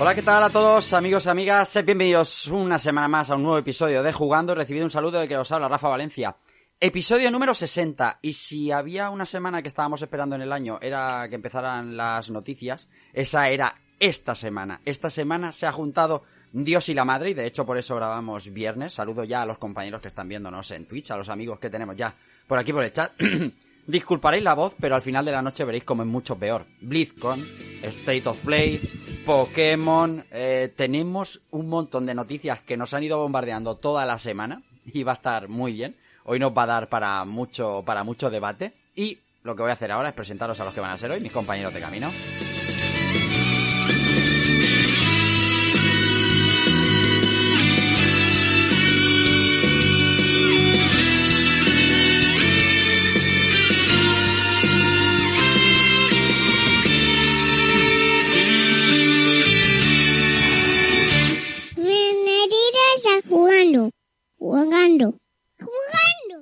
Hola, ¿qué tal a todos, amigos y amigas? Sed bienvenidos una semana más a un nuevo episodio de Jugando. Recibido un saludo de que os habla Rafa Valencia. Episodio número 60. Y si había una semana que estábamos esperando en el año era que empezaran las noticias, esa era esta semana. Esta semana se ha juntado Dios y la Madre y de hecho por eso grabamos viernes. Saludo ya a los compañeros que están viéndonos en Twitch, a los amigos que tenemos ya por aquí por el chat. Disculparéis la voz, pero al final de la noche veréis como es mucho peor. BlizzCon, State of Play, Pokémon, eh, tenemos un montón de noticias que nos han ido bombardeando toda la semana y va a estar muy bien. Hoy nos va a dar para mucho, para mucho debate y lo que voy a hacer ahora es presentaros a los que van a ser hoy mis compañeros de camino. Jugando. Jugando. Jugando.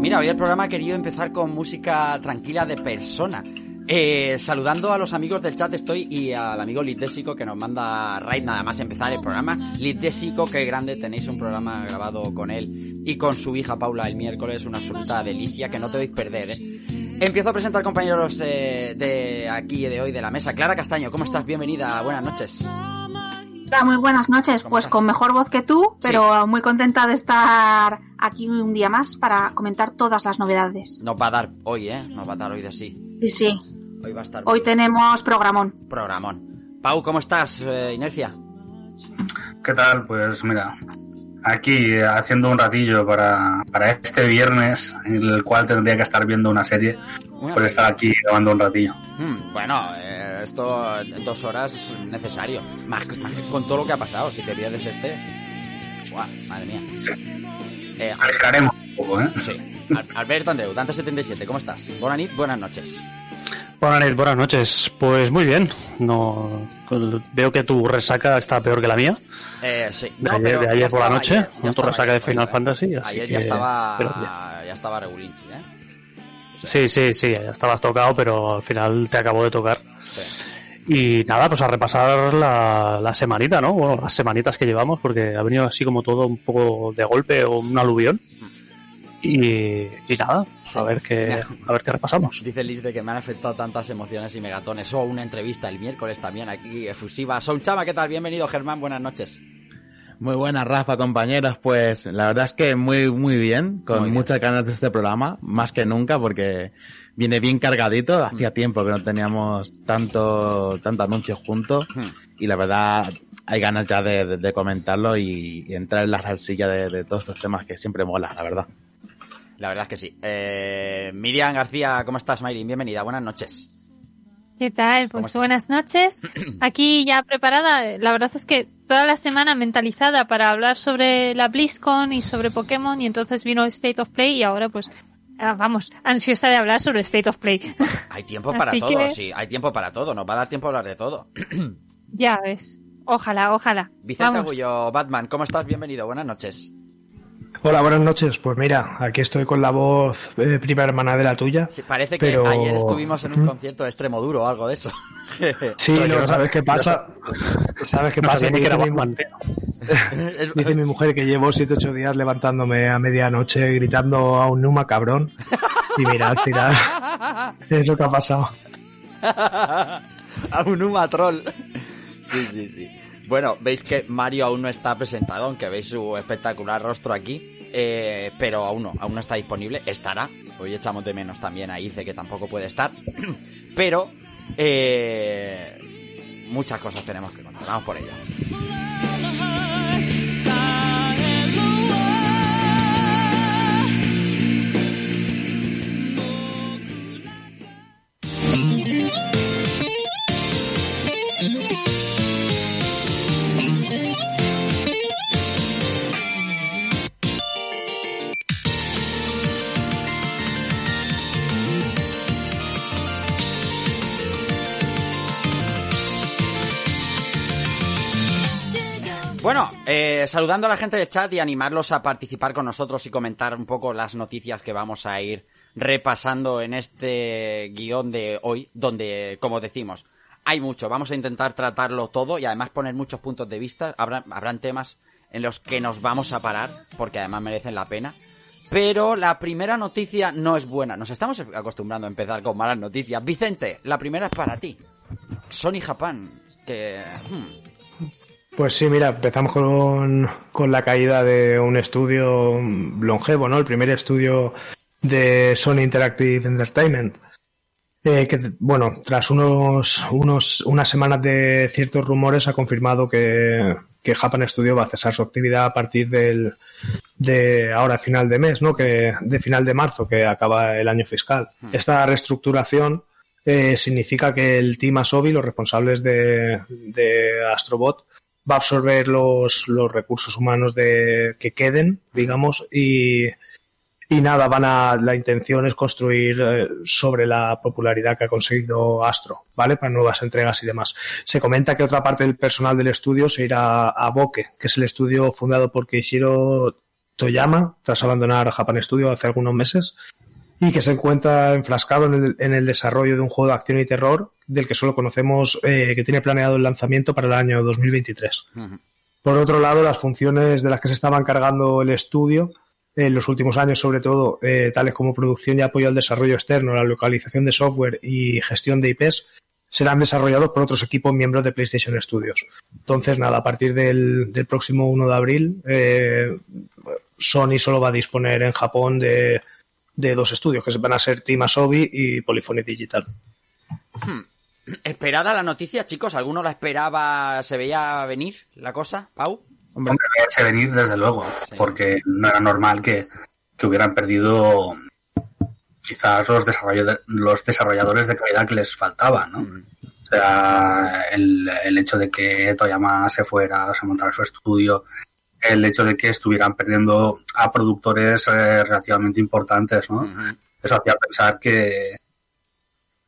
Mira, hoy el programa ha querido empezar con música tranquila de persona. Eh, saludando a los amigos del chat estoy y al amigo Litdésico que nos manda raid nada más empezar el programa. Litdésico, qué grande, tenéis un programa grabado con él y con su hija Paula el miércoles, una absoluta delicia que no te podéis perder, ¿eh? Empiezo a presentar compañeros eh, de aquí y de hoy de la mesa. Clara Castaño, ¿cómo estás? Bienvenida, buenas noches. Hola, muy buenas noches. ¿Cómo Pues estás? con mejor voz que tú, pero muy contenta de estar aquí un día más para comentar todas las novedades. Nos va a dar hoy, ¿eh? Nos va a dar hoy de sí. Sí, sí. Hoy va a estar Hoy tenemos programón. programón. Pau, ¿cómo estás? Eh, Inercia. ¿Qué tal? Pues mira, aquí eh, haciendo un ratillo para, para este viernes, en el cual tendría que estar viendo una serie, Una pues estar aquí grabando un ratillo. Hmm, bueno, eh, esto en dos horas es necesario. Más, más que con todo lo que ha pasado. Si te pierdes este. Buah, madre mía. Eh, Al- Arriesgaremos un poco, ¿eh? sí. Al- Alberto Andreu, Dante77, ¿cómo estás? Buenas noches, buenas noches. Buenas noches, buenas noches. Pues muy bien. No veo que tu resaca está peor que la mía. Eh, sí. De No, ayer, de por la noche, ayer, con tu resaca ayer, de Final. Fantasy. Así Ayer que, ya estaba, pero ya estaba regulinchi, ¿eh? Sí, sí, sí, ya estabas tocado, pero al final te acabó de tocar. Sí. Y nada, pues a repasar la, la semanita, ¿no? Bueno, las semanitas que llevamos, porque ha venido así como todo un poco de golpe o un aluvión. Y, y nada, Sí. a ver qué, a ver qué repasamos. Dice Liz de que me han afectado tantas emociones y megatones. O una entrevista el miércoles también aquí, efusiva. Son Chama, ¿qué tal? Bienvenido, Germán, buenas noches. Muy buenas, Rafa, compañeros. Pues la verdad es que muy, muy bien, con Muy bien. muchas ganas de este programa, más que nunca, porque viene bien cargadito. Mm. Hacía tiempo que no teníamos tanto, tanto anuncios juntos, Hmm. y la verdad hay ganas ya de, de- de comentarlo y, y entrar en la salsilla de, de todos estos temas que siempre mola, la verdad. La verdad es que sí. Eh, Miriam García, ¿cómo estás, Mayrin? Bienvenida, buenas noches. ¿Qué tal? ¿Cómo Pues buenas noches. Aquí ya preparada. La verdad es que toda la semana mentalizada para hablar sobre la BlizzCon y sobre Pokémon y entonces vino State of Play y ahora pues ah, vamos, ansiosa de hablar sobre State of Play. Hay tiempo para Así todo, que- sí, hay tiempo para todo. Nos va a dar tiempo a hablar de todo. ya ves. Ojalá, ojalá. Vicente. Agullo, Batman, ¿cómo estás? Bienvenido, buenas noches. Hola, buenas noches. Pues mira, aquí estoy con la voz eh, prima hermana de la tuya. Sí, parece que Pero- ayer estuvimos en un concierto de extremo duro o algo de eso. Sí, no, no ¿sabes sab- qué pasa? ¿Sabes qué No pasa? que era Dice mi-. Dice mujer que llevo 7-8 días levantándome a medianoche gritando a un Numa cabrón. Y mira, al final es lo que ha pasado. a un Uma Troll. Sí, sí, sí. Bueno, veis que Mario aún no está presentado, aunque veis su espectacular rostro aquí. Eh, pero aún no, aún no está disponible. Estará. Hoy echamos de menos también a Ice, que tampoco puede estar. pero, eh, muchas cosas tenemos que contar. vamos por ello. Bueno, eh, saludando a la gente del chat y animarlos a participar con nosotros y comentar un poco las noticias que vamos a ir repasando en este guion de hoy, donde, como decimos, hay mucho. Vamos a intentar tratarlo todo y además poner muchos puntos de vista. Habrá, habrán temas en los que nos vamos a parar, porque además merecen la pena. Pero la primera noticia no es buena. Nos estamos acostumbrando a empezar con malas noticias. Vicente, la primera es para ti. Sony Japan, que... hmm, Pues sí, mira, empezamos con, con la caída de un estudio longevo, ¿no? El primer estudio de Sony Interactive Entertainment. Eh, que, bueno, tras unos, unos, unas semanas de ciertos rumores ha confirmado que, que Japan Studio va a cesar su actividad a partir del, de ahora final de mes, ¿no? Que, de final de marzo, que acaba el año fiscal. Esta reestructuración eh, significa que el Team Asobi, los responsables de, de Astrobot, va a absorber los, los recursos humanos de, que queden, digamos, y, y nada, van a, la intención es construir eh, sobre la popularidad que ha conseguido Astro, ¿vale? Para nuevas entregas y demás. Se comenta que otra parte del personal del estudio se irá a Boke, que es el estudio fundado por Keishiro Toyama, tras abandonar Japan Studio hace algunos meses, y que se encuentra enfrascado en el, en el desarrollo de un juego de acción y terror del que solo conocemos eh, que tiene planeado el lanzamiento para el año 2023. Por otro lado, las funciones de las que se estaba encargando el estudio en los últimos años, sobre todo, eh, tales como producción y apoyo al desarrollo externo, la localización de software y gestión de IPs, serán desarrollados por otros equipos miembros de PlayStation Studios. Entonces, nada, a partir del, del próximo 1 de abril, eh, Sony solo va a disponer en Japón de, de dos estudios, que van a ser Team Asobi y Polyphony Digital. Hmm. ¿Esperada la noticia, chicos? ¿Alguno la esperaba? ¿Se veía venir la cosa, Pau? Hombre, verse venir desde luego, porque no era normal que, que hubieran perdido quizás los, los desarrolladores de calidad que les faltaba, ¿no? O sea, el, el hecho de que Toyama se fuera, se montara su estudio, el hecho de que estuvieran perdiendo a productores eh, relativamente importantes, ¿no? Eso hacía pensar que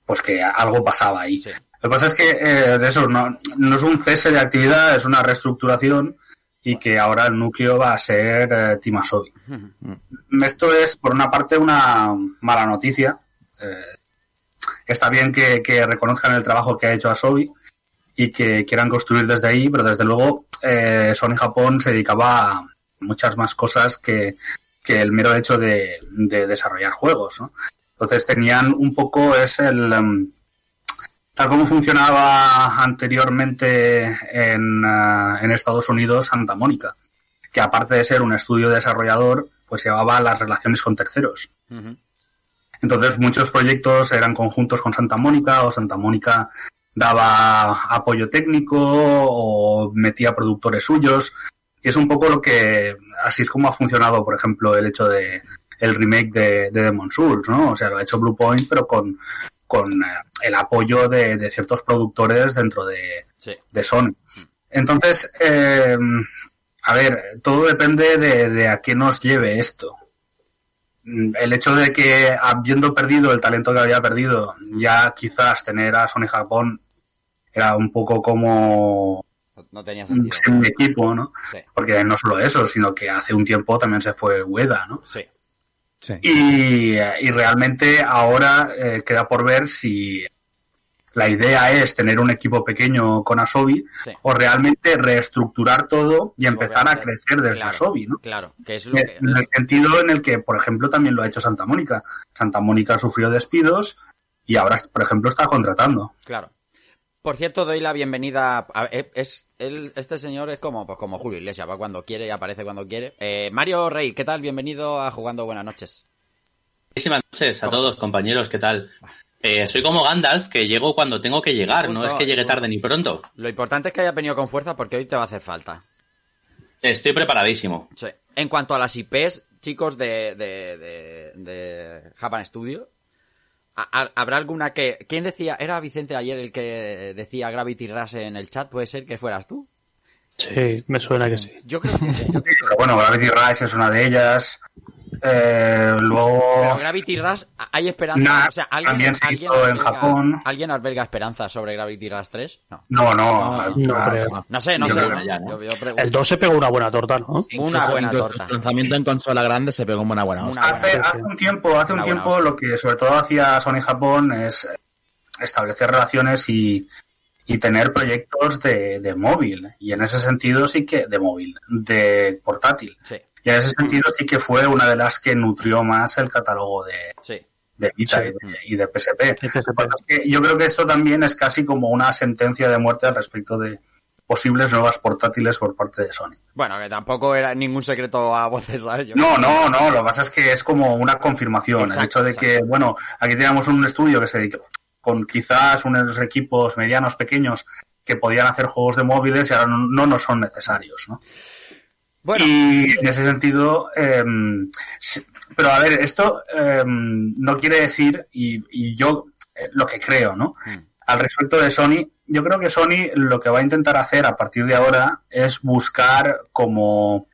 pues que algo pasaba ahí. Lo que pasa es que eh, eso no, no es un cese de actividad, es una reestructuración y que ahora el núcleo va a ser eh, Team Asobi. Esto es, por una parte, una mala noticia. Eh, está bien que, que reconozcan el trabajo que ha hecho Asobi y que quieran construir desde ahí, pero desde luego eh, Sony Japón se dedicaba a muchas más cosas que, que el mero hecho de, de desarrollar juegos. ¿no? Entonces tenían un poco es el... em, tal como funcionaba anteriormente en, eh, en Estados Unidos Santa Mónica, que aparte de ser un estudio desarrollador, pues llevaba las relaciones con terceros. Entonces muchos proyectos eran conjuntos con Santa Mónica o Santa Mónica daba apoyo técnico o metía productores suyos. Y es un poco lo que, así es como ha funcionado, por ejemplo, el hecho de el remake de, de Demon Souls, ¿no? O sea, lo ha hecho Bluepoint, pero con, con eh, el apoyo de, de ciertos productores dentro de, de Sony. Entonces, eh, a ver, todo depende de, de a qué nos lleve esto. El hecho de que habiendo perdido el talento que había perdido, ya quizás tener a Sony Japón era un poco como No tenía un equipo, ¿no? Sí. Porque no solo eso, sino que hace un tiempo también se fue Ueda, ¿no? Sí. Y, y realmente ahora eh, queda por ver si la idea es tener un equipo pequeño con Asobi Sí. o realmente reestructurar todo y empezar a crecer desde Claro, Asobi, ¿no? Claro, que es lo que... En el sentido en el que, por ejemplo, también lo ha hecho Santa Mónica. Santa Mónica sufrió despidos y ahora, por ejemplo, está contratando. Claro. Por cierto, doy la bienvenida. a- eh, es, este señor es como, pues como Julio Iglesias, va cuando quiere y aparece cuando quiere. Eh, Mario Rey, ¿qué tal? Bienvenido a Jugando Buenas noches. Buenísimas noches a todos, compañeros, ¿qué tal? Eh, soy como Gandalf, que llego cuando tengo que llegar, no es que llegue tarde ni pronto. Lo importante es que haya venido con fuerza porque hoy te va a hacer falta. Estoy preparadísimo. Sí. En cuanto a las IPs, chicos de, de, de, de Japan Studio, ¿ha- ha- ¿habrá alguna que... ¿Quién decía? ¿Era Vicente ayer el que decía Gravity Rush en el chat? ¿Puede ser que fueras tú? Sí, me suena que sí. Yo creo que sí. Yo creo que... Pero bueno, Gravity Rush es una de ellas. Eh, luego. Pero Gravity Rush, ¿hay esperanza? Nah, o sea, ¿alguien, también se alguien hizo en alberga- Japón. ¿Alguien alberga esperanza sobre Gravity Rush 3? No. No, no. No, no creo. No sé, no Yo sé. creo que ya, ¿no? Yo- yo. El 2 se pegó una buena torta, ¿no? Una Incluso- buena incluso torta. El lanzamiento en consola grande se pegó en una buena buena Hace, hace un tiempo, hace un Una tiempo lo que sobre todo hacía Sony Japón es eh, establecer relaciones y, y tener proyectos de, de móvil. Y en ese sentido sí que, de móvil, de portátil. Sí, Y en ese sentido sí que fue una de las que nutrió más el catálogo de, sí. de Vita Sí. y, de, y de PSP. Pasa es que yo creo que esto también es casi como una sentencia de muerte al respecto de posibles nuevas portátiles por parte de Sony. Bueno, que tampoco era ningún secreto a voces, ¿sabes? Yo- No, no, no, lo que pasa es que es como una confirmación. Exacto, el hecho de que, bueno, aquí tenemos un estudio que se dedica con quizás unos equipos medianos, pequeños, que podían hacer juegos de móviles y ahora no, no nos son necesarios, ¿no? Bueno, Y en ese sentido, eh, sí, pero a ver, esto eh, no quiere decir, y, y yo eh, lo que creo, ¿no? Mm. Al respecto de Sony, yo creo que Sony lo que va a intentar hacer a partir de ahora es buscar como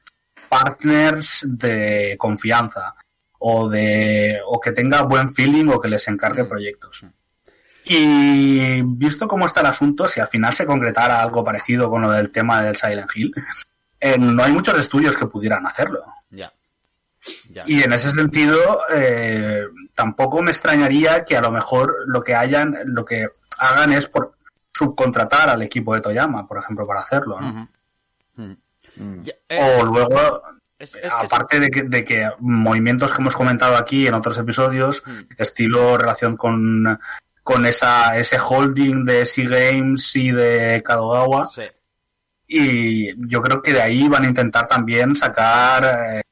partners de confianza o de o que tenga buen feeling o que les encargue Mm. proyectos. Y visto cómo está el asunto, si al final se concretara algo parecido con lo del tema del Silent Hill, eh, no hay muchos estudios que pudieran hacerlo. ya. Ya. Y en ese sentido, eh, tampoco me extrañaría que a lo mejor lo que hayan, lo que hagan es por subcontratar al equipo de Toyama, por ejemplo, para hacerlo, ¿no? Ujú. Mm. Ya, eh, O luego, es- es que aparte de que, de que movimientos que hemos comentado aquí en otros episodios, Mm. estilo relación con, con esa, ese holding de Sea Games y de Kadogawa, sí. Y yo creo que de ahí van a intentar también sacar eh,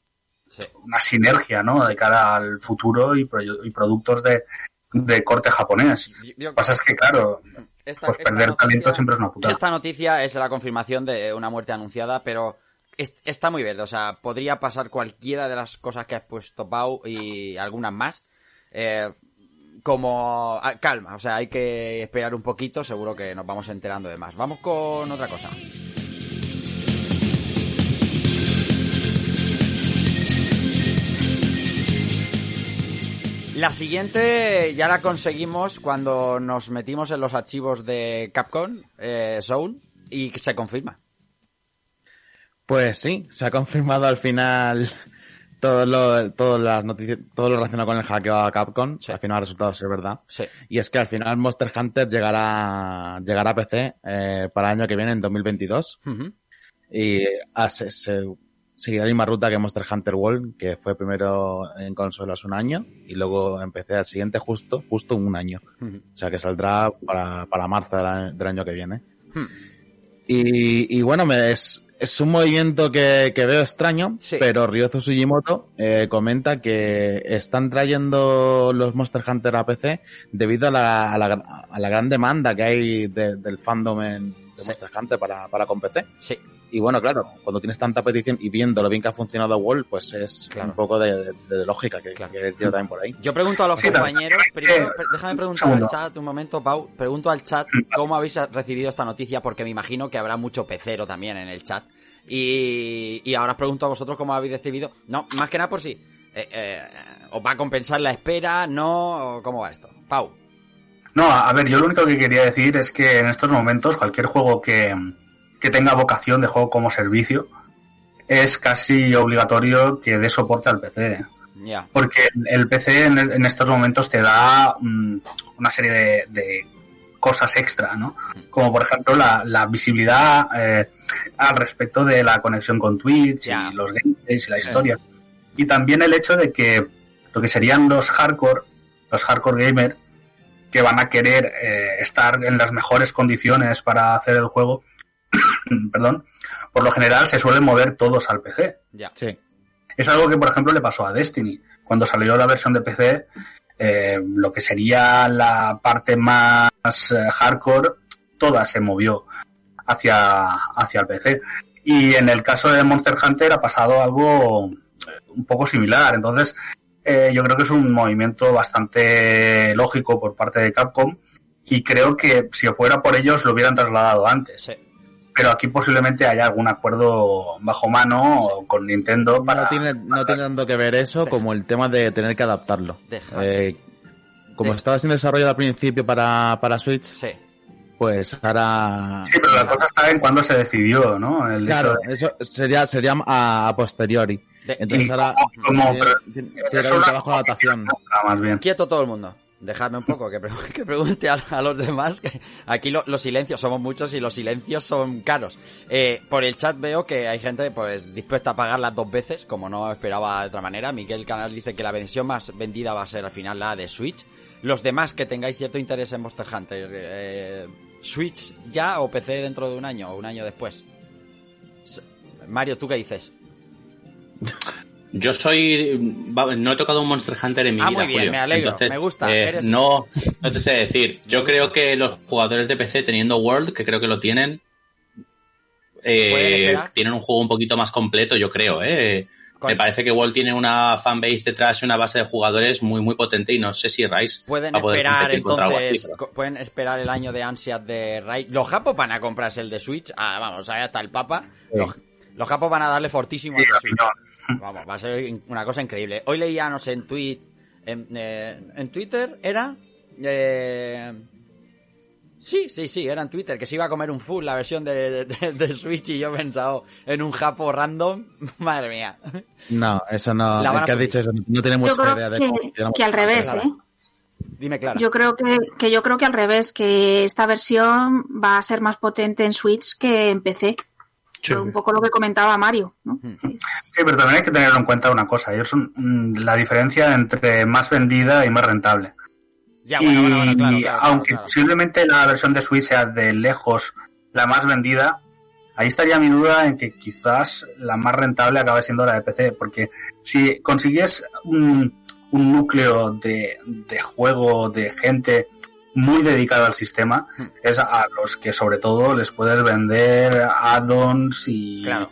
Sí. una sinergia, ¿no? De cara al futuro y, pro- y productos de, de corte japonés. Yo- yo- Lo que pasa es que, claro, esta- pues esta perder noticia- talento siempre es una putada. Esta noticia es la confirmación de una muerte anunciada, pero es- está muy verde. O sea, podría pasar cualquiera de las cosas que has puesto Pau y algunas más. Eh, como ah, calma, o sea, hay que esperar un poquito, seguro que nos vamos enterando de más. Vamos con otra cosa. La siguiente ya la conseguimos cuando nos metimos en los archivos de Capcom, eh, Zone, y se confirma. Pues sí, se ha confirmado al final todo lo, todo las noticias, todo lo relacionado con el hackeo a Capcom. Sí. Al final ha resultado ser verdad. Sí. Y es que al final Monster Hunter llegará, llegará a PC eh, para el año que viene, en 2022. Ujú. Y ah, se, se- seguirá la misma ruta que Monster Hunter World, que fue primero en consolas un año y luego empecé al siguiente justo, justo un año. O sea que saldrá para, para marzo del año, del año que viene. Hmm. Y, y bueno, me, es, es un movimiento que, que veo extraño, Sí. pero Ryozo Sugimoto eh, comenta que están trayendo los Monster Hunter a PC debido a la, a la, a la gran demanda que hay de- del fandom en, de Sí. Monster Hunter para, para con PC. Sí. Y bueno, claro, cuando tienes tanta petición y viendo lo bien que ha funcionado World, pues es Claro. un poco de, de- de lógica que, Claro. que tiro también por ahí. Yo pregunto a los Sí, compañeros, Eh, primero, per- déjame preguntar al chat un momento, Pau, pregunto al chat cómo habéis recibido esta noticia, porque me imagino que habrá mucho pecero también en el chat. Y, y ahora os pregunto a vosotros cómo habéis recibido, no, más que nada por si, eh, eh, ¿os va a compensar la espera? ¿No? ¿O ¿Cómo va esto? Pau. No, a ver, yo lo único que quería decir es que en estos momentos cualquier juego que, que tenga vocación de juego como servicio es casi obligatorio que dé soporte al PC. Porque el PC en, es- en estos momentos te da mm, una serie de, de cosas extra, ¿no? Como por ejemplo la, la visibilidad eh, al respecto de la conexión con Twitch y los gameplays y la Sí. historia. Y también el hecho de que lo que serían los hardcore, los hardcore gamer, que van a querer eh, estar en las mejores condiciones para hacer el juego, perdón, por lo general se suelen mover todos al PC. Ya. Sí. Es algo que, por ejemplo, le pasó a Destiny. Cuando salió la versión de PC, eh, lo que sería la parte más eh, hardcore, toda se movió hacia, hacia el PC. Y en el caso de Monster Hunter ha pasado algo eh, un poco similar. Entonces, eh, yo creo que es un movimiento bastante lógico por parte de Capcom y creo que si fuera por ellos lo hubieran trasladado antes. Sí. Pero aquí posiblemente haya algún acuerdo bajo mano o con Nintendo para... No tiene, no tiene tanto que ver eso como el tema de tener que adaptarlo. Deja. Eh, como Deja. estaba siendo desarrollado al principio para, para Switch, Sí. pues ahora... Sí, pero la cosa está en cuando se decidió, ¿no? El Claro, de- eso sería, sería a, a posteriori. Entonces y ahora como- tiene, pero- tiene- tiene que haber Eso un trabajo de adaptación. Más bien. Quieto todo el mundo. Dejadme un poco que, pre- que pregunte a, los demás. Que aquí lo- los silencios somos muchos y los silencios son caros. Eh, por el chat veo que hay gente pues dispuesta a pagarlas dos veces, como no esperaba de otra manera. Miguel Canal dice que la versión más vendida va a ser al final la de Switch. Los demás que tengáis cierto interés en Monster Hunter, eh, Switch ya o PC dentro de un año o un año después. Mario, ¿tú qué dices? Yo soy. No he tocado un Monster Hunter en mi Ah, vida. muy bien, Julio. me alegro, Entonces, me gusta, eh, eres- No, no te sé decir. Yo creo que los jugadores de PC teniendo World, que creo que lo tienen, eh, tienen un juego un poquito más completo, yo creo. Eh. Me parece que World tiene una fanbase detrás y una base de jugadores muy, muy potente y no sé si Rise Pueden va a poder esperar así, entonces, pero- pueden esperar el año de ansias de Ray. Los japos van a comprarse el de Switch, ah, vamos, ahí hasta el Papa. Los, los japos van a darle fortísimo Sí, la Switch. Vamos, va a ser una cosa increíble. Hoy leía, no sé, en tweet, en, eh, en Twitter era, eh, sí, sí, sí, era en Twitter que se iba a comer un full la versión de, de- de Switch y yo he pensado en un japo random, madre mía. No, eso no. La El que has dicho eso no tiene Yo creo idea de que, cómo que al revés. ¿eh? Dime, Clara. Yo creo que, que yo creo que al revés, que esta versión va a ser más potente en Switch que en PC. Sí. Un poco lo que comentaba Mario, ¿no? Sí, pero también hay que tener en cuenta una cosa. Ellos son mm, la diferencia entre más vendida y más rentable. Ya, bueno, bueno, bueno, y claro, claro, aunque claro. posiblemente la versión de Switch sea de lejos la más vendida, ahí estaría mi duda en que quizás la más rentable acabe siendo la de PC, porque si consigues un, un núcleo de, de juego de gente muy dedicado al sistema, Hmm. es a los que sobre todo les puedes vender add-ons y, Claro.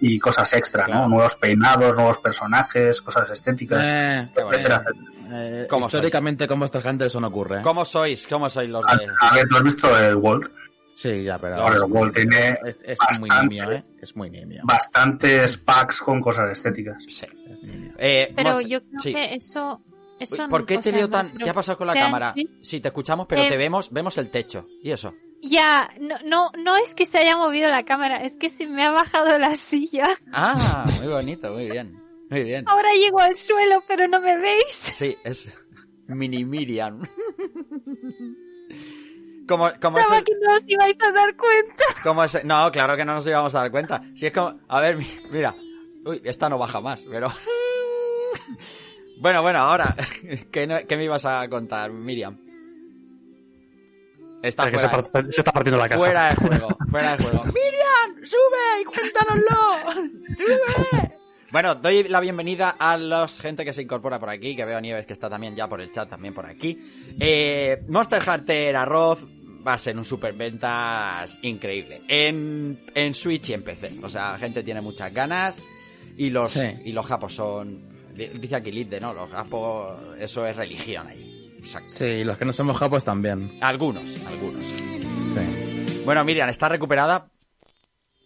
y cosas extra, Claro. ¿no? Nuevos peinados, nuevos personajes, cosas estéticas, Eh, etcétera, eh, ¿Cómo históricamente con Monster Hunter eso no ocurre. ¿eh? ¿Cómo sois? ¿Cómo sois los A, de...? a ver, ¿tú has visto el World? Sí, ya, pero. Ahora, el World tiene es, es muy nimio, ¿eh? Es muy nimio. bastantes packs con cosas estéticas. Sí. Es nimio. Eh, Pero Monster- yo creo sí. que eso... eso ¿Por qué te veo tan... ¿Qué ha pasado con la cámara? Sí, te escuchamos, pero Eh, te vemos, vemos el techo. ¿Y eso? Ya, no, no, no es que se haya movido la cámara, es que se me ha bajado la silla. Ah, muy bonito, muy bien. Muy bien. Ahora llego al suelo, pero no me veis. Sí, es mini Miriam. Como, como es el- que no os ibais a dar cuenta. como es- no, claro que no nos íbamos a dar cuenta. Si es como, a ver, mi- mira. Uy, esta no baja más, pero... Bueno, bueno, ahora, ¿qué, no- qué me ibas a contar, Miriam? Está Es que se, fuera, part- se está partiendo la caja. fuera de juego, fuera de juego. ¡Miriam! ¡Sube y cuéntanoslo! ¡Sube! Bueno, doy la bienvenida a la gente que se incorpora por aquí, que veo a Nieves que está también ya por el chat, también por aquí. Eh, Monster Hunter Arroz va a ser un superventas increíble. En, en Switch y en PC. O sea, la gente tiene muchas ganas y los, Sí. y los japos son... Dice aquí Lidde, ¿no? Los japos, eso es religión ahí. Exacto. Sí, los que no somos japos también. Algunos, algunos. Sí. Bueno, Miriam, ¿estás recuperada?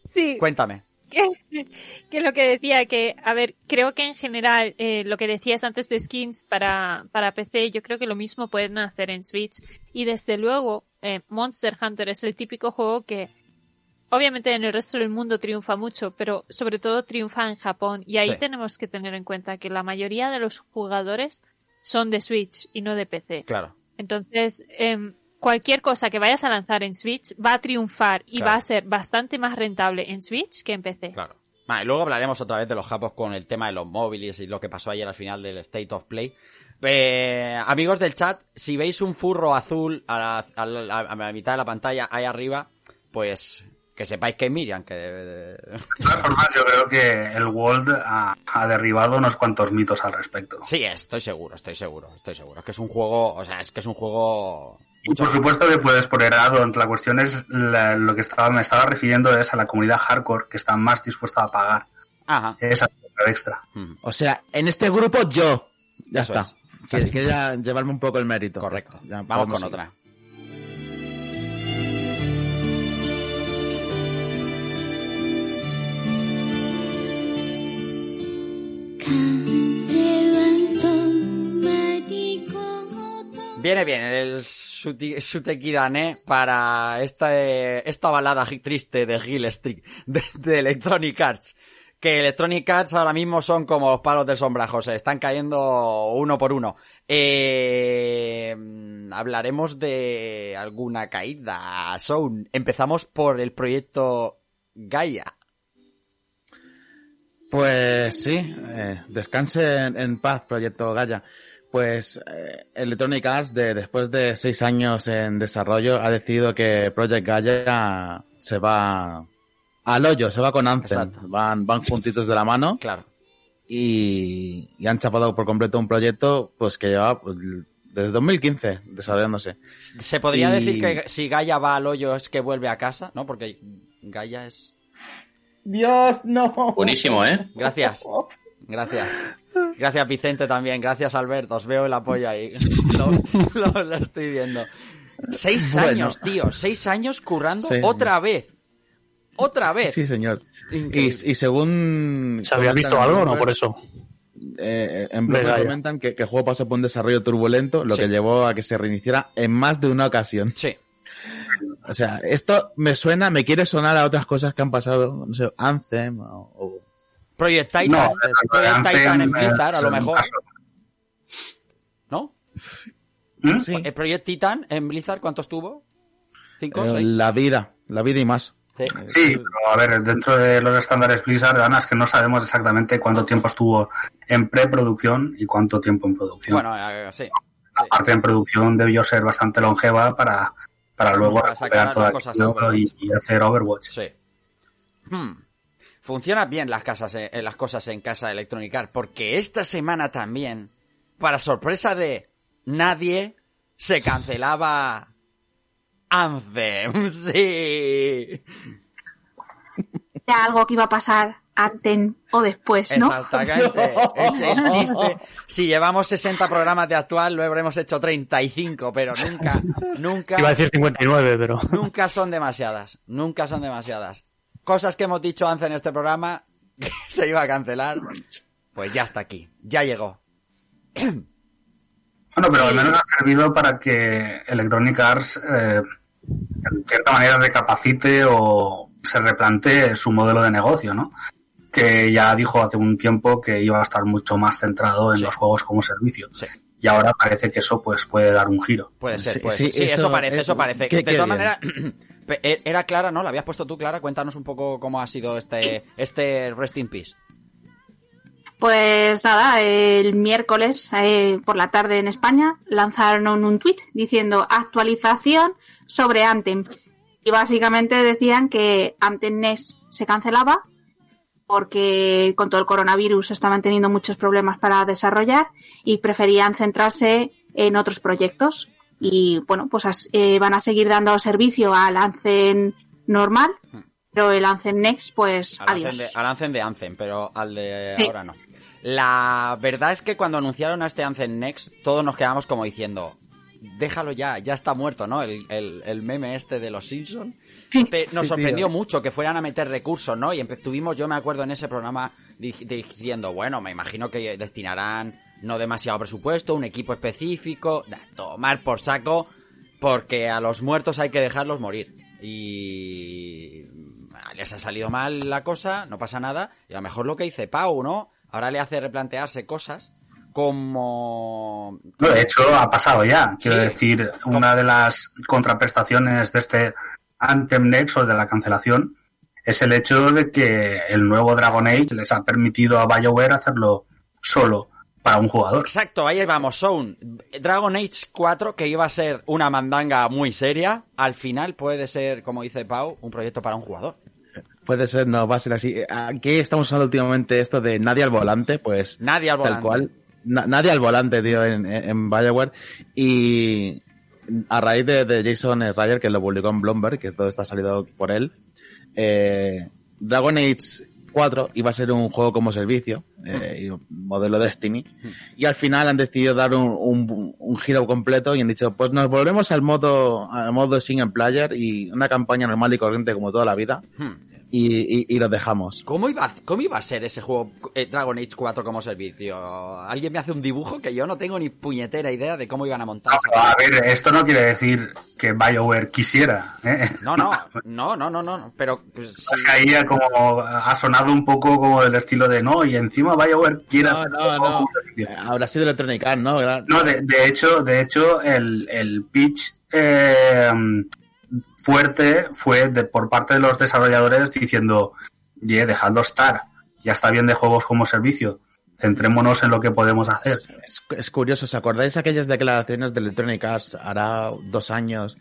Sí, Cuéntame. que, que lo que decía, que, a ver, creo que en general, eh, lo que decías antes de skins para, para PC, yo creo que lo mismo pueden hacer en Switch. Y desde luego, eh, Monster Hunter es el típico juego que, obviamente en el resto del mundo triunfa mucho, pero sobre todo triunfa en Japón. Y ahí Sí. tenemos que tener en cuenta que la mayoría de los jugadores son de Switch y no de PC. Claro. Entonces, em, cualquier cosa que vayas a lanzar en Switch va a triunfar y Claro. va a ser bastante más rentable en Switch que en PC. Claro. Vale, luego hablaremos otra vez de los japos con el tema de los móviles y lo que pasó ayer al final del State of Play. Eh, amigos del chat, si veis un furro azul a la, a la- a la mitad de la pantalla ahí arriba, pues Que sepáis que Miriam, que... De todas formas, yo creo que el World ha, ha, derribado unos cuantos mitos al respecto. Sí, estoy seguro, estoy seguro, estoy seguro. Es que es un juego, o sea, es que es un juego... Y por supuesto que puedes poner a La cuestión es la, lo que estaba, me estaba refiriendo es a la comunidad hardcore que está más dispuesta a pagar Ajá. esa extra. Mm. O sea, en este grupo yo. Ya Eso está. es. Quería llevarme un poco el mérito. Correcto. Ya, Vamos con seguir. otra. Viene bien el Sutekidane para esta, esta balada triste de Gil Street de, de Electronic Arts. Que Electronic Arts ahora mismo son como los palos del sombrajo, se están cayendo uno por uno. Eh, hablaremos de alguna caída. Sound. Empezamos por el proyecto Gaia. Pues sí, eh, descanse en, en paz, Proyecto Gaia. Pues eh, Electronic Arts, de, después de seis años en desarrollo, ha decidido que Project Gaia se va al hoyo, se va con Anthem. Exacto. Van, van juntitos de la mano Claro. y, y han chapado por completo un proyecto pues que lleva pues, desde 2015 desarrollándose. Se podría Y- decir que si Gaia va al hoyo es que vuelve a casa, ¿no? Porque Gaia es... Dios, no. Buenísimo, ¿eh? Gracias. Gracias. Gracias Vicente también. Gracias Alberto. Os veo el apoyo ahí. Lo, lo- lo estoy viendo. Seis Bueno. años, tío. Seis años currando Sí. otra vez. Otra vez. Sí, señor. Y, según... ¿Se había visto algo o no por eso? Eh, en Bloomberg comentan que, que el juego pasó por un desarrollo turbulento, lo Sí. que llevó a que se reiniciara en más de una ocasión. Sí. O sea, esto me suena, me quiere sonar a otras cosas que han pasado, no sé, Anthem o... o- Project Titan. No, Project Anthem, Titan en eh, Blizzard, a lo mejor. ¿No? ¿Mm? Sí, El Project Titan en Blizzard, ¿cuántos tuvo? ¿Cinco? eh, ¿Seis? la vida, la vida y más. Sí. Sí, pero a ver, dentro de los estándares Blizzard, Ana, es que no sabemos exactamente cuánto tiempo estuvo en preproducción y cuánto tiempo en producción. Bueno, eh, sí. la parte en producción debió ser bastante longeva para, para luego Para sacar todo cosas y, y hacer Overwatch. Sí. Hmm. Funcionan bien las, casas, eh, las cosas en casa de Electronic Arts, porque esta semana también, para sorpresa de nadie, se cancelaba Anthem. Sí. Era algo que iba a pasar antes o después, ¿no? Exactamente. Ese chiste. Si llevamos 60 programas de actual, lo habremos hecho 35, pero nunca, nunca, Iba a decir 59, pero... nunca son demasiadas. Nunca son demasiadas. Cosas que hemos dicho antes en este programa que se iba a cancelar. Pues ya está aquí. Ya llegó. Bueno, pero Sí. al menos ha servido para que Electronic Arts, eh, en cierta manera, recapacite o se replantee su modelo de negocio, ¿no? Que ya dijo hace un tiempo que iba a estar mucho más centrado en Sí. los juegos como servicio. Sí. Y ahora parece que eso pues puede dar un giro. Puede ser, Sí, puede sí, ser. Sí, eso, eso, parece, eso parece. qué- de todas maneras, e- era Clara, ¿no? La habías puesto tú, Clara. Cuéntanos un poco cómo ha sido este, este Rest in Peace. Pues nada, el miércoles eh, por la tarde en España lanzaron un tweet diciendo actualización sobre Anthem. Y básicamente decían que Anthem Next se cancelaba porque con todo el coronavirus estaban teniendo muchos problemas para desarrollar y preferían centrarse en otros proyectos. Y bueno, pues eh, van a seguir dando servicio al Anthem normal, pero el Anthem Next, pues Al adiós. De, al Anthem de Anthem, pero al de Sí. ahora no. La verdad es que cuando anunciaron a este Anthem Next, todos nos quedamos como diciendo, déjalo ya, ya está muerto, ¿no? El, el, el meme este de los Simpsons. Nos Sí, sorprendió tío. mucho que fueran a meter recursos, ¿no? Y empe- tuvimos, yo me acuerdo en ese programa di- diciendo, bueno, me imagino que destinarán no demasiado presupuesto, un equipo específico, tomar por saco, porque a los muertos hay que dejarlos morir. Y les ha salido mal la cosa, no pasa nada, y a lo mejor lo que dice Pau, ¿no? Ahora le hace replantearse cosas como... No, de hecho, ha pasado ya. Quiero Sí. decir, una de las contraprestaciones de este Anthem Next o de la cancelación es el hecho de que el nuevo Dragon Age les ha permitido a BioWare hacerlo solo para un jugador. Exacto, ahí vamos, son Dragon Age 4, que iba a ser una mandanga muy seria, al final puede ser, como dice Pau, un proyecto para un jugador. Puede ser, no, va a ser así. Aquí estamos usando últimamente esto de nadie al volante, pues. Nadie al volante. Tal cual. Na- nadie al volante, tío, en, en, en Bioware. Y a raíz de, Jason Ryder, que lo publicó en Bloomberg, que todo está salido por él, eh, Dragon Age 4 iba a ser un juego como servicio, eh, modelo Destiny, y al final han decidido dar un, un- un giro completo y han dicho, pues nos volvemos al modo, al modo single player y una campaña normal y corriente como toda la vida, Hmm. Y, y, y lo dejamos. ¿Cómo iba, a- ¿Cómo iba a ser ese juego eh, Dragon Age 4 como servicio? ¿Alguien me hace un dibujo que yo no tengo ni puñetera idea de cómo iban a montar? No, esa pero a ver, esto no quiere decir que BioWare quisiera. ¿eh? No, no, no, no, no, no, pero pues, sí. Es que ahí como ha sonado un poco como del estilo de no, y encima BioWare quiere No, hacer no, no. servicio. Habrá sido Electronic Arts, ¿no? No, de, de hecho, de hecho, el, el pitch eh, fuerte fue de, por parte de los desarrolladores diciendo, ye, dejadlo estar, ya está bien de juegos como servicio, centrémonos en lo que podemos hacer. Es, es curioso, ¿os acordáis aquellas declaraciones de Electronic Arts hará dos años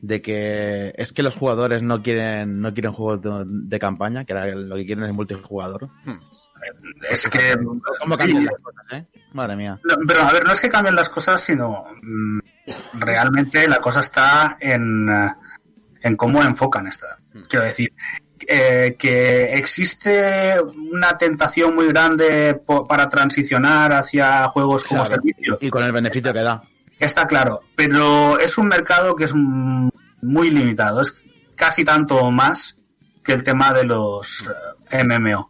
de que es que los jugadores no quieren no quieren juegos de, de campaña, que era lo que quieren es multijugador? Es que... ¿Cómo cambian las cosas, eh? Madre mía. No, pero a ver, no es que cambien las cosas, sino mm, realmente la cosa está en, en cómo enfocan esta. Quiero decir, eh, que existe una tentación muy grande po- para transicionar hacia juegos como servicio. Y con el beneficio que da. Está claro, pero es un mercado que es mm, muy limitado, es casi tanto más que el tema de los eh, MMO.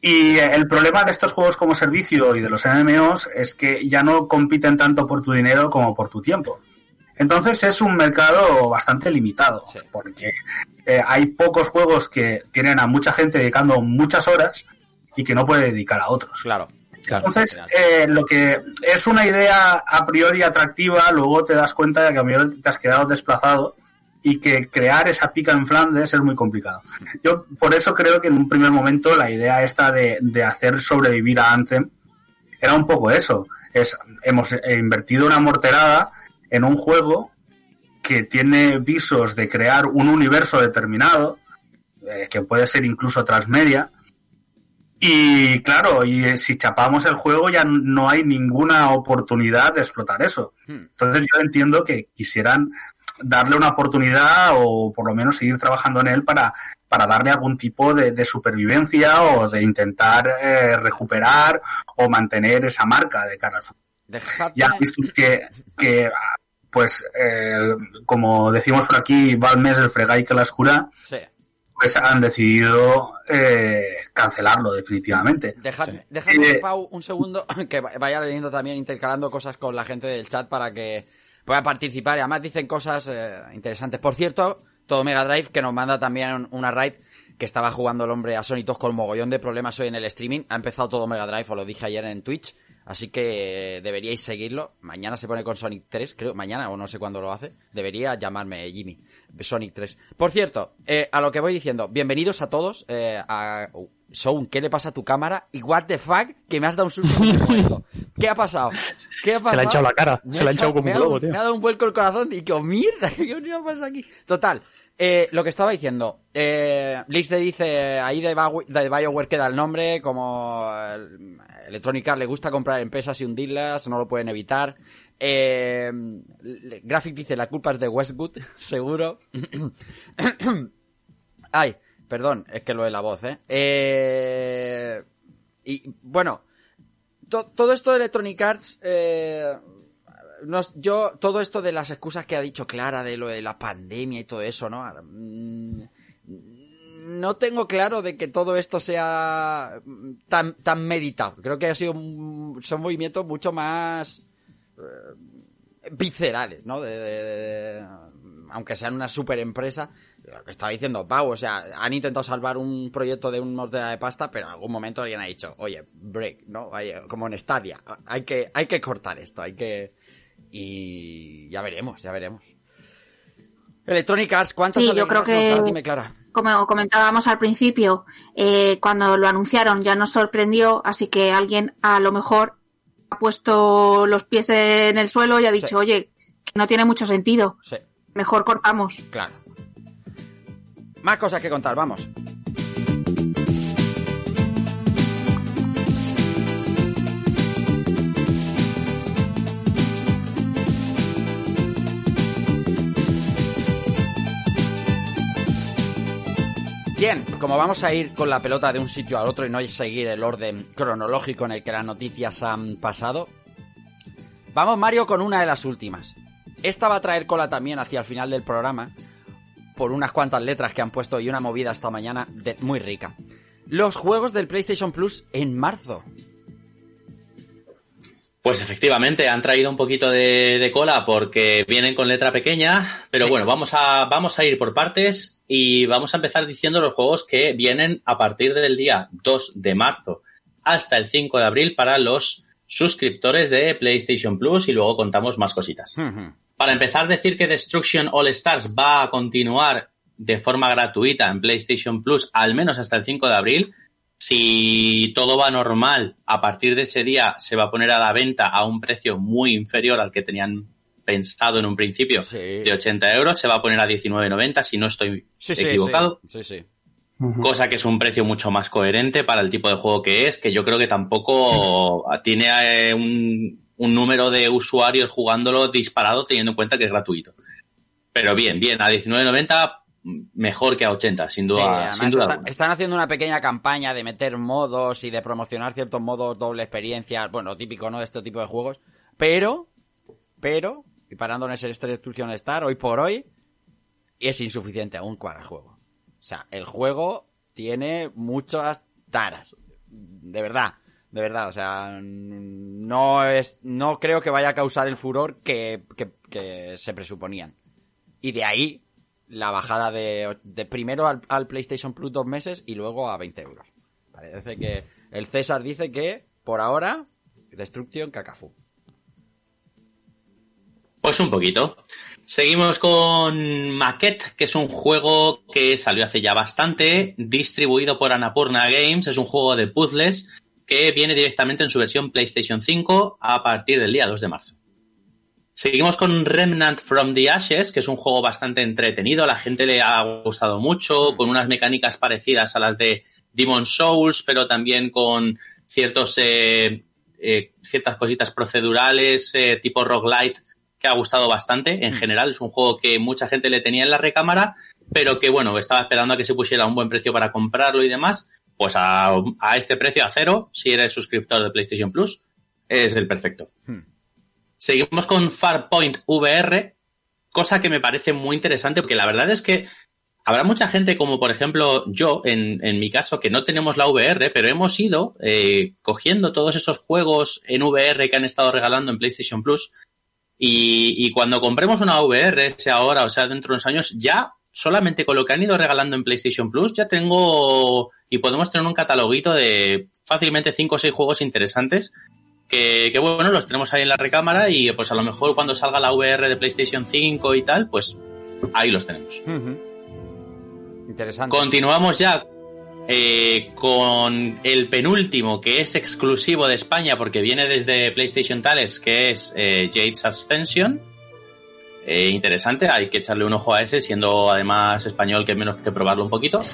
Y el problema de estos juegos como servicio y de los MMOs es que ya no compiten tanto por tu dinero como por tu tiempo. Entonces es un mercado bastante limitado, Sí. porque eh, hay pocos juegos que tienen a mucha gente dedicando muchas horas y que no puede dedicar a otros. Claro. Claro. Entonces, eh, lo que es una idea a priori atractiva, luego te das cuenta de que a priori te has quedado desplazado y que crear esa pica en Flandes es muy complicado. Yo por eso creo que en un primer momento la idea esta de, de hacer sobrevivir a Anthem era un poco eso. Es, hemos invertido una morterada en un juego que tiene visos de crear un universo determinado, eh, que puede ser incluso transmedia, y claro, y eh, si chapamos el juego ya no hay ninguna oportunidad de explotar eso. Hmm. Entonces yo entiendo que quisieran darle una oportunidad o por lo menos seguir trabajando en él para, para darle algún tipo de, de supervivencia o de intentar eh, recuperar o mantener esa marca de cara al futuro. Dejadme- Ya han visto que, que pues eh, como decimos por aquí, va al mes el fregai que la escura, Sí. pues han decidido eh, cancelarlo definitivamente. Dejadme, Eh, Pau, un segundo, que va- vaya leyendo también, intercalando cosas con la gente del chat para que pueda participar. Y además dicen cosas eh, interesantes. Por cierto, todo Mega Drive que nos manda también un- una raid que estaba jugando el hombre a Sonic 2 con mogollón de problemas hoy en el streaming. Ha empezado todo Mega Drive, os lo dije ayer en Twitch. Así que deberíais seguirlo. Mañana se pone con Sonic 3, creo, mañana o no sé cuándo lo hace. Debería llamarme Jimmy. Sonic 3. Por cierto, eh, a lo que voy diciendo, bienvenidos a todos. Eh, a uh, Soun, ¿qué le pasa a tu cámara? Y what the fuck, que me has dado un susto. este. ¿Qué ha pasado? ¿Qué ha pasado? Se le ha echado la cara, Me se le ha echado como un globo, tío. Me ha dado un vuelco el corazón y que, oh, mierda, ¿qué me pasa aquí? Total. Eh, lo que estaba diciendo, eh, Lix te dice ahí de, Bio- de BioWare queda el nombre, como Electronic Arts le gusta comprar empresas y hundirlas, no lo pueden evitar. Eh, Graphic dice la culpa es de Westwood, seguro. Ay, perdón, es que lo de la voz, ¿eh? eh y bueno, to- todo esto de Electronic Arts, eh, yo, todo esto de las excusas que ha dicho Clara de lo de la pandemia y todo eso, ¿no? Mm, No tengo claro de que todo esto sea mm, tan, tan meditado. Creo que ha sido un- son movimientos mucho más eh, viscerales, ¿no? De- de- de- aunque sean una super empresa, lo que estaba diciendo Pau, o sea, han intentado salvar un proyecto de un mordida de pasta, pero en algún momento alguien ha dicho, oye, break, ¿no? Oye, como en Stadia, hay que, hay que cortar esto, hay que... Y ya veremos, ya veremos. Electronic Arts, ¿cuántas Sí, yo creo que-? Dime, Clara. Como comentábamos al principio, eh, cuando lo anunciaron ya nos sorprendió, así que alguien a lo mejor puesto los pies en el suelo y ha dicho, Sí. oye, que no tiene mucho sentido, Sí, mejor cortamos. claro. Más cosas que contar, vamos. Bien, como vamos a ir con la pelota de un sitio al otro y no seguir el orden cronológico en el que las noticias han pasado, vamos Mario con una de las últimas. Esta va a traer cola también hacia el final del programa, por unas cuantas letras que han puesto y una movida esta mañana de- muy rica. Los juegos del PlayStation Plus en marzo. Pues efectivamente, han traído un poquito de, de cola porque vienen con letra pequeña, pero Sí. bueno, vamos a, vamos a ir por partes y vamos a empezar diciendo los juegos que vienen a partir del día 2 de marzo hasta el 5 de abril para los suscriptores de PlayStation Plus y luego contamos más cositas. Para empezar, decir que Destruction All Stars va a continuar de forma gratuita en PlayStation Plus al menos hasta el 5 de abril. Si todo va normal, a partir de ese día se va a poner a la venta a un precio muy inferior al que tenían pensado en un principio Sí. de 80 euros. Se va a poner a 19,90 si no estoy Sí, sí, equivocado. Sí, sí. sí. Cosa que es un precio mucho más coherente para el tipo de juego que es, que yo creo que tampoco tiene eh, un, un número de usuarios jugándolo disparado teniendo en cuenta que es gratuito. Pero bien, bien, a 19.90 mejor que a 80, sin Sí, duda, además sin duda están haciendo una pequeña campaña de meter modos y de promocionar ciertos modos doble experiencia, bueno, típico, ¿no? De este tipo de juegos. Pero, pero, y ese esta Destruction Star, hoy por hoy, es insuficiente aún para el juego. O sea, el juego tiene muchas taras. De verdad, de verdad. O sea, no es, no creo que vaya a causar el furor que, que, que se presuponían. Y de ahí la bajada de, de primero al, al PlayStation Plus dos meses y luego a 20 euros. Parece que el César dice que, por ahora, Destruction Cacafú. Pues un poquito. Seguimos con Maquette, que es un juego que salió hace ya bastante, distribuido por Annapurna Games. Es un juego de puzzles que viene directamente en su versión PlayStation 5 a partir del día 2 de marzo. Seguimos con Remnant from the Ashes, que es un juego bastante entretenido, a la gente le ha gustado mucho, con unas mecánicas parecidas a las de Demon Souls, pero también con ciertos eh, eh, ciertas cositas procedurales, eh, tipo roguelite, que ha gustado bastante. En general, es un juego que mucha gente le tenía en la recámara, pero que bueno, estaba esperando a que se pusiera a un buen precio para comprarlo y demás. Pues a, a este precio, a cero, si eres suscriptor de PlayStation Plus, es el perfecto. Hmm. Seguimos con Farpoint VR, cosa que me parece muy interesante, porque la verdad es que habrá mucha gente, como por ejemplo yo, en, en mi caso, que no tenemos la VR, pero hemos ido eh, cogiendo todos esos juegos en VR que han estado regalando en PlayStation Plus. Y, y cuando compremos una VR, sea ahora o sea dentro de unos años, ya solamente con lo que han ido regalando en PlayStation Plus, ya tengo y podemos tener un cataloguito de fácilmente 5 o 6 juegos interesantes que, que, bueno, los tenemos ahí en la recámara y pues a lo mejor cuando salga la VR de PlayStation 5 y tal, pues ahí los tenemos. Interesante. Continuamos ya eh, con el penúltimo que es exclusivo de España porque viene desde PlayStation Tales, que es eh, Jade's Ascension. Eh, interesante, hay que echarle un ojo a ese, siendo además español que menos que probarlo un poquito.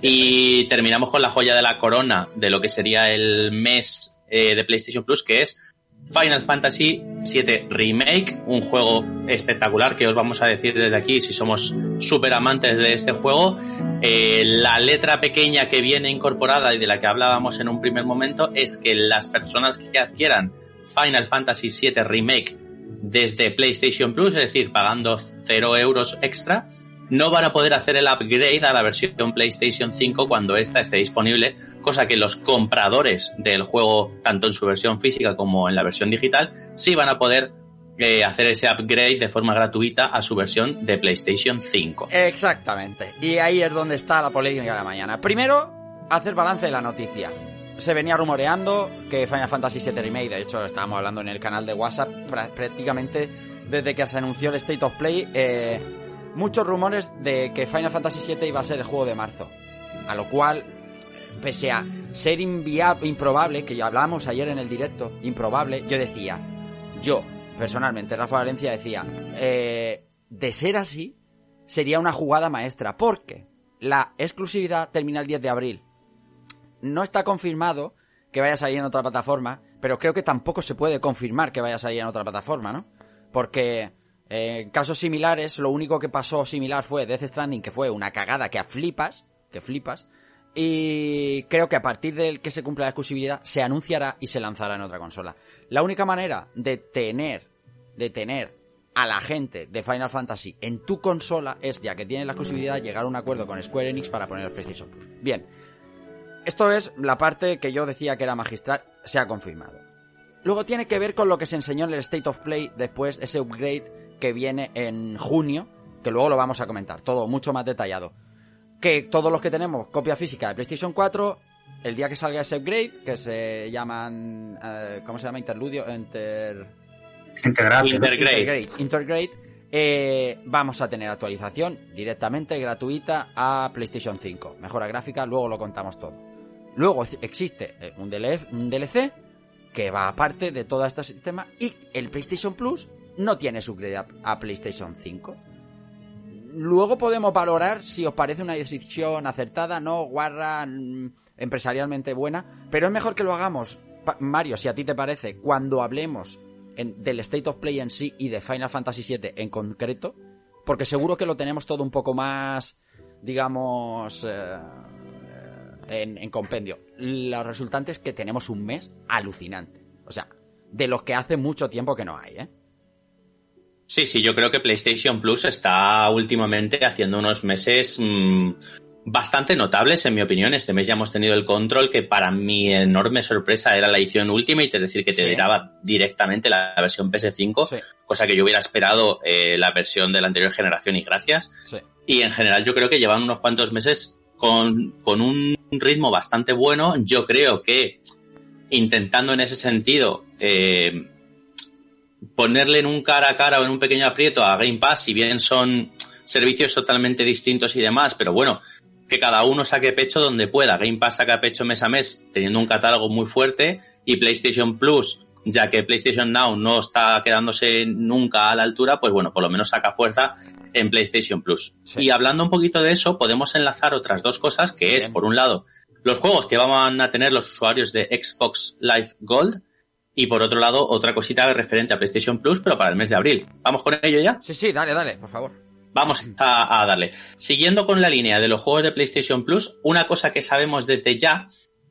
Y terminamos con la joya de la corona de lo que sería el mes eh, de PlayStation Plus, que es Final Fantasy VII Remake, un juego espectacular que os vamos a decir desde aquí si somos súper amantes de este juego. Eh, la letra pequeña que viene incorporada y de la que hablábamos en un primer momento es que las personas que adquieran Final Fantasy VII Remake desde PlayStation Plus, es decir, pagando 0 euros extra, no van a poder hacer el upgrade a la versión PlayStation 5 cuando esta esté disponible, cosa que los compradores del juego, tanto en su versión física como en la versión digital, sí van a poder eh, hacer ese upgrade de forma gratuita a su versión de PlayStation 5. Exactamente. Y ahí es donde está la polémica de la mañana. Primero, hacer balance de la noticia. Se venía rumoreando que Final Fantasy VII Remake, de hecho estábamos hablando en el canal de WhatsApp prácticamente desde que se anunció el State of Play, eh, muchos rumores de que Final Fantasy VII iba a ser el juego de marzo. A lo cual pese a ser improbable, que ya hablamos ayer en el directo, improbable, yo decía, yo, personalmente, Rafa Valencia decía, eh, de ser así, sería una jugada maestra, porque la exclusividad termina el 10 de abril. No está confirmado que vaya a salir en otra plataforma, pero creo que tampoco se puede confirmar que vaya a salir en otra plataforma, ¿no? Porque eh, casos similares, lo único que pasó similar fue Death Stranding, que fue una cagada que flipas, que flipas, y creo que a partir del que se cumpla la exclusividad se anunciará y se lanzará en otra consola. La única manera de tener, de tener a la gente de Final Fantasy en tu consola es, ya que tienes la exclusividad, llegar a un acuerdo con Square Enix para poner PlayStation Plus. Bien, esto es la parte que yo decía que era magistral, se ha confirmado. Luego tiene que ver con lo que se enseñó en el State of Play después, ese upgrade que viene en junio, que luego lo vamos a comentar, todo mucho más detallado. Que todos los que tenemos copia física de PlayStation 4, el día que salga ese upgrade, que se llaman, eh, ¿cómo se llama? Interludio, Inter... Integrate. Intergrade. Intergrade, Intergrade, eh, vamos a tener actualización directamente gratuita a PlayStation 5. Mejora gráfica, luego lo contamos todo. Luego existe eh, un DLC, un DLC que va aparte de todo este sistema y el PlayStation Plus no tiene su a, PlayStation 5. Luego podemos valorar si os parece una decisión acertada, no, guarra, mm, empresarialmente buena, pero es mejor que lo hagamos, Mario, si a ti te parece, cuando hablemos del State of Play en sí y de Final Fantasy VII en concreto, porque seguro que lo tenemos todo un poco más, digamos, eh, en, en compendio. Lo resultante es que tenemos un mes alucinante. O sea, de los que hace mucho tiempo que no hay, ¿eh? Sí, sí, yo creo que PlayStation Plus está últimamente haciendo unos meses mm, bastante notables, en mi opinión. Este mes ya hemos tenido el control, que para mi enorme sorpresa era la edición Ultimate, es decir, que te Sí. daba directamente la versión PS5, Sí, cosa que yo hubiera esperado eh, la versión de la anterior generación y gracias. sí. Y en general yo creo que llevan unos cuantos meses con, con un ritmo bastante bueno. Yo creo que intentando en ese sentido eh, ponerle en un cara a cara o en un pequeño aprieto a Game Pass, si bien son servicios totalmente distintos y demás, pero bueno, que cada uno saque pecho donde pueda. Game Pass saca pecho mes a mes teniendo un catálogo muy fuerte y PlayStation Plus, ya que PlayStation Now no está quedándose nunca a la altura, pues bueno, por lo menos saca fuerza en PlayStation Plus. Sí. Y hablando un poquito de eso, podemos enlazar otras dos cosas, que es, por un lado, los juegos que van a tener los usuarios de Xbox Live Gold, y por otro lado, otra cosita referente a PlayStation Plus, pero para el mes de abril. ¿Vamos con ello ya? Sí, sí, dale, dale, por favor. Vamos a, a darle. Siguiendo con la línea de los juegos de PlayStation Plus, una cosa que sabemos desde ya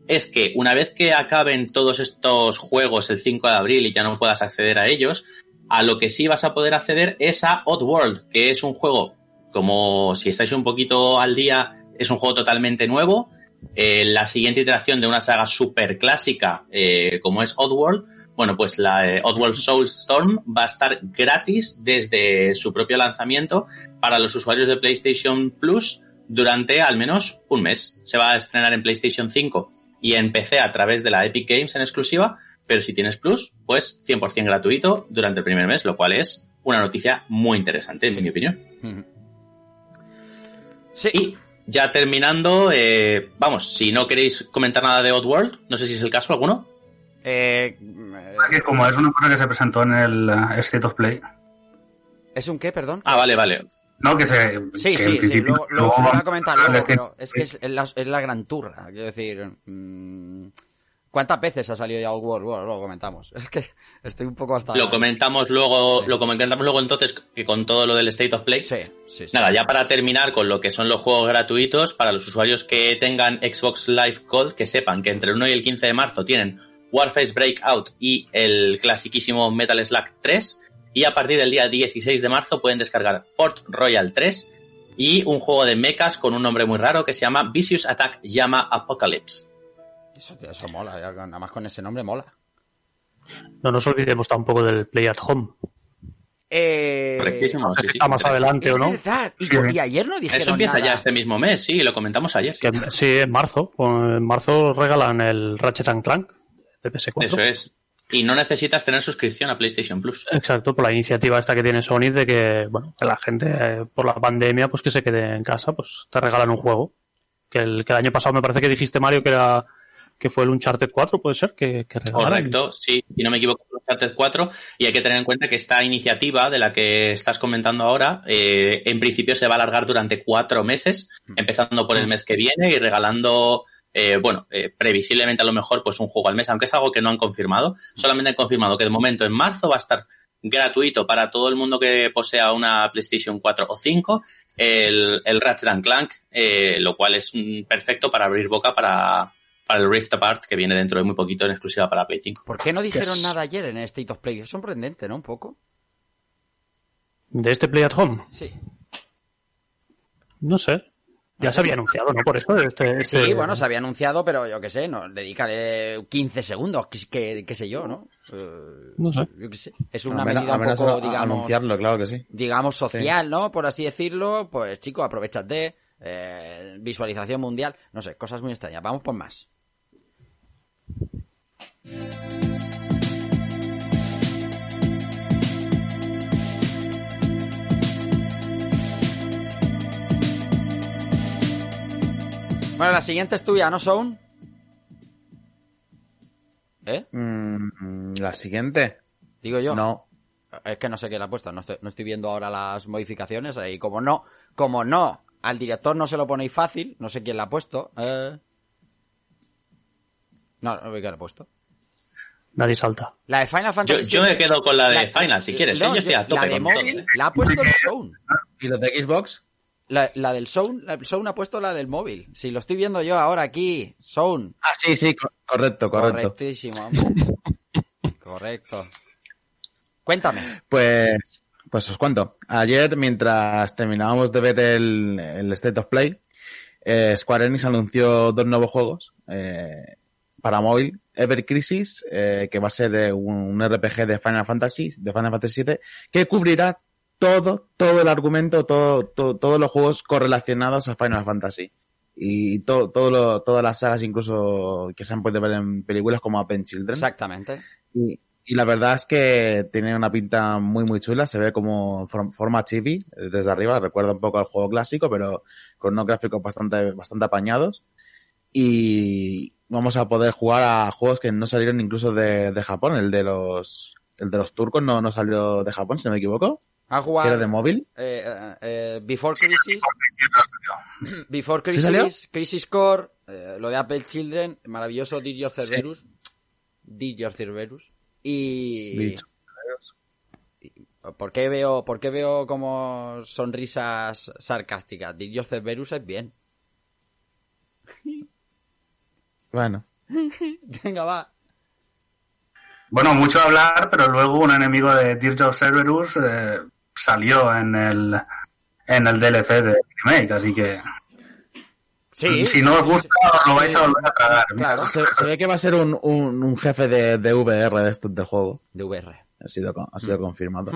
es que una vez que acaben todos estos juegos el 5 de abril y ya no puedas acceder a ellos, a lo que sí vas a poder acceder es a Oddworld, que es un juego, como si estáis un poquito al día, es un juego totalmente nuevo. Eh, la siguiente iteración de una saga super clásica eh, como es Oddworld, bueno, pues la eh, Oddworld Soulstorm va a estar gratis desde su propio lanzamiento para los usuarios de PlayStation Plus durante al menos un mes. Se va a estrenar en PlayStation 5 y en PC a través de la Epic Games en exclusiva, pero si tienes Plus, pues 100% gratuito durante el primer mes, lo cual es una noticia muy interesante, en mi opinión. Sí, Y ya terminando, eh, vamos, si no queréis comentar nada de Oddworld, no sé si es el caso alguno. Eh, Que como es una cosa que se presentó en el eh, State of Play, ¿es un qué, perdón? Ah, vale, vale. no que se. Sí, que sí, sí, luego, luego luego lo voy a comentar luego, pero es que es, es la, es la gran turra, quiero decir... mm, ¿Cuántas veces ha salido ya World? Bueno, luego comentamos. Es que estoy un poco hasta... Lo comentamos luego, Sí. lo comentamos luego entonces que con todo lo del State of Play. Sí, sí, sí. Nada, ya para terminar con lo que son los juegos gratuitos, para los usuarios que tengan Xbox Live Gold, que sepan que entre el 1 y el 15 de marzo tienen Warface Breakout y el clasiquísimo Metal Slug 3, y a partir del día 16 de marzo pueden descargar Port Royal 3 y un juego de mechas con un nombre muy raro que se llama Vicious Attack Llama Apocalypse. Eso, eso mola, ya, nada más con ese nombre mola. No nos olvidemos tampoco del Play at Home. Eh, Correctísimo, No sé si está más adelante es o no. verdad. Y, Sí. y ayer no dijeron Eso empieza nada. ya este mismo mes, sí, lo comentamos ayer. Que, sí, en marzo. En marzo regalan el Ratchet and Clank de PS4. Eso es. Y no necesitas tener suscripción a PlayStation Plus. Exacto, por la iniciativa esta que tiene Sony de que, bueno, que la gente, eh, por la pandemia, pues que se quede en casa, pues te regalan un juego. Que el, que el año pasado me parece que dijiste, Mario, que era que fue el Uncharted 4, puede ser, que, que regalaron. Correcto, sí, si no me equivoco, el Uncharted 4. Y hay que tener en cuenta que esta iniciativa de la que estás comentando ahora, eh, en principio se va a alargar durante cuatro meses, empezando por el mes que viene y regalando, eh, bueno, eh, previsiblemente a lo mejor, pues un juego al mes, aunque es algo que no han confirmado. Solamente han confirmado que de momento en marzo va a estar gratuito para todo el mundo que posea una PlayStation 4 o 5 el, el Ratchet and Clank, eh, lo cual es mm, perfecto para abrir boca para, para el Rift Apart que viene dentro de muy poquito en exclusiva para Play 5. ¿Por qué no dijeron Yes. nada ayer en el State of Play? Es sorprendente, ¿no? Un poco. De este Play at Home, Sí. no sé. Ya se había anunciado, ¿no? Por eso, este, Sí, este- bueno, se había anunciado, pero yo qué sé, no, dedicaré 15 segundos, qué, sé yo, ¿no? Eh, No sé. Yo qué sé. Es una a medida a un poco, a- digamos, anunciarlo, claro que sí. digamos social, ¿no? Por así decirlo, pues chicos, aprovechate, eh, visualización mundial, no sé, cosas muy extrañas. Vamos por más. Bueno, la siguiente es tuya, ¿no, Sound? ¿Eh? Mm, la siguiente. Digo yo. No. Es que no sé qué le ha puesto, no estoy, no estoy viendo ahora las modificaciones y como no, como no, al director no se lo ponéis fácil, no sé quién la ha puesto. eh. No, no sé qué le ha puesto. Nadie salta. La de Final Yo, Fantasy yo me VII, quedo con la de la- Final, si quieres. ¿eh? no, yo estoy a tope la de con móvil todo, ¿eh? la ha puesto el Zone. ¿Y los de Xbox? La, la del Zone, la, Zone ha puesto la del móvil. Si lo estoy viendo yo ahora aquí, Zone. Ah, sí, sí, co- correcto, correcto. Correctísimo, hombre. Correcto. Cuéntame. Pues, pues os cuento. Ayer, mientras terminábamos de ver el, el State of Play, eh, Square Enix anunció dos nuevos juegos eh, para móvil. Ever Crisis, eh, que va a ser eh, un, un RPG de Final Fantasy, de Final Fantasy VII, que cubrirá todo, todo el argumento, todo, todo- todos los juegos correlacionados a Final Fantasy. Y to- todo lo- todas las sagas, incluso que se han podido ver en películas como Advent Children. Exactamente. Y, y la verdad es que tiene una pinta muy muy chula, se ve como form- forma chibi eh, desde arriba, recuerda un poco al juego clásico, pero con unos gráficos bastante, bastante apañados. Y vamos a poder jugar a juegos que no salieron incluso de, de Japón, el de los el de los turcos no, no salió de Japón, si no me equivoco, Ha que jugado era de móvil. eh, eh, eh, Before Crisis. Before Crisis, salió? Crisis Core, eh, lo de Apple Children, maravilloso Did Your Cerberus. Did Your Cerberus. Y... Dicho. ¿Por qué veo, por qué veo como sonrisas sarcásticas? Did Your Cerberus es bien. Bueno, Venga, va. Bueno, mucho hablar, pero luego un enemigo de Dirge of Cerberus eh, salió en el, en el DLC de remake, así que Sí. si no os gusta os lo vais a volver a tragar. Claro. se, se ve que va a ser un, un, un jefe de, de VR de estos del juego, De VR. ha sido, ha sido confirmado.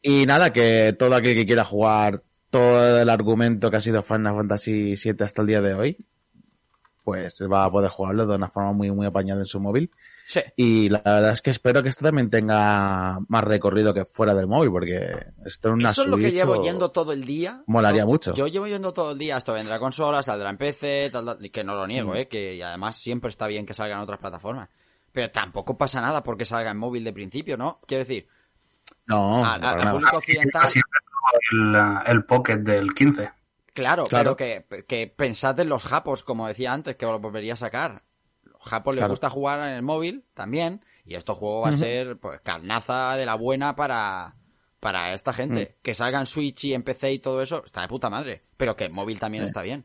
Y nada, que todo aquel que quiera jugar todo el argumento que ha sido Final Fantasy VII hasta el día de hoy, pues va a poder jugarlo de una forma muy, muy apañada en su móvil. Sí. Y la verdad es que espero que esto también tenga más recorrido que fuera del móvil, porque esto en una Eso es lo que llevo o- yendo todo el día. Molaría Yo- mucho. Yo llevo yendo todo el día. Esto vendrá a consola, saldrá en PC, tal, tal, que no lo Mm. niego, ¿eh? Que y además siempre está bien que salgan otras plataformas. Pero tampoco pasa nada porque salga en móvil de principio, ¿no? Quiero decir, No, al público occidental, Así el, el Pocket del 15. claro, Claro. pero que, que pensad en los japos, como decía antes, que os lo volvería a sacar. Los japos les Claro. gusta jugar en el móvil también, y este juego va a ser, pues, carnaza de la buena para, para esta gente. Mm. Que salga en Switch y en PC y todo eso, está de puta madre. Pero que en móvil también está bien.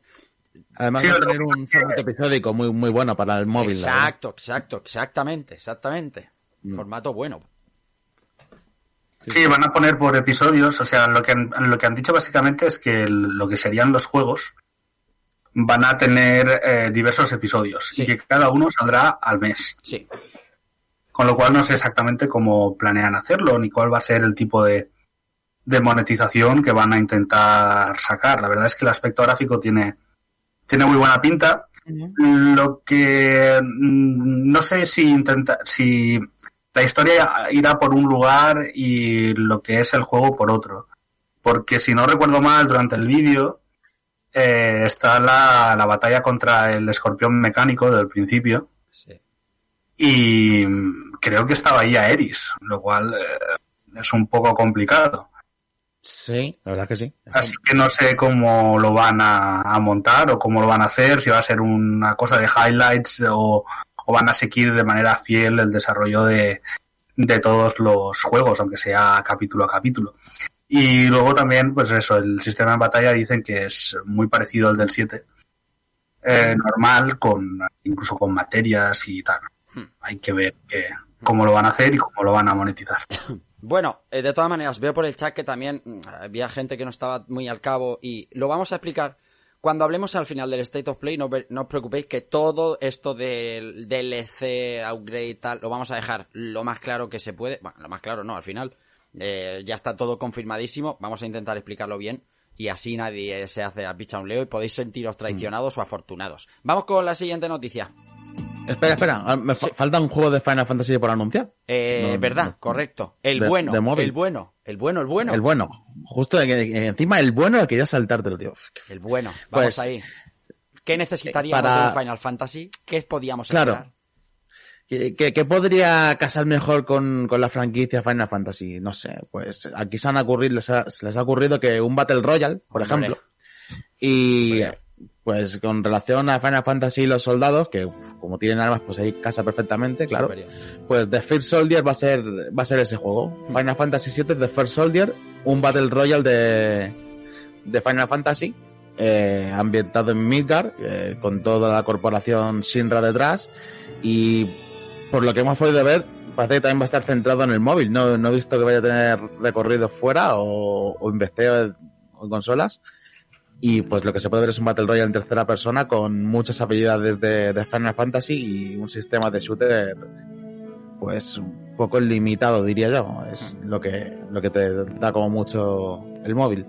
Además Sí, va a tener un formato episódico muy, muy bueno para el móvil. Exacto, exacto, exactamente, exactamente. Mm. Formato bueno. Sí, van a poner por episodios, o sea, lo que han, lo que han dicho básicamente es que el- lo que serían los juegos van a tener eh, diversos episodios Sí. y que cada uno saldrá al mes. Sí. Con lo cual no sé exactamente cómo planean hacerlo ni cuál va a ser el tipo de, de monetización que van a intentar sacar. La verdad es que el aspecto gráfico tiene, tiene muy buena pinta. Lo que mm, no sé si intenta, si la historia irá por un lugar y lo que es el juego por otro. Porque si no recuerdo mal, durante el vídeo eh, está la, la batalla contra el escorpión mecánico del principio. Sí. Y creo que estaba ahí a Eris, lo cual eh, es un poco complicado. Sí, la verdad que sí. Así que no sé cómo lo van a, a montar o cómo lo van a hacer, si va a ser una cosa de highlights o, o van a seguir de manera fiel el desarrollo de, de todos los juegos, aunque sea capítulo a capítulo. Y luego también, pues eso, el sistema de batalla dicen que es muy parecido al del 7. Eh, normal, con incluso con materias y tal. Hay que ver que, cómo lo van a hacer y cómo lo van a monetizar. Bueno, eh, de todas maneras, veo por el chat que también mm, había gente que no estaba muy al cabo y lo vamos a explicar. Cuando hablemos al final del State of Play, no, no os preocupéis que todo esto del DLC, upgrade y tal, lo vamos a dejar lo más claro que se puede. Bueno, lo más claro no, al final eh, ya está todo confirmadísimo. Vamos a intentar explicarlo bien y así nadie se hace a picha un leo y podéis sentiros traicionados o afortunados. Vamos con la siguiente noticia. Espera, espera, ah, me fa- falta un juego de Final Fantasy por anunciar. Eh, No, verdad, no. correcto. El De- bueno, de el bueno, el bueno, el bueno. El bueno. Justo de que- que encima el bueno quería saltártelo, tío. Uf, qué El bueno, vamos Pues, ahí. ¿Qué necesitaríamos para- de un Final Fantasy? ¿Qué podíamos Claro. Qué podría casar mejor con, con la franquicia Final Fantasy? No sé, pues aquí se han ocurrido, les ha, se les ha ocurrido que un Battle Royale, por Hombre. ejemplo, y pues con relación a Final Fantasy y los soldados, que uf, como tienen armas, pues ahí casa perfectamente, claro. Superior. Pues The First Soldier va a ser, va a ser ese juego. Hmm. Final Fantasy VII, The First Soldier, un Battle Royale de, de Final Fantasy, eh, ambientado en Midgar, eh, con toda la corporación Shinra detrás, y por lo que hemos podido ver, parece que también va a estar centrado en el móvil. No, no he visto que vaya a tener recorrido fuera o, o en consolas. Y pues lo que se puede ver es un Battle Royale en tercera persona con muchas habilidades de, de Final Fantasy y un sistema de shooter pues un poco limitado diría yo. Es lo que, lo que te da como mucho el móvil.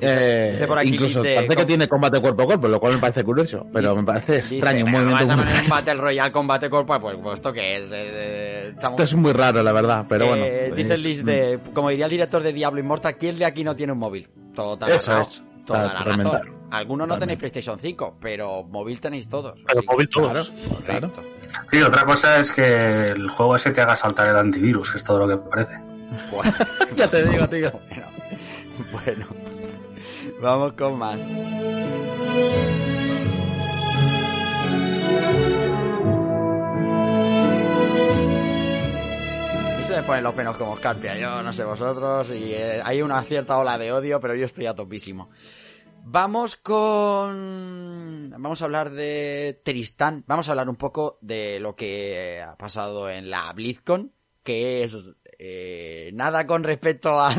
Eh, dice por aquí incluso de parece que tiene combate cuerpo a cuerpo, lo cual me parece curioso, pero me parece extraño, un Dice, movimiento "Vamos a muy poner un. Battle Royale combate cuerpo a cuerpo. ¿Esto qué es? Eh, estamos- Esto es muy raro, la verdad, pero bueno. Eh, dice es- Liz de, como diría el director de Diablo Immortal, ¿quién de aquí no tiene un móvil? Toda la Eso es, Toda la razón. Algunos no tenéis PlayStation 5, pero móvil tenéis todos. Pero que- móvil todos. Claro. Sí, otra cosa es que el juego ese te haga saltar el antivirus, que es todo lo que parece. Bueno, ya te digo, tío. bueno, bueno. Vamos con más. Se me ponen los penos como escarpia. Yo no sé vosotros. Y eh, hay una cierta ola de odio, pero yo estoy a topísimo. Vamos con. Vamos a hablar de Tristán. Vamos a hablar un poco de lo que ha pasado en la BlizzCon. Que es. Eh, nada con respecto a,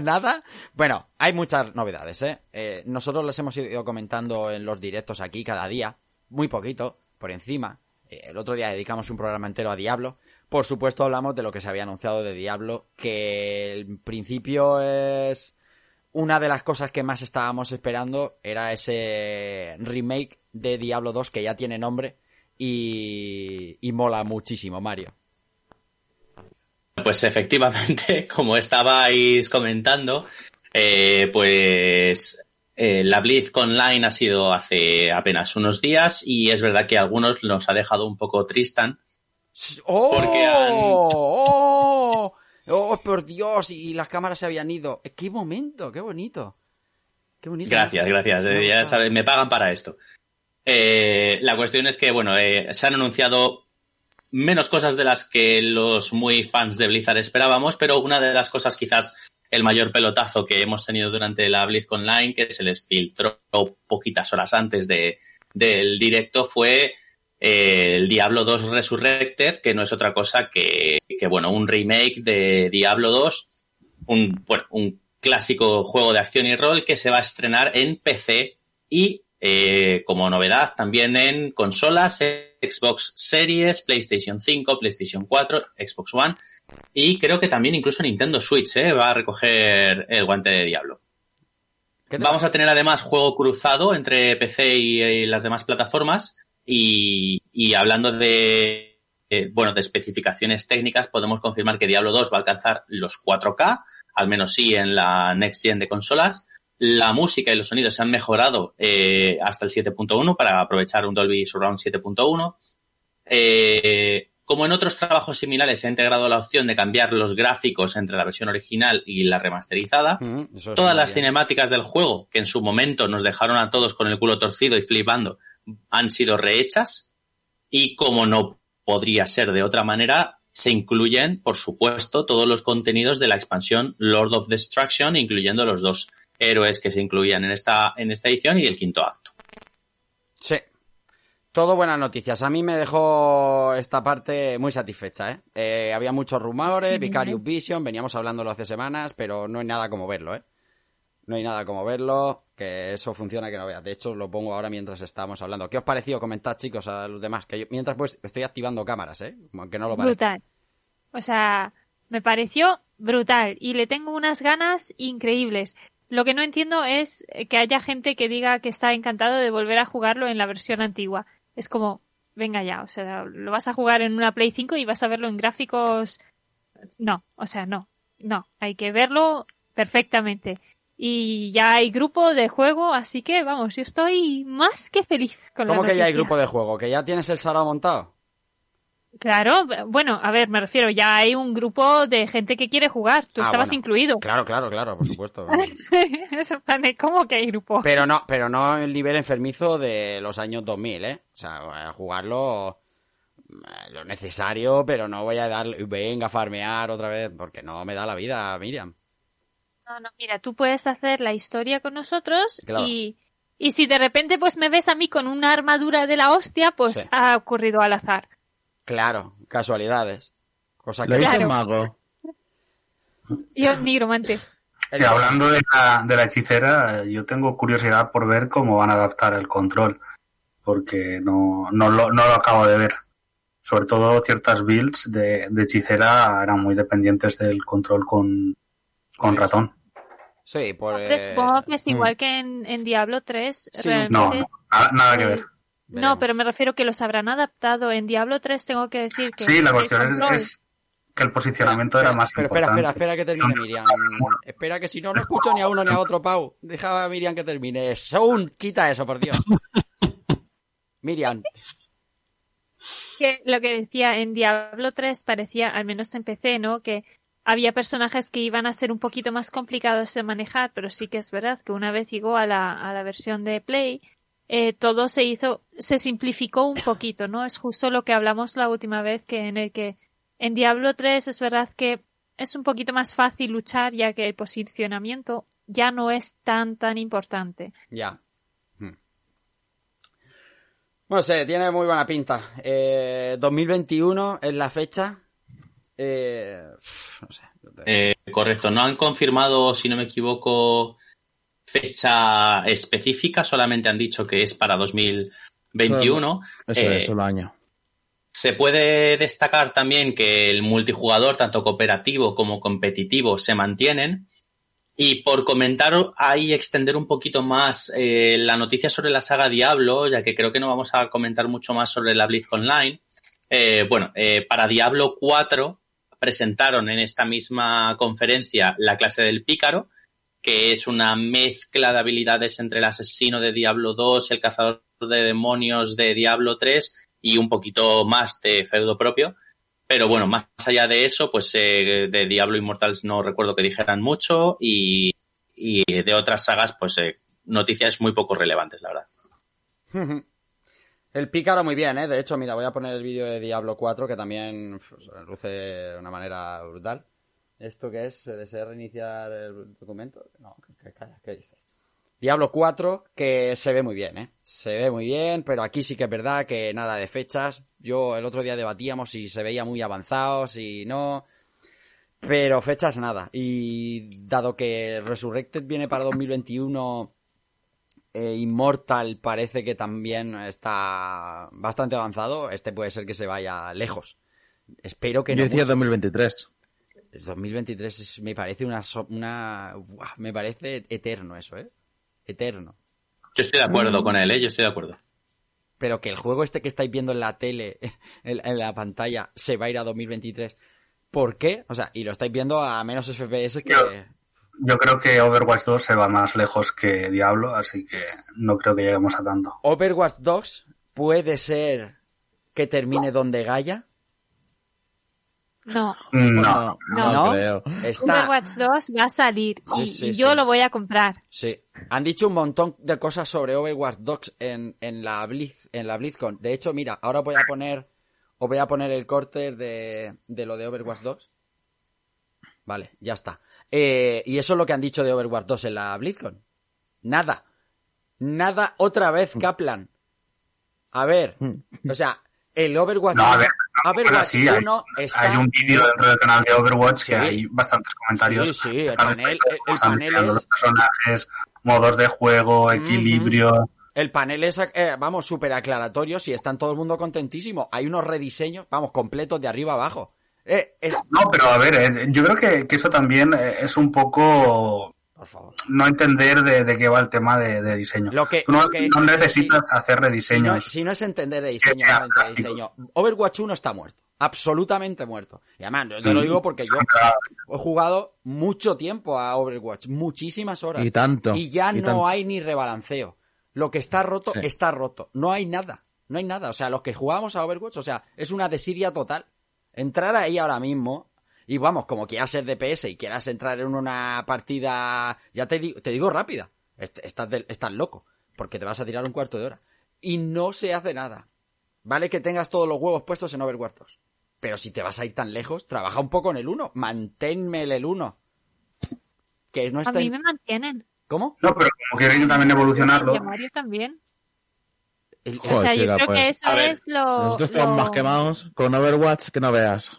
nada. Bueno, hay muchas novedades, ¿eh? Eh, Nosotros las hemos ido comentando en los directos aquí cada día. Muy poquito, por encima. Eh, El otro día dedicamos un programa entero a Diablo. Por supuesto, hablamos de lo que se había anunciado de Diablo. Que en principio es una de las cosas que más estábamos esperando era ese remake de Diablo 2 que ya tiene nombre y, y mola muchísimo, Mario. Pues efectivamente, como estabais comentando, eh, pues eh, la Blizz Online ha sido hace apenas unos días y es verdad que a algunos nos ha dejado un poco tristan. ¡Oh! Porque han- ¡Oh! ¡Oh, por Dios! Y las cámaras se habían ido. ¡Qué momento! ¡Qué bonito! ¡Qué bonito! Gracias, gracias. eh, ya sabes, me pagan para esto. Eh, la cuestión es que, bueno, eh, se han anunciado menos cosas de las que los muy fans de Blizzard esperábamos, pero una de las cosas quizás el mayor pelotazo que hemos tenido durante la BlizzCon Online, que se les filtró poquitas horas antes de, del directo, fue eh, el Diablo 2 Resurrected, que no es otra cosa que, que, bueno, un remake de Diablo 2, un, un clásico juego de acción y rol que se va a estrenar en PC y eh, como novedad también en consolas, Xbox Series, PlayStation 5, PlayStation 4, Xbox One y creo que también incluso Nintendo Switch eh, va a recoger el guante de Diablo. ¿Qué te- Vamos a tener además juego cruzado entre PC y, y las demás plataformas y, y hablando de eh, bueno de especificaciones técnicas podemos confirmar que Diablo 2 va a alcanzar los 4K, al menos sí en la next gen de consolas La música y los sonidos se han mejorado eh, hasta el 7.1 para aprovechar un Dolby Surround 7.1. Eh, como en otros trabajos similares se ha integrado la opción de cambiar los gráficos entre la versión original y la remasterizada, Mm, todas las bien. cinemáticas del juego, que en su momento nos dejaron a todos con el culo torcido y flipando, han sido rehechas y como no podría ser de otra manera, se incluyen, por supuesto, todos los contenidos de la expansión Lord of Destruction, incluyendo los dos héroes que se incluían en esta, en esta edición y el quinto acto. Sí. Todo buenas noticias. A mí me dejó esta parte muy satisfecha, ¿eh? Eh, había muchos rumores, Sí, Vicarious ¿eh? Vision, veníamos hablándolo hace semanas, pero no hay nada como verlo, ¿eh? No hay nada como verlo, que eso funciona que no veas. De hecho, lo pongo ahora mientras estamos hablando. ¿Qué os pareció? Comentad, chicos, a los demás. Que yo- mientras pues estoy activando cámaras, ¿eh? Aunque no lo parezca. Brutal. O sea, me pareció brutal y le tengo unas ganas increíbles. Lo que no entiendo es que haya gente que diga que está encantado de volver a jugarlo en la versión antigua. Es como, venga ya, o sea, lo vas a jugar en una Play 5 y vas a verlo en gráficos. No, o sea, no, no, hay que verlo perfectamente. Y ya hay grupo de juego, así que vamos, yo estoy más que feliz con ¿Cómo la que ya hay grupo de juego? ¿Que ya tienes el Sarao montado? Claro, bueno, a ver, me refiero, ya hay un grupo de gente que quiere jugar. Tú Ah, estabas bueno. incluido. Claro, claro, claro, por supuesto. Eso, ¿cómo que hay grupo? Pero no, pero no el nivel enfermizo de los años 2000, ¿eh? O sea, jugarlo eh, lo necesario, pero no voy a dar, venga, a farmear otra vez, porque no me da la vida, Miriam. No, no, mira, tú puedes hacer la historia con nosotros Claro. y, y si de repente pues me ves a mí con una armadura de la hostia, pues Sí. ha ocurrido al azar. Claro, casualidades. Cosa que... Lo hizo Claro. un mago. Yo, nigromante. Y hablando de la, de la hechicera, yo tengo curiosidad por ver cómo van a adaptar el control, porque no, no, lo, no lo acabo de ver. Sobre todo ciertas builds de, de hechicera eran muy dependientes del control con, con ratón. Sí, por... Hombre, eh, Supongo que es igual que en, en Diablo 3. Sí, realmente. No, no, nada, nada que eh, No, pero me refiero que los habrán adaptado. En Diablo 3 tengo que decir que... Sí, la el cuestión es, que el posicionamiento era más Pero espera, importante. espera, espera que termine Miriam. Espera que si no, no escucho ni a uno ni a otro, Pau. Deja a Miriam que termine. Sound, quita eso, por Dios. Miriam. que lo que decía en Diablo 3 parecía, al menos en PC, ¿no? Que había personajes que iban a ser un poquito más complicados de manejar, pero sí que es verdad que una vez llegó a la, a la versión de Play, eh, todo se hizo, se simplificó un poquito, ¿no? Es justo lo que hablamos la última vez que en el que en Diablo 3 es verdad que es un poquito más fácil luchar ya que el posicionamiento ya no es tan tan importante. Ya. Hmm. No sé, tiene muy buena pinta. Eh, 2021 es la fecha. Eh, no sé. Eh, correcto, no han confirmado, si no me equivoco, fecha específica, solamente han dicho que es para 2021. Eso Eh, es, solo año. Se puede destacar también que el multijugador, tanto cooperativo como competitivo, se mantienen. Y por comentar ahí, extender un poquito más eh, la noticia sobre la saga Diablo, ya que creo que no vamos a comentar mucho más sobre la Blizz Online. Eh, bueno, eh, para Diablo 4 presentaron en esta misma conferencia la clase del pícaro, que es una mezcla de habilidades entre el asesino de Diablo 2, el cazador de demonios de Diablo 3 y un poquito más de feudo propio. Pero bueno, más allá de eso, pues eh, de Diablo Immortals no recuerdo que dijeran mucho y, y de otras sagas, pues eh, noticias muy poco relevantes, la verdad. El pícaro muy bien, ¿eh? De hecho, mira, voy a poner el vídeo de Diablo 4 que también luce de una manera brutal. ¿Esto qué es? ¿Desea reiniciar el documento? No, que calla, ¿qué dice? Diablo 4 que se ve muy bien, ¿eh? Se ve muy bien, pero aquí sí que es verdad que nada de fechas. Yo el otro día debatíamos si se veía muy avanzado, si no... Pero fechas nada. Y dado que Resurrected viene para 2021 eh, Immortal parece que también está bastante avanzado. Este puede ser que se vaya lejos. Espero que Yo no. decía mucho. 2023. El 2023 es- me parece una, so- una ¡buah! me parece eterno eso, ¿eh? Eterno. Yo estoy de acuerdo con él, ¿eh? Yo estoy de acuerdo. Pero que el juego este que estáis viendo en la tele, en, en la pantalla, se va a ir a 2023. ¿Por qué? O sea, y lo estáis viendo a menos FPS que... Yo- yo creo que Overwatch 2 se va más lejos que Diablo, así que no creo que lleguemos a tanto. Overwatch 2 puede ser que termine donde Gaia. No. No, No. ¿No? creo. Está, Overwatch 2 va a salir y, Sí, sí, y yo sí. lo voy a comprar. Sí, han dicho un montón de cosas sobre Overwatch 2 en, en la Blizz, en la BlizzCon. De hecho, mira, ahora voy a poner os voy a poner el corte de, de lo de Overwatch 2. Vale, ya está. Eh, y eso es lo que han dicho de Overwatch 2 en la BlizzCon. Nada. Nada otra vez, Kaplan. A ver, o sea, el Overwatch No, a ver, Overwatch Ahora sí, hay, 1 está... hay un vídeo dentro del canal de Overwatch Sí. que hay bastantes comentarios. Sí, sí, el panel- el- están panel es- los personajes, modos de juego, equilibrio. El panel es, eh, vamos, súper aclaratorio y están todo el mundo contentísimo. Hay unos rediseños, vamos, completos de arriba a abajo. Eh, es... No, pero a ver, eh, yo creo que, que eso también es un poco Por favor. no entender de, de qué va el tema de, de diseño. Lo que- Tú no, lo que- no necesitas hacer Si no, rediseños. si no es entender de diseño, de diseño. Overwatch 1 está muerto. Absolutamente muerto. Y además, yo te lo digo porque yo he jugado mucho tiempo a Overwatch, muchísimas horas. Y tanto, Y ya y no tanto. hay ni rebalanceo. Lo que está roto, Sí. está roto. No hay nada. No hay nada. O sea, los que jugamos a Overwatch, o sea, es una desidia total. Entrar ahí ahora mismo, y vamos, como quieras ser DPS y quieras entrar en una partida, ya te digo, te digo rápida. Est- Estás, loco, porque te vas a tirar un cuarto de hora. Y no se hace nada. Vale que tengas todos los huevos puestos en Overwatch 2. Pero si te vas a ir tan lejos, trabaja un poco en el 1. Manténme el 1. Que no A está mí en- me mantienen. ¿Cómo? No, pero como quieren también evolucionarlo. Y a Mario también. El- O sea, yo chica, creo pues. que eso A ver, es lo... Nosotros estamos lo- más quemados con Overwatch que no veas.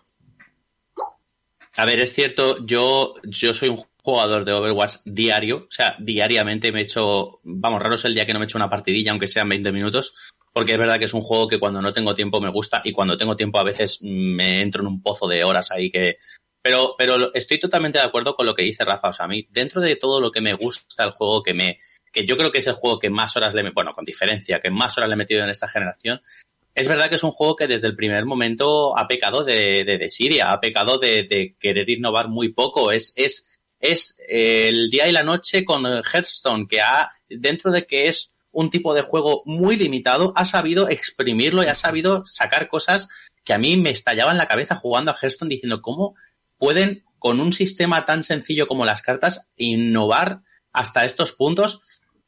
A ver, es cierto, yo, yo soy un jugador de Overwatch diario, o sea, diariamente me he hecho, vamos, raro es el día que no me he hecho una partidilla, aunque sean 20 minutos, porque es verdad que es un juego que cuando no tengo tiempo me gusta y cuando tengo tiempo a veces me entro en un pozo de horas ahí que... Pero, pero estoy totalmente de acuerdo con lo que dice Rafa, o sea, a mí, dentro de todo lo que me gusta el juego, que me, que yo creo que es el juego que más horas le, bueno, con diferencia, que más horas le he metido en esta generación, es verdad que es un juego que desde el primer momento ha pecado de, de ha pecado de, de querer innovar muy poco. Es, es, es eh, el día y la noche con Hearthstone, que ha, dentro de que es un tipo de juego muy limitado, ha sabido exprimirlo y ha sabido sacar cosas que a mí me estallaban la cabeza jugando a Hearthstone diciendo cómo pueden, con un sistema tan sencillo como las cartas, innovar hasta estos puntos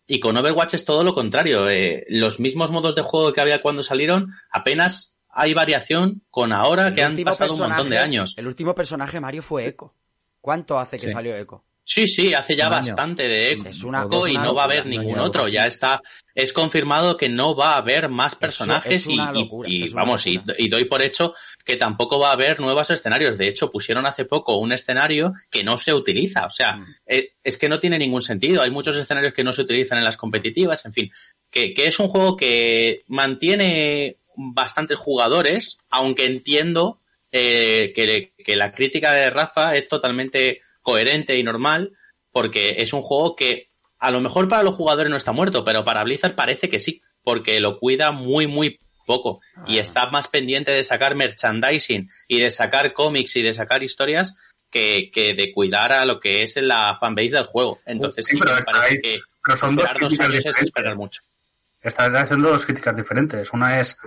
y con Overwatch es todo lo contrario. eh, los mismos modos de juego que había cuando salieron, apenas hay variación con ahora el que han pasado un montón de años. El último personaje, Mario, fue Echo. ¿Cuánto hace que Sí. salió Echo? Sí, sí, hace ya bastante de Echo Es una y no va a haber ningún otro. Ya está, es confirmado que no va a haber más personajes y- locura, vamos, y, doy por hecho que tampoco va a haber nuevos escenarios. De hecho, pusieron hace poco un escenario que no se utiliza. O sea, Mm. eh, es que no tiene ningún sentido. Hay muchos escenarios que no se utilizan en las competitivas, en fin. Que, que es un juego que mantiene bastantes jugadores, aunque entiendo eh, que, que la crítica de Rafa es totalmente coherente y normal, porque es un juego que a lo mejor para los jugadores no está muerto, pero para Blizzard parece que sí, porque lo cuida muy, muy poco y está más pendiente de sacar merchandising y de sacar cómics y de sacar historias que, que de cuidar a lo que es la fanbase del juego. Entonces Sí, sí, pero me parece ahí. que son dos esperar dos años es esperar mucho. Estás haciendo dos críticas diferentes. Una es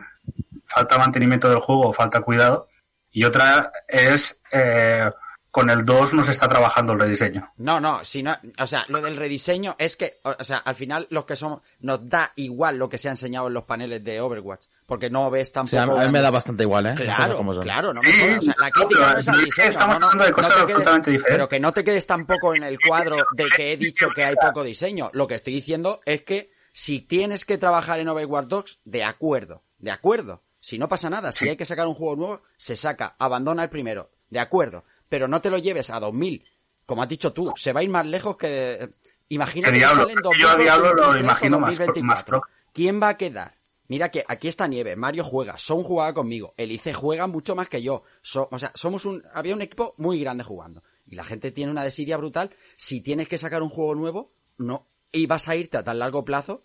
falta mantenimiento del juego, falta cuidado. Y otra es eh, con el 2 no se está trabajando el rediseño. No, no, si no, o sea, lo del rediseño es que, o o sea, al final los que somos, nos da igual lo que se ha enseñado en los paneles de Overwatch, porque no ves O tampoco. sea, a mí me da bastante igual, ¿eh? Claro, como son. claro, no Sí, me jodas. O sea, la crítica no es al diseño. estamos no, hablando de no cosas quedes- absolutamente diferentes. Pero que no te quedes tampoco en el cuadro de que he dicho que hay poco diseño. Lo que estoy diciendo es que si tienes que trabajar en Overwatch 2, de acuerdo, de acuerdo. Si no pasa nada, si hay que sacar un juego nuevo, se saca, abandona el primero, de acuerdo. Pero no te lo lleves a 2000, como has dicho tú, se va a ir más lejos que... Imagina Que que Diablo, sale en que yo a Diablo lo 2023 o imagino más- 2024. más pro. ¿Quién va a quedar? Mira que aquí está Nieve, Mario juega, Son jugaba conmigo, Elice juega mucho más que yo. So- o sea, somos un, había un equipo muy grande jugando. Y la gente tiene una desidia brutal. Si tienes que sacar un juego nuevo, no. Y vas a irte a tan largo plazo,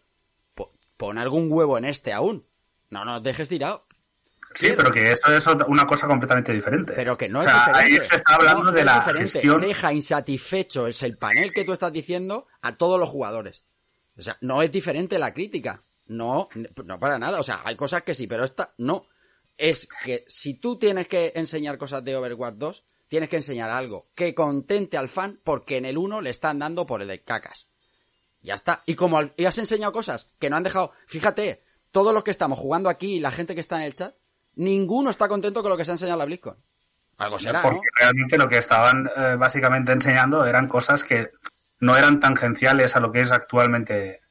po- pon algún huevo en este aún. No nos dejes tirado. Sí, pero que esto es una cosa completamente diferente. Pero que no O es sea, diferente. ahí se está hablando No, de no es la gestión. Deja insatisfecho, es el panel que tú estás diciendo a todos los jugadores. O sea, no es diferente la crítica. No, no para nada. O sea, hay cosas que sí, pero esta no. Es que si tú tienes que enseñar cosas de Overwatch 2, tienes que enseñar algo que contente al fan porque en el 1 le están dando por el de cacas. Ya está. Y como y has enseñado cosas que no han dejado. Fíjate, todos los que estamos jugando aquí y la gente que está en el chat, ninguno está contento con lo que se ha enseñado en la BlizzCon. Algo será, porque ¿no? realmente lo que estaban eh, básicamente enseñando eran cosas que no eran tangenciales a lo que es actualmente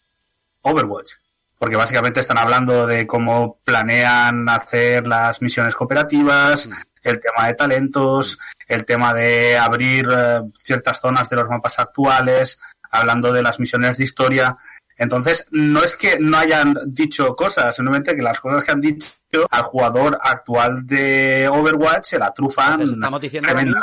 Overwatch. Porque básicamente están hablando de cómo planean hacer las misiones cooperativas, Mm. el tema de talentos, el tema de abrir eh, ciertas zonas de los mapas actuales, hablando de las misiones de historia. Entonces, no es que no hayan dicho cosas, simplemente que las cosas que han dicho al jugador actual de Overwatch se la trufan. Entonces, estamos diciendo lo mismo.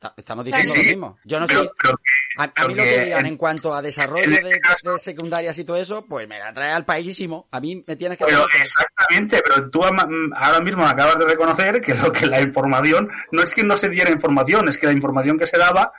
Ta- Estamos diciendo Sí, sí, lo mismo. Yo no pero- sé. pero A, a mí lo que digan en- cuanto a desarrollo de, este caso- de secundarias y todo eso, pues me la trae al paísimo. A mí me tienes que Pero exactamente, pero tú ama- ahora mismo acabas de reconocer que lo que la información no es que no se diera información, es que la información que se daba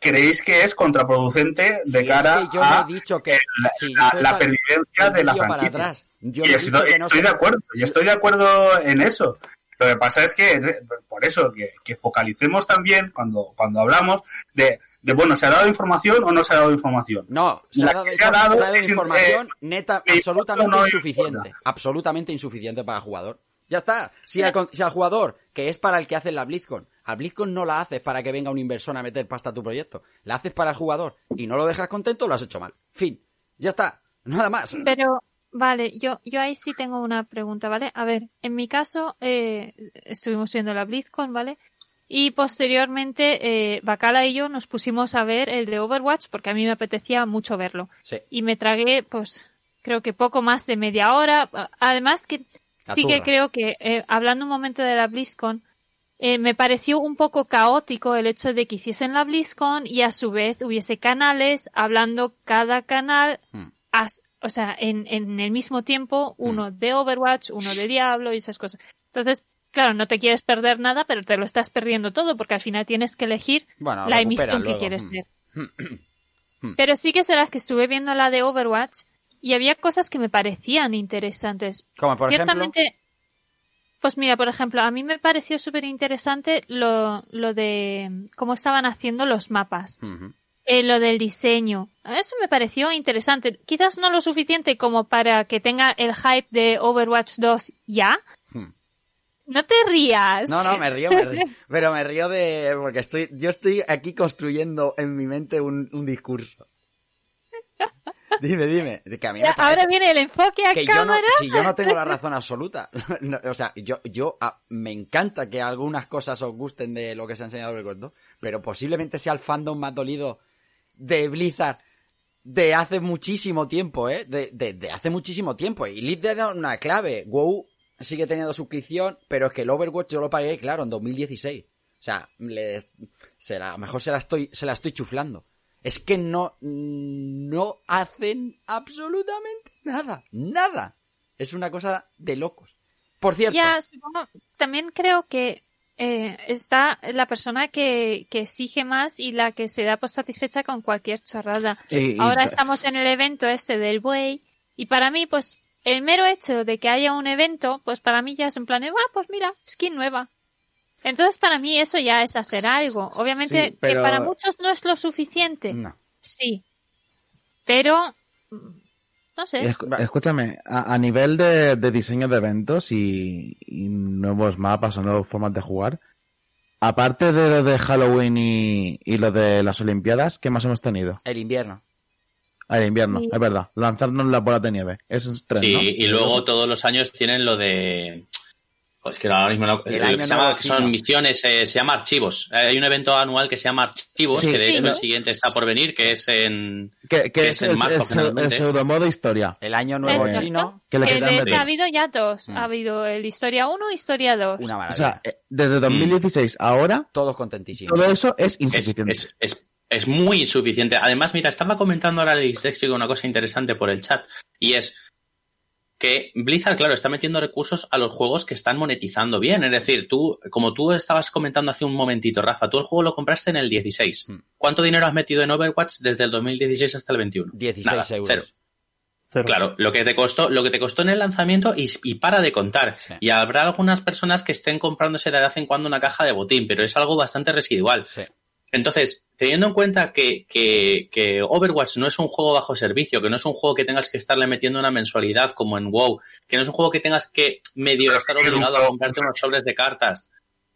creéis que es contraproducente de cara es que yo a no he dicho que la, sí, la- pervivencia de la yo para franquicia. atrás. Yo y he estoy, dicho que no estoy se- de acuerdo, y estoy de acuerdo en eso. Lo que pasa es que, por eso, que, que focalicemos también cuando, cuando hablamos de, de, bueno, ¿se ha dado información o no se ha dado información? No, se ha dado, se ha dado es, información eh, neta, absolutamente no insuficiente. Absolutamente insuficiente para el jugador. Ya está. Si al, con- si al jugador, que es para el que hace la BlizzCon, al BlizzCon no la haces para que venga un inversor a meter pasta a tu proyecto. La haces para el jugador y no lo dejas contento, lo has hecho mal. Fin. Ya está. Nada más. Pero, vale, yo, yo ahí sí tengo una pregunta, ¿vale? A ver, en mi caso, eh, estuvimos viendo la BlizzCon, ¿vale? Y posteriormente, eh, Bacala y yo nos pusimos a ver el de Overwatch porque a mí me apetecía mucho verlo. Sí. Y me tragué, pues, creo que poco más de media hora. Además que La sí que creo que, eh, hablando un momento de la BlizzCon, eh, me pareció un poco caótico el hecho de que hiciesen la BlizzCon y a su vez hubiese canales hablando cada canal, Hmm. o sea, en, en el mismo tiempo, uno de Overwatch, uno de Diablo y esas cosas. Entonces, claro, no te quieres perder nada, pero te lo estás perdiendo todo porque al final tienes que elegir Bueno, la emisión que quieres Hmm. ver. Pero sí que será que estuve viendo la de Overwatch y había cosas que me parecían interesantes. Como por ejemplo. Ciertamente, pues mira, por ejemplo, a mí me pareció súper interesante lo, lo de cómo estaban haciendo los mapas. Eh, lo del diseño. Eso me pareció interesante. Quizás no lo suficiente como para que tenga el hype de Overwatch 2 ya. Hmm. No te rías. No, no, me río, me río. Pero me río de. Porque estoy. Yo estoy aquí construyendo en mi mente un, un discurso. Dime, dime. Que a mí me Ya, parece Ahora viene el enfoque a que yo no, cámara. si yo no tengo la razón absoluta. No, o sea, yo, yo me encanta que algunas cosas os gusten de lo que se ha enseñado el corto, pero posiblemente sea el fandom más dolido de Blizzard de hace muchísimo tiempo, ¿eh? De, de, de hace muchísimo tiempo. Y ha dado una clave. WoW sigue teniendo suscripción, pero es que el Overwatch yo lo pagué, claro, en 2016. O sea, le, se la, a lo mejor se la estoy, se la estoy chuflando. Es que no, no hacen absolutamente nada. Nada. Es una cosa de locos. Por cierto. Ya, supongo, también creo que eh, está la persona que, que exige más y la que se da por satisfecha con cualquier chorrada. Sí, y- Ahora estamos en el evento este del buey y para mí, pues, el mero hecho de que haya un evento, pues para mí ya es en plan de, ah, pues mira, skin nueva. Entonces para mí eso ya es hacer algo. Obviamente Sí, pero- que para muchos no es lo suficiente. No. Sí. Pero, no sé. Escúchame, a, a nivel de, de diseño de eventos y, y nuevos mapas o nuevas formas de jugar, aparte de lo de Halloween y, y lo de las Olimpiadas, ¿qué más hemos tenido? El invierno. Ah, El invierno, Sí. es verdad. Lanzarnos las bolas de nieve. Eso es tren, Sí, ¿no? y luego todos los años tienen lo de. Pues que ahora mismo no- El lo año que se nuevo llama- chino. son misiones, eh, se llama archivos. Eh, hay un evento anual que se llama archivos, Sí, que de sí. hecho el siguiente está por venir, que es en. Que, que que es, es en el, marzo, el el pseudomodo historia. El año nuevo chino. Que le de este ha habido ya dos. Mm. Ha habido el Historia 1 y Historia 2. Una O maravilla. sea, eh, desde 2016 ahora, Todos contentísimos. todo eso es insuficiente. es, es, es muy insuficiente. Además, mira, estaba comentando ahora Alex Dextric una cosa interesante por el chat, y es. Que Blizzard, claro, está metiendo recursos a los juegos que están monetizando bien. Es decir, tú, como tú estabas comentando hace un momentito, Rafa, tú el juego lo compraste en el 16. Hmm. ¿Cuánto dinero has metido en Overwatch desde el 2016 hasta el 21? 16 Nada, euros. cero. Cero. Claro, lo que te costó, lo que te costó en el lanzamiento y, y para de contar. Sí. Y habrá algunas personas que estén comprándose de vez en cuando una caja de botín, pero es algo bastante residual. Sí. Entonces, teniendo en cuenta que, que, que Overwatch no es un juego bajo servicio, que no es un juego que tengas que estarle metiendo una mensualidad como en WoW, que no es un juego que tengas que medio estar obligado a comprarte unos sobres de cartas.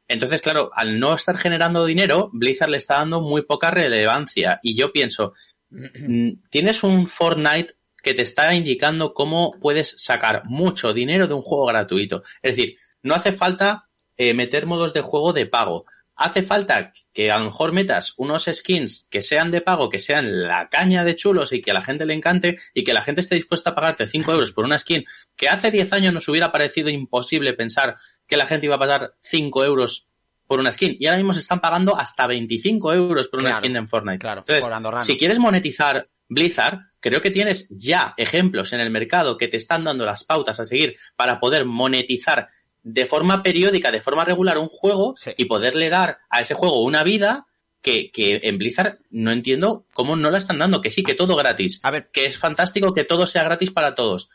Entonces, claro, al no estar generando dinero, Blizzard le está dando muy poca relevancia. Y yo pienso, mm, tienes un Fortnite que te está indicando cómo puedes sacar mucho dinero de un juego gratuito. Es decir, no hace falta eh, meter modos de juego de pago. Hace falta que a lo mejor metas unos skins que sean de pago, que sean la caña de chulos y que a la gente le encante y que la gente esté dispuesta a pagarte 5 euros por una skin que hace 10 años nos hubiera parecido imposible pensar que la gente iba a pagar 5 euros por una skin. Y ahora mismo se están pagando hasta 25 euros por una skin en Fortnite. claro, Entonces, por si quieres monetizar Blizzard, creo que tienes ya ejemplos en el mercado que te están dando las pautas a seguir para poder monetizar de forma periódica, de forma regular un juego Sí. y poderle dar a ese juego una vida que, que en Blizzard no entiendo cómo no la están dando, que sí, que todo gratis, A ver, que es fantástico que todo sea gratis para todos.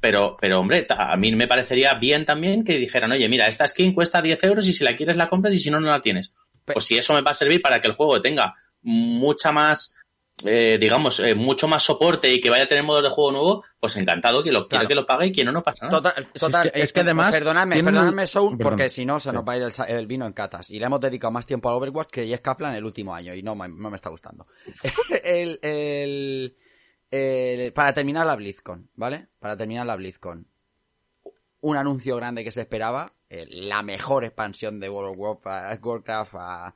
Pero, pero hombre, a mí me parecería bien también que dijeran, oye, mira, esta skin cuesta 10 euros y si la quieres la compras y si no, no la tienes. Pues si eso me va a servir para que el juego tenga mucha más, eh, digamos, eh, mucho más soporte y que vaya a tener modos de juego nuevo, pues encantado, que lo quiera Claro. que lo pague y quien no, no pasa nada. Total, total, es que- es que además Perdonadme, perdonadme, Soul, Perdón. porque si no se nos va a ir el, vino en catas. Y le hemos dedicado más tiempo a Overwatch que Jess Kaplan el último año. Y no, me- no me está gustando. el, el- el- para terminar la BlizzCon, ¿vale? Para terminar la BlizzCon. Un anuncio grande que se esperaba. eh, la mejor expansión de World of Warcraft, Warcraft a,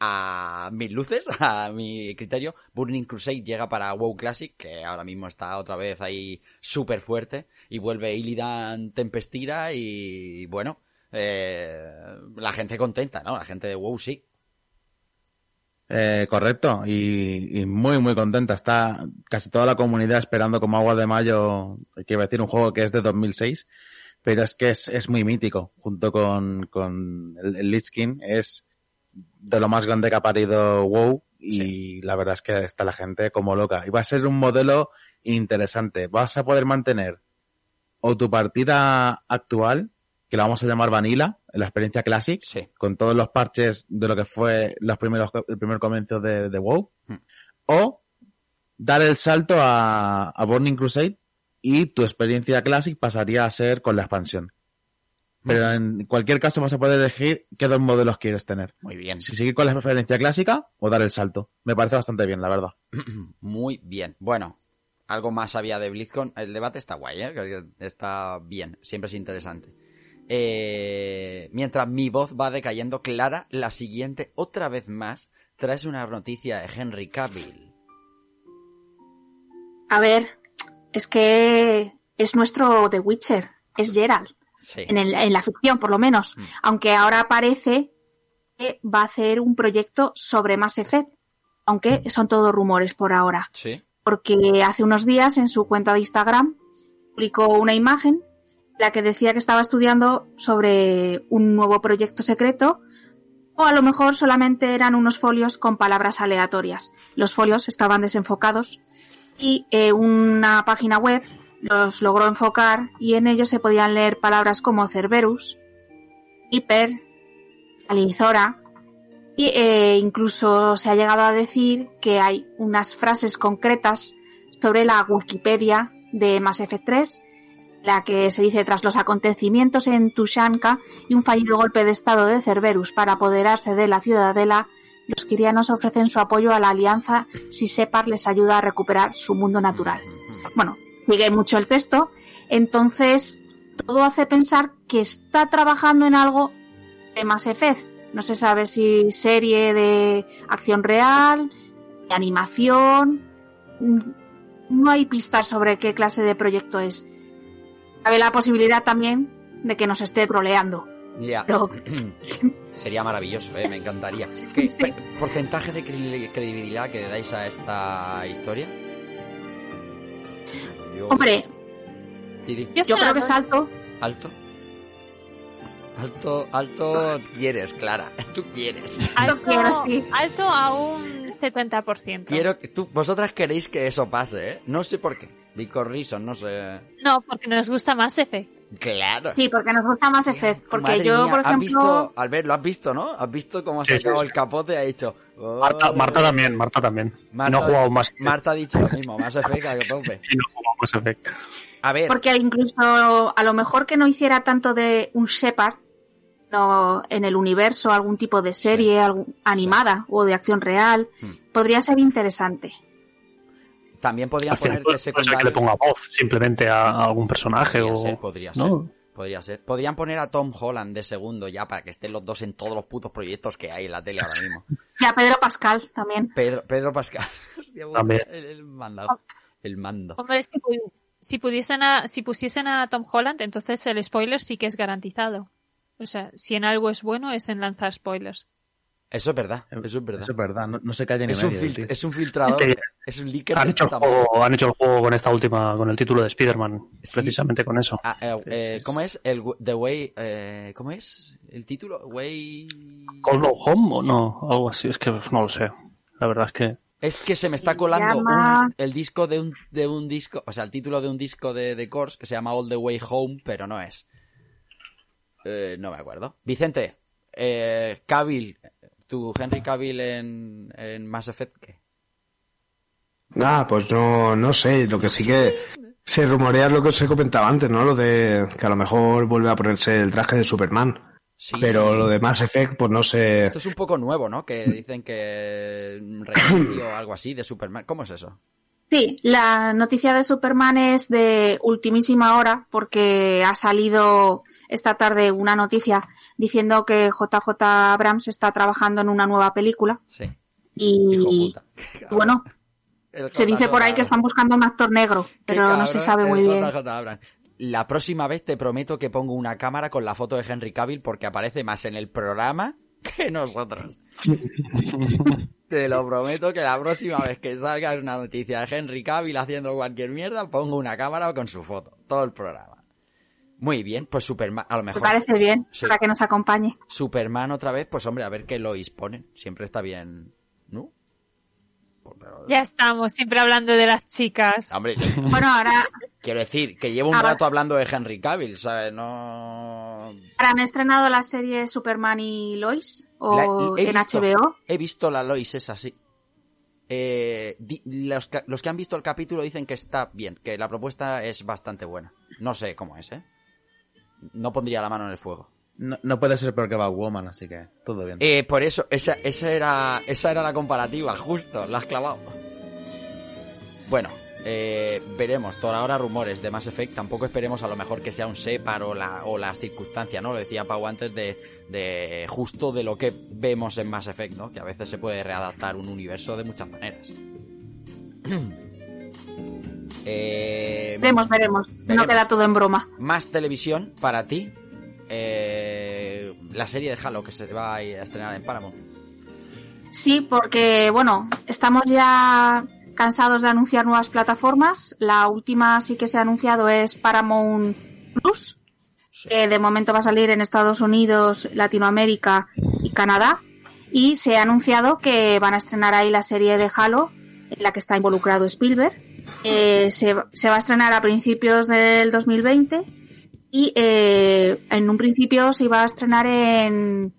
a mil luces, a mi criterio. Burning Crusade llega para WoW Classic, que ahora mismo está otra vez ahí súper fuerte. Y vuelve Illidan Tempestira y bueno, eh, la gente contenta, ¿no? La gente de WoW sí. Eh, correcto, y, y muy, muy contenta. Está casi toda la comunidad esperando como agua de mayo, que iba a decir un juego que es de 2006, pero es que es, es muy mítico, junto con, con el, el Lich King, es de lo más grande que ha parido WoW, y la verdad es que está la gente como loca. Y va a ser un modelo interesante. Vas a poder mantener o tu partida actual, que la vamos a llamar Vanilla, la experiencia Classic, Sí. con todos los parches de lo que fue los primeros, el primer comienzo de, de WoW, Hmm. o dar el salto a, a Burning Crusade y tu experiencia Classic pasaría a ser con la expansión. Pero en cualquier caso vas a poder elegir qué dos modelos quieres tener. Muy bien. Si seguir con la experiencia clásica o dar el salto. Me parece bastante bien, la verdad. Muy bien. Bueno, algo más había de BlizzCon. El debate está guay, ¿eh? Está bien. Siempre es interesante. Eh, mientras mi voz va decayendo, Clara, la siguiente, otra vez más, traes una noticia de Henry Cavill. A ver, es que es nuestro The Witcher, es Gerald, Sí. en, el- en la ficción por lo menos, Mm. aunque ahora parece que va a hacer un proyecto sobre Mass Effect, aunque son todos rumores por ahora, Sí. porque hace unos días en su cuenta de Instagram publicó una imagen en la que decía que estaba estudiando sobre un nuevo proyecto secreto o a lo mejor solamente eran unos folios con palabras aleatorias. Los folios estaban desenfocados y eh, una página web los logró enfocar y en ellos se podían leer palabras como Cerberus, Hiper, Alizora y eh, incluso se ha llegado a decir que hay unas frases concretas sobre la Wikipedia de Mass Effect 3 la que se dice tras los acontecimientos en Tushanka y un fallido golpe de estado de Cerberus para apoderarse de la ciudadela, los kirianos ofrecen su apoyo a la alianza si Separ les ayuda a recuperar su mundo natural. Bueno, sigue mucho el texto, entonces todo hace pensar que está trabajando en algo de Mass Effect. No se sabe si serie de acción real, de animación. No hay pistas sobre qué clase de proyecto es. Cabe la posibilidad también de que nos esté troleando. Ya. Pero- Sería maravilloso, ¿eh? me encantaría. ¿Qué Sí. porcentaje de cre- credibilidad que dais a esta historia? Yo- Hombre. Yo, Yo creo que doy. salto. Alto. Alto, alto quieres, Clara. Tú quieres. alto, quiero, sí. alto a un 70%. Quiero que tú, vosotras queréis que eso pase, ¿eh? No sé por qué. Because reason, no sé. No, porque nos gusta más Effect. Claro. Sí, porque nos gusta más Effect. Porque Madre yo, mía, por ¿has ejemplo. visto, Albert, lo has visto, ¿no? ¿Has visto cómo ha sacado el capote y ha dicho... "Oh". Marta, Marta también, Marta también. Y no ha jugado más. Marta ha dicho lo mismo, más efecto que tope. Y no ha jugado más Effect. A ver, Porque incluso a lo mejor que no hiciera tanto de un Shepard no, en el universo, algún tipo de serie algún- animada o de acción real, Hmm. podría ser interesante. también podrían poner que le ponga voz simplemente a, a algún personaje Podría o... ser, podría ¿no? ser. Podría ser. Podrían poner a Tom Holland de segundo ya para que estén los dos en todos los putos proyectos que hay en la tele ahora mismo. Y a Pedro Pascal también. Pedro, Pedro Pascal. Hostia, También. El, el mando. El mando. Hombre, si, si, pudiesen a- si pusiesen a Tom Holland, entonces el spoiler sí que es garantizado. O sea, si en algo es bueno es en lanzar spoilers. Eso es verdad. Eso es verdad. Eso es verdad, no, no se calla ni Es un, medio. fil- tío. es un filtrador. Que Es un leaker. Han de hecho, el juego, han hecho el juego con esta última, con el título de Spider-Man, Sí. precisamente con eso. Ah, eh, eh, ¿Cómo es? El, the Way... eh, ¿Cómo es? ¿El título? Way... ¿Call No Home o no? Algo así, es que no lo sé. La verdad es que... Es que se me está colando llama- un- el disco de un, de un disco, o sea, el título de un disco de, de Course que se llama All the Way Home, pero no es. Eh, no me acuerdo. Vicente, eh, Cavill, tu Henry Cavill en, en Mass Effect, ¿qué? Ah, pues no, no sé, lo que sí que se rumorea es lo que os he comentado antes, ¿no? Lo de que a lo mejor vuelve a ponerse el traje de Superman. Sí. Pero lo de Mass Effect, pues no sé. Esto es un poco nuevo, ¿no? Que dicen que o algo así de Superman. ¿Cómo es eso? Sí, la noticia de Superman es de ultimísima hora porque ha salido esta tarde una noticia diciendo que JJ Abrams está trabajando en una nueva película Sí. y bueno, se dice por ahí que están buscando un actor negro, pero no se sabe muy bien. JJ Abrams. La próxima vez te prometo que pongo una cámara con la foto de Henry Cavill porque aparece más en el programa que nosotros. te lo prometo que la próxima vez que salga una noticia de Henry Cavill haciendo cualquier mierda, pongo una cámara con su foto. Todo el programa. Muy bien, pues Superman, a lo Me mejor parece bien Sí. para que nos acompañe. Superman otra vez, pues hombre, a ver qué Lois ponen. Siempre está bien, ¿no? Pues, pero- Ya estamos, siempre hablando de las chicas. Hombre, Bueno, ahora, quiero decir que llevo un Ahora- rato hablando de Henry Cavill, ¿sabes? No... ahora han estrenado la serie Superman y Lois o La- he en visto- HBO. He visto la Lois, es así. Eh, di- los, que, los que han visto el capítulo dicen que está bien, que la propuesta es bastante buena. No sé cómo es, ¿eh? No pondría la mano en el fuego. No, no puede ser peor que Batwoman, así que todo bien. Eh, por eso, esa, esa, era, esa era la comparativa, justo, la has clavado. Bueno, eh, veremos, por ahora rumores de Mass Effect, tampoco esperemos a lo mejor que sea un separ o la, o la circunstancia, ¿no? Lo decía Pau antes de, de justo de lo que vemos en Mass Effect, ¿no? Que a veces se puede readaptar un universo de muchas maneras. eh, Veremos, veremos. No Veremos. queda todo en broma. más televisión para ti. eh, la serie de Halo que se va a estrenar en Paramount. Sí, porque, bueno, estamos ya cansados de anunciar nuevas plataformas. La última sí que se ha anunciado es Paramount Plus, que de momento va a salir en Estados Unidos, Latinoamérica y Canadá. Y se ha anunciado que van a estrenar ahí la serie de Halo, en la que está involucrado Spielberg. Eh, se, se va a estrenar a principios del 2020 y eh, en un principio se iba a estrenar en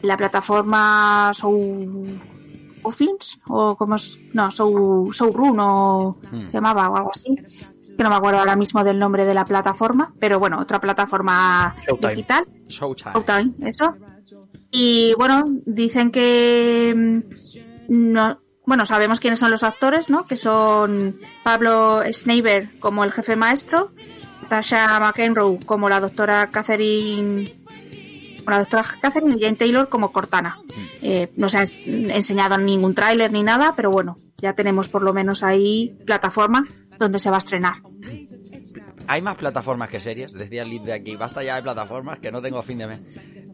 la plataforma Show, Films o como es no Show, Showrun o Hmm. se llamaba o algo así que no me acuerdo ahora mismo del nombre de la plataforma pero bueno otra plataforma Showtime. digital Showtime. Showtime, eso. Y bueno, dicen que mm, no, bueno, sabemos quiénes son los actores, ¿no? Que son Pablo Schneider como el jefe maestro, Tasha McEnroe como la doctora Catherine la doctora Catherine y Jane Taylor como Cortana. Eh, no se ha ens- enseñado ningún tráiler ni nada, pero bueno, ya tenemos por lo menos ahí plataforma donde se va a estrenar. Hay más plataformas que series, decía el lead de aquí. Basta ya de plataformas que no tengo fin de mes.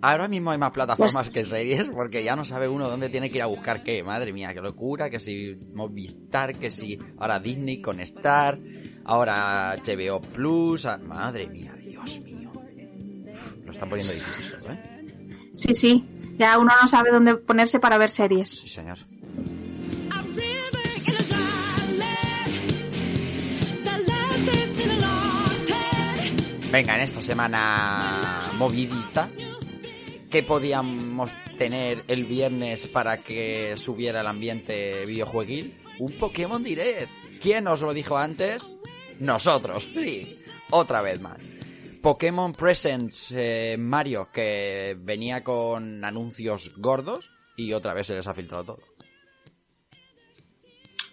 Ahora mismo hay más plataformas que series porque ya no sabe uno dónde tiene que ir a buscar qué. Madre mía, qué locura. Que si Movistar, que si ahora Disney con Star. ahora HBO Plus, ah, madre mía, Dios mío. Uf, lo están poniendo difícil ¿eh? Sí, sí. Ya uno no sabe dónde ponerse para ver series. Sí, señor. Venga, en esta semana movidita, ¿qué podíamos tener el viernes para que subiera el ambiente videojueguil? Un Pokémon Direct. ¿Quién os lo dijo antes? Nosotros, sí. Otra vez más. Pokémon Presents eh, Mario, que venía con anuncios gordos y otra vez se les ha filtrado todo.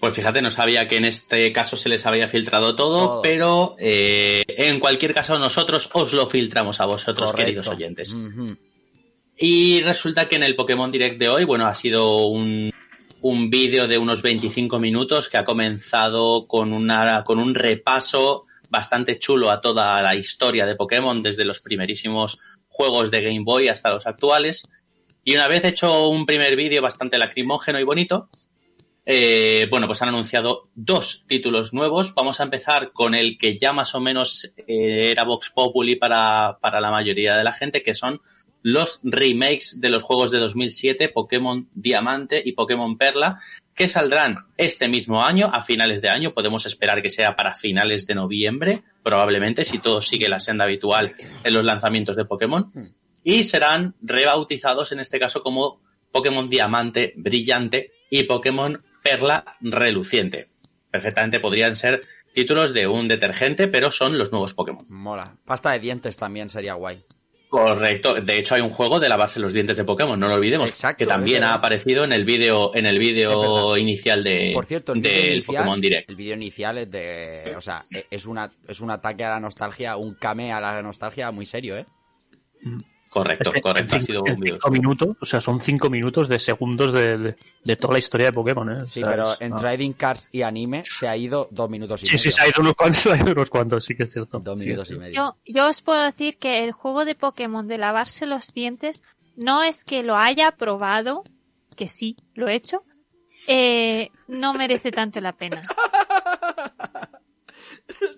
Pues fíjate, no sabía que en este caso se les había filtrado todo, Todo. pero eh, en cualquier caso nosotros os lo filtramos a vosotros, Correcto. queridos oyentes. Y resulta que en el Pokémon Direct de hoy, bueno, ha sido un, un vídeo de unos 25 minutos que ha comenzado con, una, con un repaso bastante chulo a toda la historia de Pokémon, desde los primerísimos juegos de Game Boy hasta los actuales. Y una vez hecho un primer vídeo bastante lacrimógeno y bonito, eh, bueno, pues han anunciado dos títulos nuevos. Vamos a empezar con el que ya más o menos eh, era Vox Populi para, para la mayoría de la gente, que son los remakes de los juegos de 2007, Pokémon Diamante y Pokémon Perla, que saldrán este mismo año, a finales de año. Podemos esperar que sea para finales de noviembre, probablemente, si todo sigue la senda habitual en los lanzamientos de Pokémon. Y serán rebautizados en este caso como Pokémon Diamante Brillante y Pokémon Perla Reluciente. Perfectamente podrían ser títulos de un detergente, pero son los nuevos Pokémon. Mola. Pasta de dientes también sería guay. Correcto. De hecho, hay un juego de lavarse los dientes de Pokémon, no lo olvidemos. Exacto, que también ha aparecido en el vídeo, en el vídeo inicial de, Por cierto, el del inicial, Pokémon Direct. el vídeo inicial es de, o sea, e- es una es un ataque a la nostalgia, un came a la nostalgia muy serio, ¿eh? Correcto, Es que correcto. Ha en sido cinco- un en vídeo. cinco minutos, o sea, son cinco minutos de segundos de, de- de toda la historia de Pokémon, ¿eh? O Sí, sea, pero es- en no. Trading Cards y anime se ha ido dos minutos y Sí, medio. sí, se ha ido unos cuantos, se ha ido unos cuantos, sí que es cierto. Dos Sí, minutos sí. y medio. Yo, yo os puedo decir que el juego de Pokémon de lavarse los dientes no es que lo haya probado, que sí, lo he hecho, eh, no merece tanto la pena.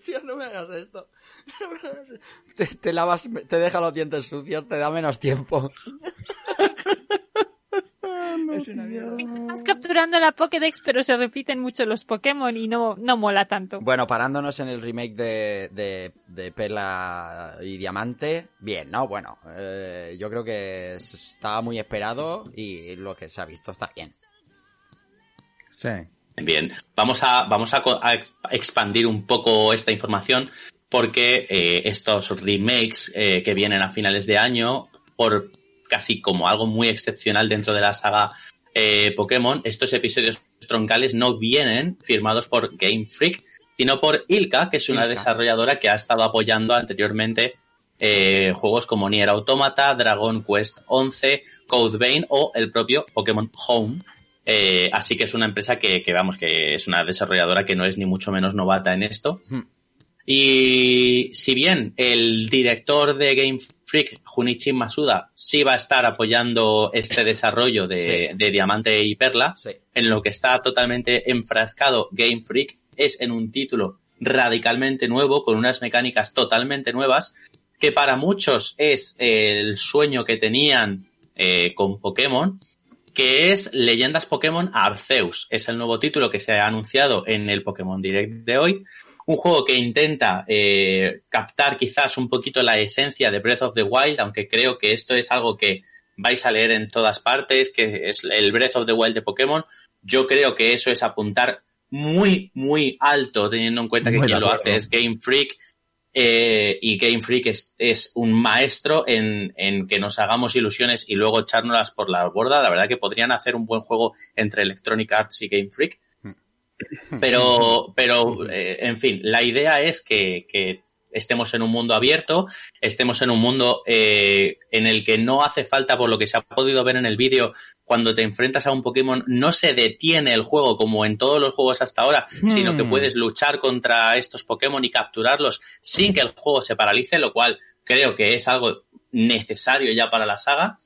Tío, no me hagas esto. Te, te lavas, te deja los dientes sucios, te da menos tiempo. es una mierda. Estás capturando la Pokédex, pero se repiten mucho los Pokémon y no, no mola tanto. Bueno, parándonos en el remake de, de, de Perla y Diamante, bien, ¿no? Bueno, eh, yo creo que estaba muy esperado y lo que se ha visto está bien. Sí. Bien, vamos a, vamos a expandir un poco esta información porque eh, estos remakes eh, que vienen a finales de año, por casi como algo muy excepcional dentro de la saga eh, Pokémon, estos episodios troncales no vienen firmados por Game Freak, sino por Ilka, que es una Ilka. desarrolladora que ha estado apoyando anteriormente juegos como Nier Automata, Dragon Quest 11, Code Vein o el propio Pokémon Home. Así que es una empresa que, que, vamos, que es una desarrolladora que no es ni mucho menos novata en esto. Y si bien el director de Game Freak, Junichi Masuda, sí va a estar apoyando este desarrollo de, Sí. de Diamante y Perla, Sí. en lo que está totalmente enfrascado Game Freak es en un título radicalmente nuevo, con unas mecánicas totalmente nuevas, que para muchos es el sueño que tenían eh, con Pokémon, que es Leyendas Pokémon Arceus. Es el nuevo título que se ha anunciado en el Pokémon Direct de hoy. Un juego que intenta eh, captar quizás un poquito la esencia de Breath of the Wild, aunque creo que esto es algo que vais a leer en todas partes, que es el Breath of the Wild de Pokémon. Yo creo que eso es apuntar muy, muy alto, teniendo en cuenta que Muy quien lo hace es Game Freak. eh, y Game Freak es, es un maestro en, en que nos hagamos ilusiones y luego echárnoslas por la borda. La verdad que podrían hacer un buen juego entre Electronic Arts y Game Freak. Pero, pero eh, en fin, la idea es que, que estemos en un mundo abierto, estemos en un mundo eh, en el que no hace falta, por lo que se ha podido ver en el vídeo, cuando te enfrentas a un Pokémon, no se detiene el juego como en todos los juegos hasta ahora, sino que Hmm. puedes luchar contra estos Pokémon y capturarlos sin que el juego se paralice, lo cual creo que es algo necesario ya para la saga.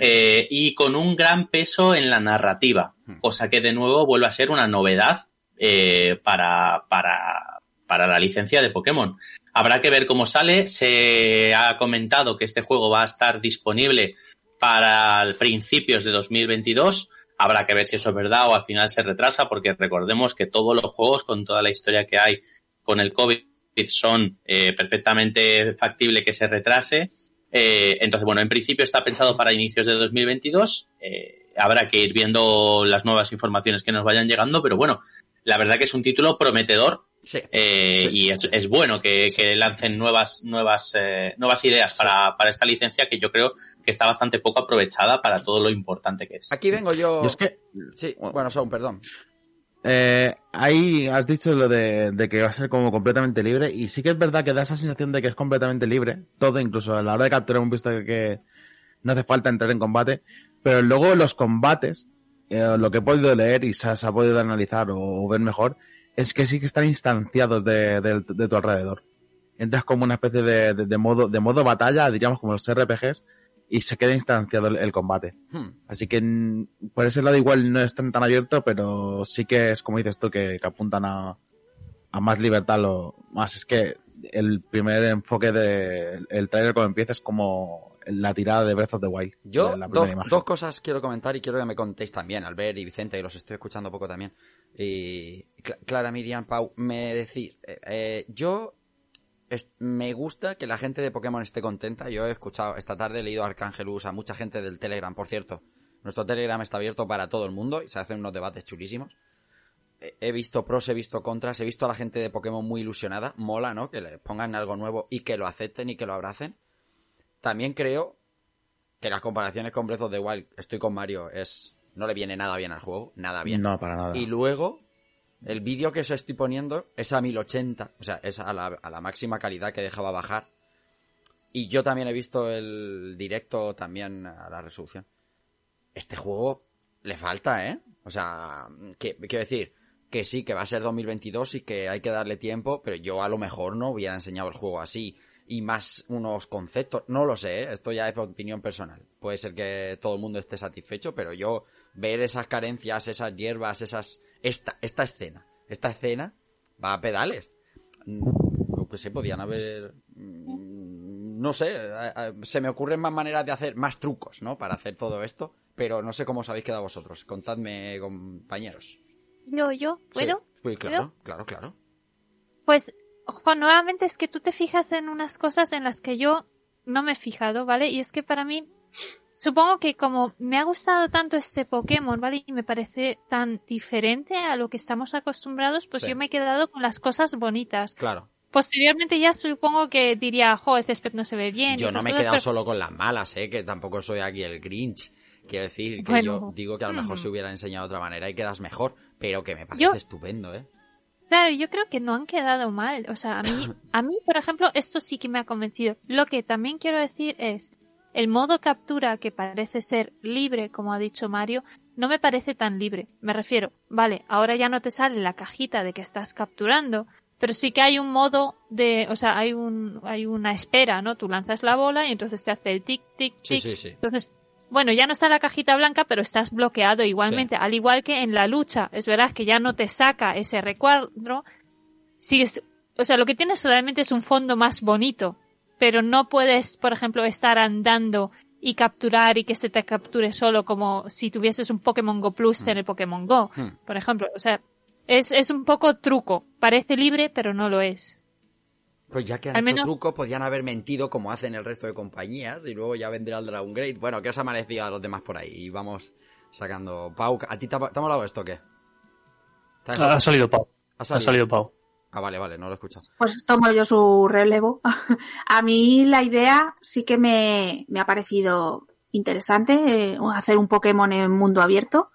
eh, y con un gran peso en la narrativa, cosa que de nuevo vuelve a ser una novedad eh, para, para, para la licencia de Pokémon. Habrá que ver cómo sale. Se ha comentado que este juego va a estar disponible para principios de 2022. Habrá que ver si eso es verdad o al final se retrasa, porque recordemos que todos los juegos, con toda la historia que hay con el COVID, son eh, perfectamente factible que se retrase. Eh, entonces, bueno, en principio está pensado para inicios de 2022. Eh, habrá que ir viendo las nuevas informaciones que nos vayan llegando, pero bueno, la verdad que es un título prometedor. Sí. eh, Y es, es bueno que, que lancen nuevas, nuevas, eh, nuevas ideas para, para esta licencia que yo creo que está bastante poco aprovechada para todo lo importante que es. Aquí vengo yo. Yo es que, Sí, bueno, son, perdón. eh, ahí has dicho lo de, de que va a ser como completamente libre y sí que es verdad que da esa sensación de que es completamente libre, todo incluso a la hora de capturar hemos visto que, que no hace falta entrar en combate, pero luego los combates, eh, lo que he podido leer y se, ha- se ha podido analizar o, o ver mejor, es que sí que están instanciados de, de- de tu alrededor. Entras como una especie de, de- de modo, de modo batalla, diríamos como los RPGs, y se queda instanciado el, el combate. Hmm. Así que mm, por ese lado igual no es tan, tan abierto, pero sí que es como dices tú, que, que apuntan a, a más libertad. Lo, más es que el primer enfoque de el trailer cuando empieza es como la tirada de Breath of the Wild. Yo la dos, dos cosas quiero comentar y quiero que me contéis también, Albert y Vicente, que los estoy escuchando poco también. Y Cla- Clara, Miriam, Pau, me decís, eh, eh, yo es- me gusta que la gente de Pokémon esté contenta. Yo he escuchado, esta tarde he leído a Arcángelus, a mucha gente del Telegram, por cierto. Nuestro Telegram está abierto para todo el mundo y se hacen unos debates chulísimos. He- He visto pros, he visto contras, he visto a la gente de Pokémon muy ilusionada. Mola, ¿no? Que le pongan algo nuevo y que lo acepten y que lo abracen. También creo que las comparaciones con Breath of the Wild, estoy con Mario, es no le viene nada bien al juego, nada bien. No, para nada. Y luego, el vídeo que os estoy poniendo es a 1080, o sea, es a la, a la máxima calidad que dejaba bajar. Y yo también he visto el directo también a la resolución. Este juego le falta, ¿eh? O sea, que, quiero decir, que sí, que va a ser 2022 y que hay que darle tiempo, pero yo a lo mejor no hubiera enseñado el juego así y más unos conceptos, no lo sé, ¿eh? esto ya es opinión personal. Puede ser que todo el mundo esté satisfecho, pero yo ver esas carencias, esas hierbas, esas esta esta escena, esta escena va a pedales. Mm, Lo que se podían haber mm, no sé, se me ocurren más maneras de hacer más trucos, ¿no? Para hacer todo esto, pero no sé cómo os habéis quedado vosotros. Contadme, compañeros. Yo, yo, ¿puedo? Sí, sí, claro, claro, claro. Pues, Juan, nuevamente es que tú te fijas en unas cosas en las que yo no me he fijado, ¿vale? Y es que para mí, supongo que como me ha gustado tanto este Pokémon, ¿vale? Y me parece tan diferente a lo que estamos acostumbrados, pues Sí. yo me he quedado con las cosas bonitas. Claro. Posteriormente ya supongo que diría, jo, el césped no se ve bien. Yo no me he quedado pero- solo con las malas, ¿eh? Que tampoco soy aquí el Grinch. Quiero decir que Bueno. yo digo que a lo mejor Mm. se hubiera enseñado de otra manera y quedas mejor, pero que me parece Yo- estupendo, ¿eh? Claro, yo creo que no han quedado mal. O sea, a mí, a mí, por ejemplo, esto sí que me ha convencido. Lo que también quiero decir es, el modo captura que parece ser libre, como ha dicho Mario, no me parece tan libre. Me refiero, vale, ahora ya no te sale la cajita de que estás capturando, pero sí que hay un modo de, o sea, hay un, hay una espera, ¿no? Tú lanzas la bola y entonces te hace el tic, tic, Sí, tic. sí, sí. Entonces, bueno, ya no está la cajita blanca, pero estás bloqueado igualmente, al igual que en la lucha. Es verdad que ya no te saca ese recuadro. Sigues, o sea, lo que tienes realmente es un fondo más bonito, pero no puedes, por ejemplo, estar andando y capturar y que se te capture solo como si tuvieses un Pokémon Go Plus en el Pokémon Go, Hmm. por ejemplo. O sea, es, es un poco truco. Parece libre, pero no lo es. Pues ya que han Al hecho menos- truco, podían haber mentido como hacen el resto de compañías y luego ya vendrá el Dragon Grade. Bueno, ¿qué os ha parecido a los demás por ahí? Y vamos sacando... Pau, ¿a ti te ha, te ha molado esto o qué? ¿Te ha salido Pau. ¿Ha Ha salido? salido Pau. Ah, vale, vale, no lo he escuchado. Pues tomo yo su relevo. A mí la idea sí que me, me ha parecido interesante, eh, hacer un Pokémon en mundo abierto.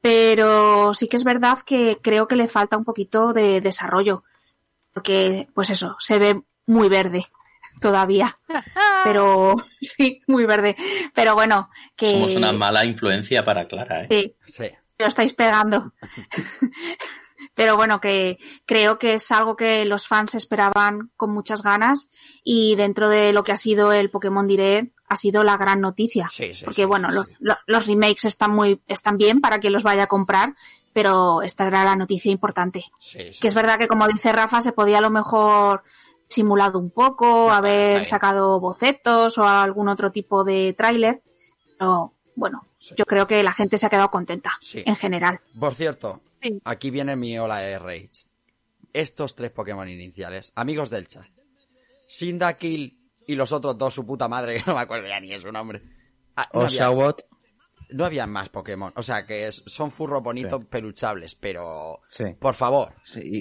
Pero sí que es verdad que creo que le falta un poquito de desarrollo. Porque, pues eso, se ve muy verde todavía. Pero, sí, muy verde. Pero bueno, que... Somos una mala influencia para Clara, ¿eh? Sí, Sí. lo estáis pegando. Pero bueno, que creo que es algo que los fans esperaban con muchas ganas y dentro de lo que ha sido el Pokémon Direct ha sido la gran noticia. Sí, sí, Porque sí, bueno, sí, los, los remakes están muy, están bien para quien los vaya a comprar, pero esta era la noticia importante. Sí, sí. Que es verdad que, como dice Rafa, se podía a lo mejor simulado un poco, haber sacado bocetos o algún otro tipo de tráiler, pero bueno, Sí. yo creo que la gente se ha quedado contenta Sí. en general. Por cierto, Sí. aquí viene mi ola de rage. Estos tres Pokémon iniciales, amigos del chat. Cyndaquil y los otros dos, su puta madre, que no me acuerdo ya ni de su nombre. Ah, no, había, Oshawott, no había más Pokémon. O sea, que es- son furros bonitos, Sí. peluchables, pero... sí. Por favor. sí y,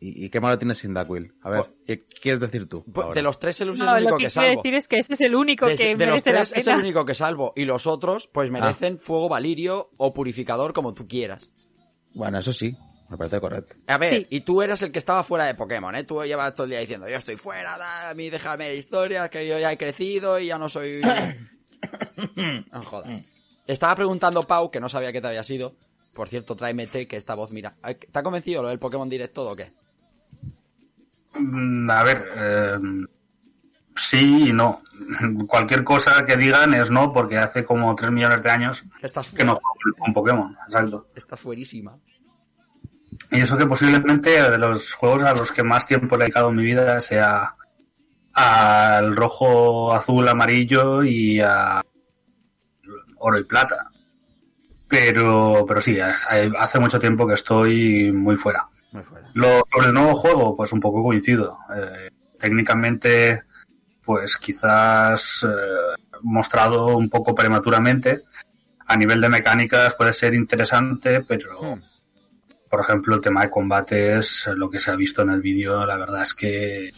y, y qué malo tiene Cyndaquil? A ver, Por- ¿qué quieres decir tú? Pues, ahora? De los tres, el es el No, único lo que que salvo. decir es que ese es el único Desde- que de los la tres es el único que salvo. Y los otros, pues merecen fuego valirio o purificador, como tú quieras. Bueno, eso sí, me parece correcto. A ver, Sí. y tú eras el que estaba fuera de Pokémon, ¿eh? Tú llevas todo el día diciendo, yo estoy fuera, da, a mí déjame de historias, que yo ya he crecido y ya no soy... no jodas. Estaba preguntando Pau, que no sabía qué te había sido. Por cierto, tráeme té, que esta voz, mira. Ay, ¿Te ha convencido lo del Pokémon Direct todo o qué? Mm, A ver, eh, sí y no. Cualquier cosa que digan es no, porque hace como 3 millones de años Estás que no juego con Pokémon, exacto. Estás fuerísima. Y eso que posiblemente de los juegos a los que más tiempo he dedicado en mi vida sea al rojo, azul, amarillo y a oro y plata. Pero, pero sí, hace mucho tiempo que estoy muy fuera. Muy fuera. Lo, sobre el nuevo juego, pues un poco coincido. Eh, técnicamente, pues quizás eh, mostrado un poco prematuramente. A nivel de mecánicas puede ser interesante, pero Hmm. por ejemplo el tema de combates, lo que se ha visto en el vídeo, la verdad es que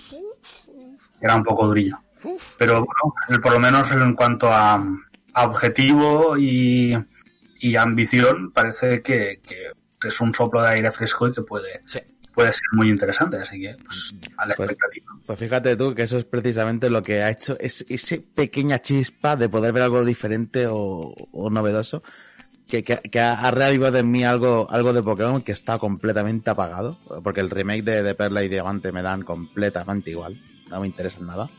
era un poco durillo. Pero bueno, el- por lo menos en cuanto a, a objetivo y, y ambición, parece que, que es un soplo de aire fresco y que puede, Sí. puede ser muy interesante. Así que, pues, a la Pues- expectativa. Pues fíjate tú que eso es precisamente lo que ha hecho es ese pequeña chispa de poder ver algo diferente o, o novedoso que, que, ha reavivado en mí algo, algo de Pokémon que está completamente apagado porque el remake de, de Perla y Diamante me dan completamente igual, no me interesa nada.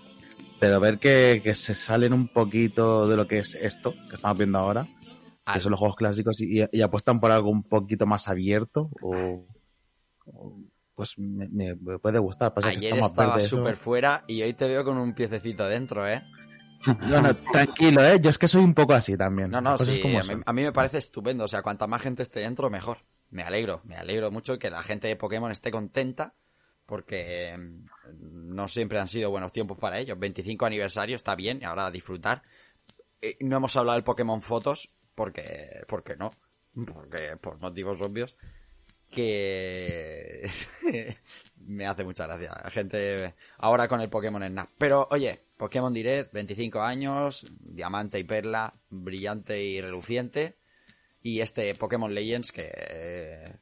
Pero ver que, que se salen un poquito de lo que es esto que estamos viendo ahora, Al- que son los juegos clásicos y, y apuestan por algo un poquito más abierto o, o- pues me, puede gustar. Pasa Ayer estaba ¿no? súper fuera y hoy te veo con un piececito dentro, ¿eh? Bueno, tranquilo, ¿eh? Yo es que soy un poco así también. No, no, sí, como a mí, a mí me parece estupendo. O sea, cuanta más gente esté dentro, mejor. Me alegro, me alegro mucho que la gente de Pokémon esté contenta porque mm, no siempre han sido buenos tiempos para ellos. 25 aniversario está bien ahora a disfrutar. No hemos hablado del Pokémon Fotos porque, porque no, porque por motivos obvios que me hace mucha gracia. La gente ahora con el Pokémon Snap. Pero oye, Pokémon Direct, 25 años, diamante y perla, brillante y reluciente. Y este Pokémon Legends que eh,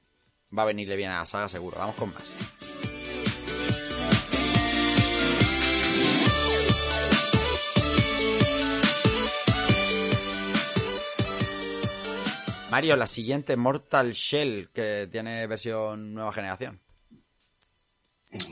va a venirle bien a la saga seguro. Vamos con más. Mario, la siguiente Mortal Shell que tiene versión nueva generación.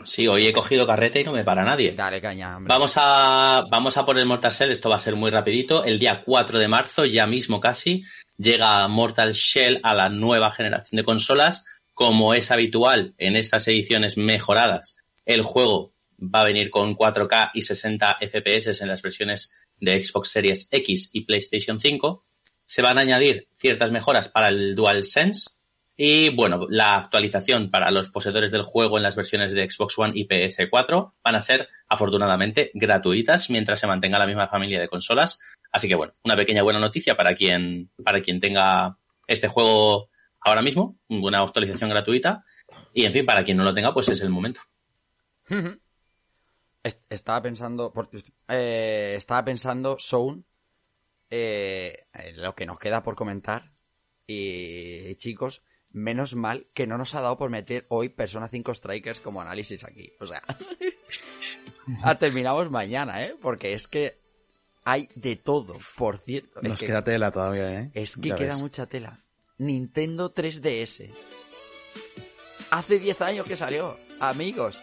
Sí, hoy he cogido carrete y no me para nadie. Dale caña, hombre. Vamos a, vamos a por el Mortal Shell, esto va a ser muy rapidito. El día 4 de marzo, ya mismo casi, llega Mortal Shell a la nueva generación de consolas. Como es habitual en estas ediciones mejoradas, el juego va a venir con 4K y 60 FPS en las versiones de Xbox Series X y PlayStation 5. Se van a añadir ciertas mejoras para el DualSense, y bueno, la actualización para los poseedores del juego en las versiones de Xbox One y PS4 van a ser afortunadamente gratuitas mientras se mantenga la misma familia de consolas. Así que bueno, una pequeña buena noticia para quien, para quien tenga este juego ahora mismo, una actualización gratuita. Y en fin, para quien no lo tenga, pues es el momento. Est- Estaba pensando, eh, estaba pensando, Sound, eh, lo que nos queda por comentar. Y chicos, menos mal que no nos ha dado por meter hoy Persona 5 Strikers como análisis aquí. O sea, ah, terminamos mañana, ¿eh? Porque es que hay de todo, por cierto. Es Nos que, queda tela todavía, ¿eh? es que Ya queda ves. mucha tela. Nintendo 3DS. Hace 10 años que salió, amigos.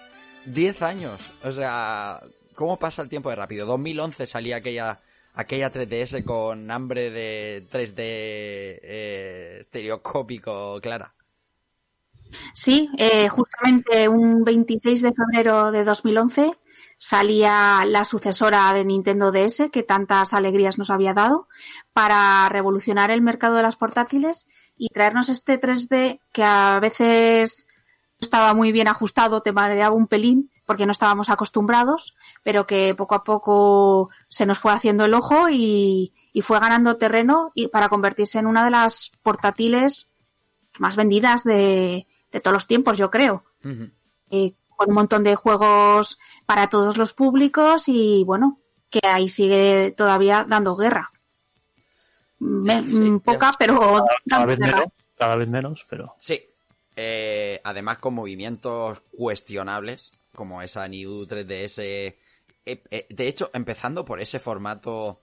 10 años. O sea, ¿cómo pasa el tiempo de rápido? 2011 salía aquella aquella 3DS con hambre de 3D eh, estereoscópico clara. Sí, eh, justamente un 26 de febrero de 2011 salía la sucesora de Nintendo DS, que tantas alegrías nos había dado, para revolucionar el mercado de las portátiles y traernos este 3D que a veces estaba muy bien ajustado, te mareaba un pelín porque no estábamos acostumbrados, pero que poco a poco se nos fue haciendo el ojo y, y fue ganando terreno y para convertirse en una de las portátiles más vendidas de, de todos los tiempos, yo creo. Eh, con un montón de juegos para todos los públicos y bueno, que ahí sigue todavía dando guerra. Me- poca, pero Cada vez menos, cada vez menos, pero Sí. Eh, además con movimientos cuestionables, como esa New 3DS. Eh, eh, de hecho, empezando por ese formato,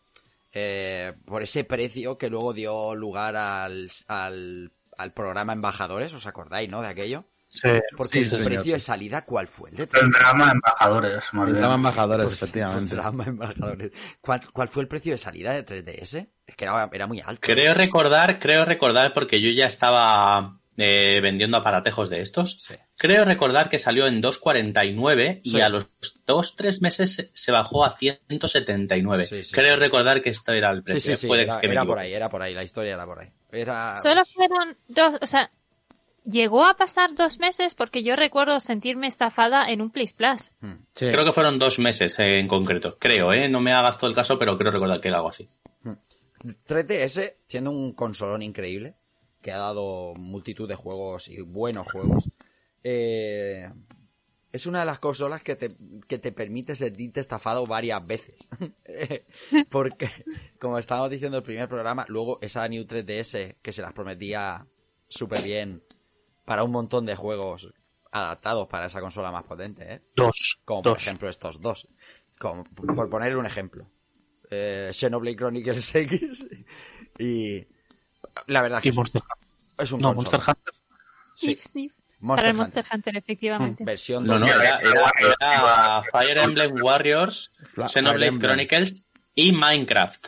eh, por ese precio que luego dio lugar al, al, al programa Embajadores, ¿os acordáis, no? De aquello. sí, Porque Sí, el señor. precio de salida, ¿cuál fue? El de El drama embajadores, más El bien. drama embajadores, Pues, efectivamente. drama embajadores. ¿Cuál, cuál fue el precio de salida de 3DS? Es que era, era muy alto. Creo recordar, creo recordar, porque yo ya estaba eh, vendiendo aparatejos de estos. Sí. Creo recordar que salió en 2.49 y Sí. a los 2-3 meses se- bajó a 179. Sí, sí, Creo sí. recordar que esto era el precio. sí, sí, Puede era, que me era por ahí, era por ahí, la historia era por ahí. Era... Solo fueron dos, o sea, llegó a pasar dos meses porque yo recuerdo sentirme estafada en un Place Plus. Hmm. Sí. Creo que fueron dos meses eh, en concreto. Creo, ¿eh? No me hagas todo el caso, pero creo recordar que era algo así. 3DS, siendo un consolón increíble, que ha dado multitud de juegos y buenos juegos, eh, es una de las consolas que te, que te permite sentirte estafado varias veces. Porque, como estábamos diciendo en el primer programa, luego esa New 3DS que se las prometía súper bien para un montón de juegos adaptados para esa consola más potente, ¿eh? dos, Como por ejemplo estos dos. Como, por poner un ejemplo. Eh, Xenoblade Chronicles X y... La verdad que Y es, Monster Hunter. es un No. Monster Hunter. Sí, sniff. Monster Para el Hunter. Monster Hunter, efectivamente. Versión No, no, 2D. era, era- era Fire Emblem Warriors, Xenoblade. Chronicles y Minecraft.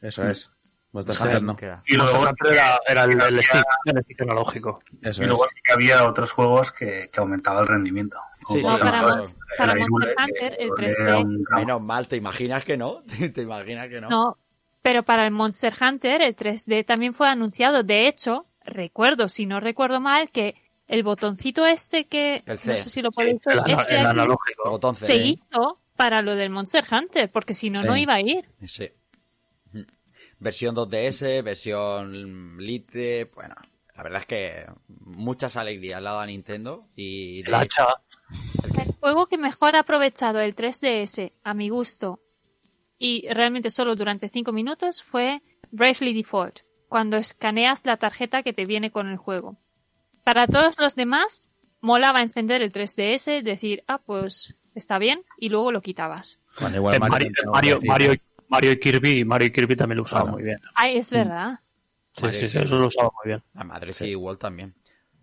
Eso es. Monster Sí, Hunter no. Y Monster luego, Hunter era, era el, el stick, el stick analógico. Eso y es. luego sí que había otros juegos que, que aumentaban el rendimiento. Sí, sí, para ejemplo, Mon- el para Monster Hunter, el era 3D. un drama. Menos mal, ¿te imaginas que no? ¿Te imaginas que no? No, pero para el Monster Hunter el 3D también fue anunciado. De hecho, recuerdo, si no recuerdo mal, que el botoncito este que El C. no sé si lo podéis El, ver, ana- este el aquí, analógico. El botón C. se hizo para lo del Monster Hunter, porque si no, Sí. no iba a ir. Sí. Versión 2DS, versión Lite, bueno, la verdad es que muchas alegrías le ha dado a Nintendo y de El hacha. El juego que mejor ha aprovechado el 3DS, a mi gusto, y realmente solo durante 5 minutos, fue Bravely Default, cuando escaneas la tarjeta que te viene con el juego. Para todos los demás, molaba encender el 3DS, decir, ah, pues está bien, y luego lo quitabas. Bueno, igual En Mario, Mario. Mario, Mario y Kirby, Mario y Kirby también lo usaba muy bien. Ah, es verdad. Sí, sí, sí, eso lo usaba muy bien. La madre sí, igual también.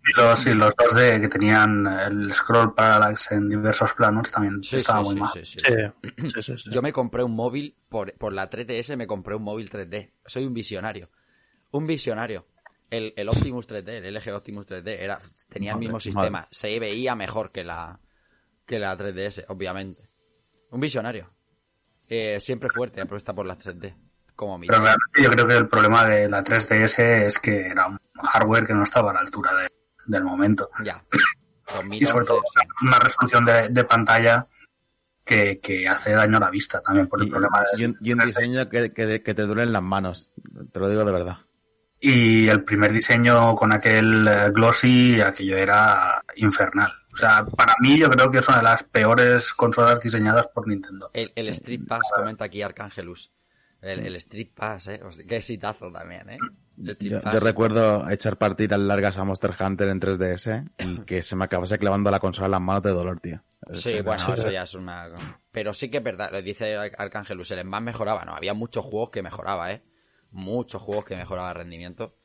Y los, sí, los dos de que tenían el scroll parallax en diversos planos también Sí, estaba sí, muy sí, mal. sí, sí. Sí, sí, sí, sí. Yo me compré un móvil, por, por la 3DS me compré un móvil 3D. Soy un visionario. Un visionario. El, el Optimus 3D, el LG Optimus 3D, era, tenía el Madre, mismo madre. sistema. Se veía mejor que la, que la 3DS, obviamente. Un visionario. Eh, siempre fuerte, apuesta por la 3D. Como. Pero realmente yo creo que el problema de la 3DS es que era un hardware que no estaba a la altura de- del momento. Ya. Y sobre 2011, todo una resolución de, de pantalla que, que hace daño a la vista también por el Y, problema de, y un, y un diseño que, que, que te duelen las manos. Te lo digo de verdad. Y el primer diseño con aquel eh, glossy, aquello era infernal. O sea, para mí yo creo que es una de las peores consolas diseñadas por Nintendo. El, el Street Pass, comenta aquí Arcángelus. El, el Street Pass, eh. Hostia, Qué exitazo también, eh. Yo, recuerdo echar partidas largas a Monster Hunter en 3DS y que se me acabase clavando la consola en las manos de dolor, tío. Sí, Es- bueno, eso ya es una... Pero sí que es verdad, lo dice Ar- Arcángelus, el más mejoraba, ¿no? Había muchos juegos que mejoraba, ¿eh? Muchos juegos que mejoraba el rendimiento.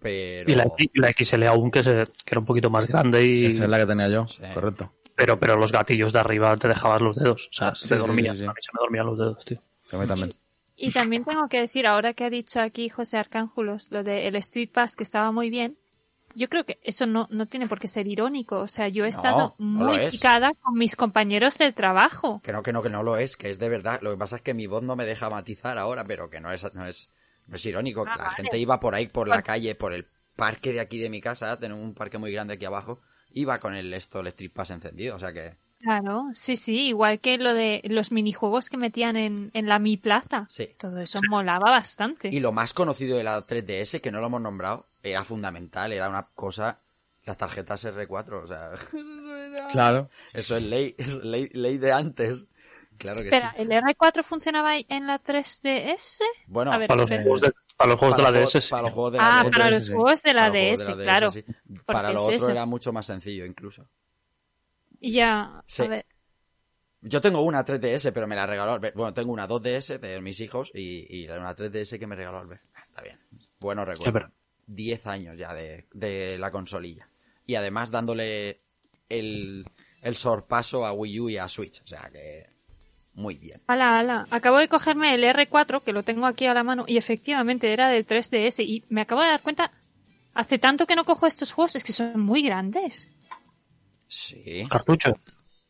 Pero... Y la, la XL aún que, se, que era un poquito más grande y Esa es la que tenía yo, Sí. correcto. pero pero los gatillos de arriba te dejaban los dedos, o sea, Sí, te sí, dormías, sí. a mí se me dormían los dedos, tío. A mí también. Y también tengo que decir, ahora que ha dicho aquí José Arcángulos, lo del Street Pass que estaba muy bien, yo creo que eso no, no tiene por qué ser irónico. O sea, yo he estado no muy es. picada con mis compañeros del trabajo. Que no, que no, que no lo es, que es de verdad. Lo que pasa es que mi voz no me deja matizar ahora, pero que no es, no es, no es irónico. Ah, la vale. gente iba por ahí, por la calle, por el parque de aquí de mi casa, tenemos un parque muy grande aquí abajo, iba con el esto, el Street Pass encendido, o sea que Claro, sí, sí, igual que lo de los minijuegos que metían en, en la Mi Plaza. Sí. Todo eso molaba bastante. Y lo más conocido de la 3DS, que no lo hemos nombrado, era fundamental, era una cosa, las tarjetas R4, o sea, Claro. eso es ley, es ley, ley de antes. Claro que Espera, sí. ¿el R4 funcionaba en la 3DS? Bueno, A ver, Para los juegos de, para los juegos de la DS. para los juegos de la Ah, DS, para los juegos de la DS, la claro. sí. Para Porque lo es otro eso. era mucho más sencillo incluso. Y ya, Sí. a ver. Yo tengo una 3DS, pero me la regaló Albert. Bueno, tengo una 2DS de mis hijos y, y una 3DS que me regaló Albert. Ah, Está bien. Bueno Sí, recuerdo. pero- 10 años ya de, de la consolilla. Y además dándole el, el sorpaso a Wii U y a Switch. O sea que muy bien. Ala, ala. Acabo de cogerme el R4, que lo tengo aquí a la mano, y efectivamente era del 3DS. Y me acabo de dar cuenta, hace tanto que no cojo estos juegos, es que son muy grandes. Sí. Cartucho.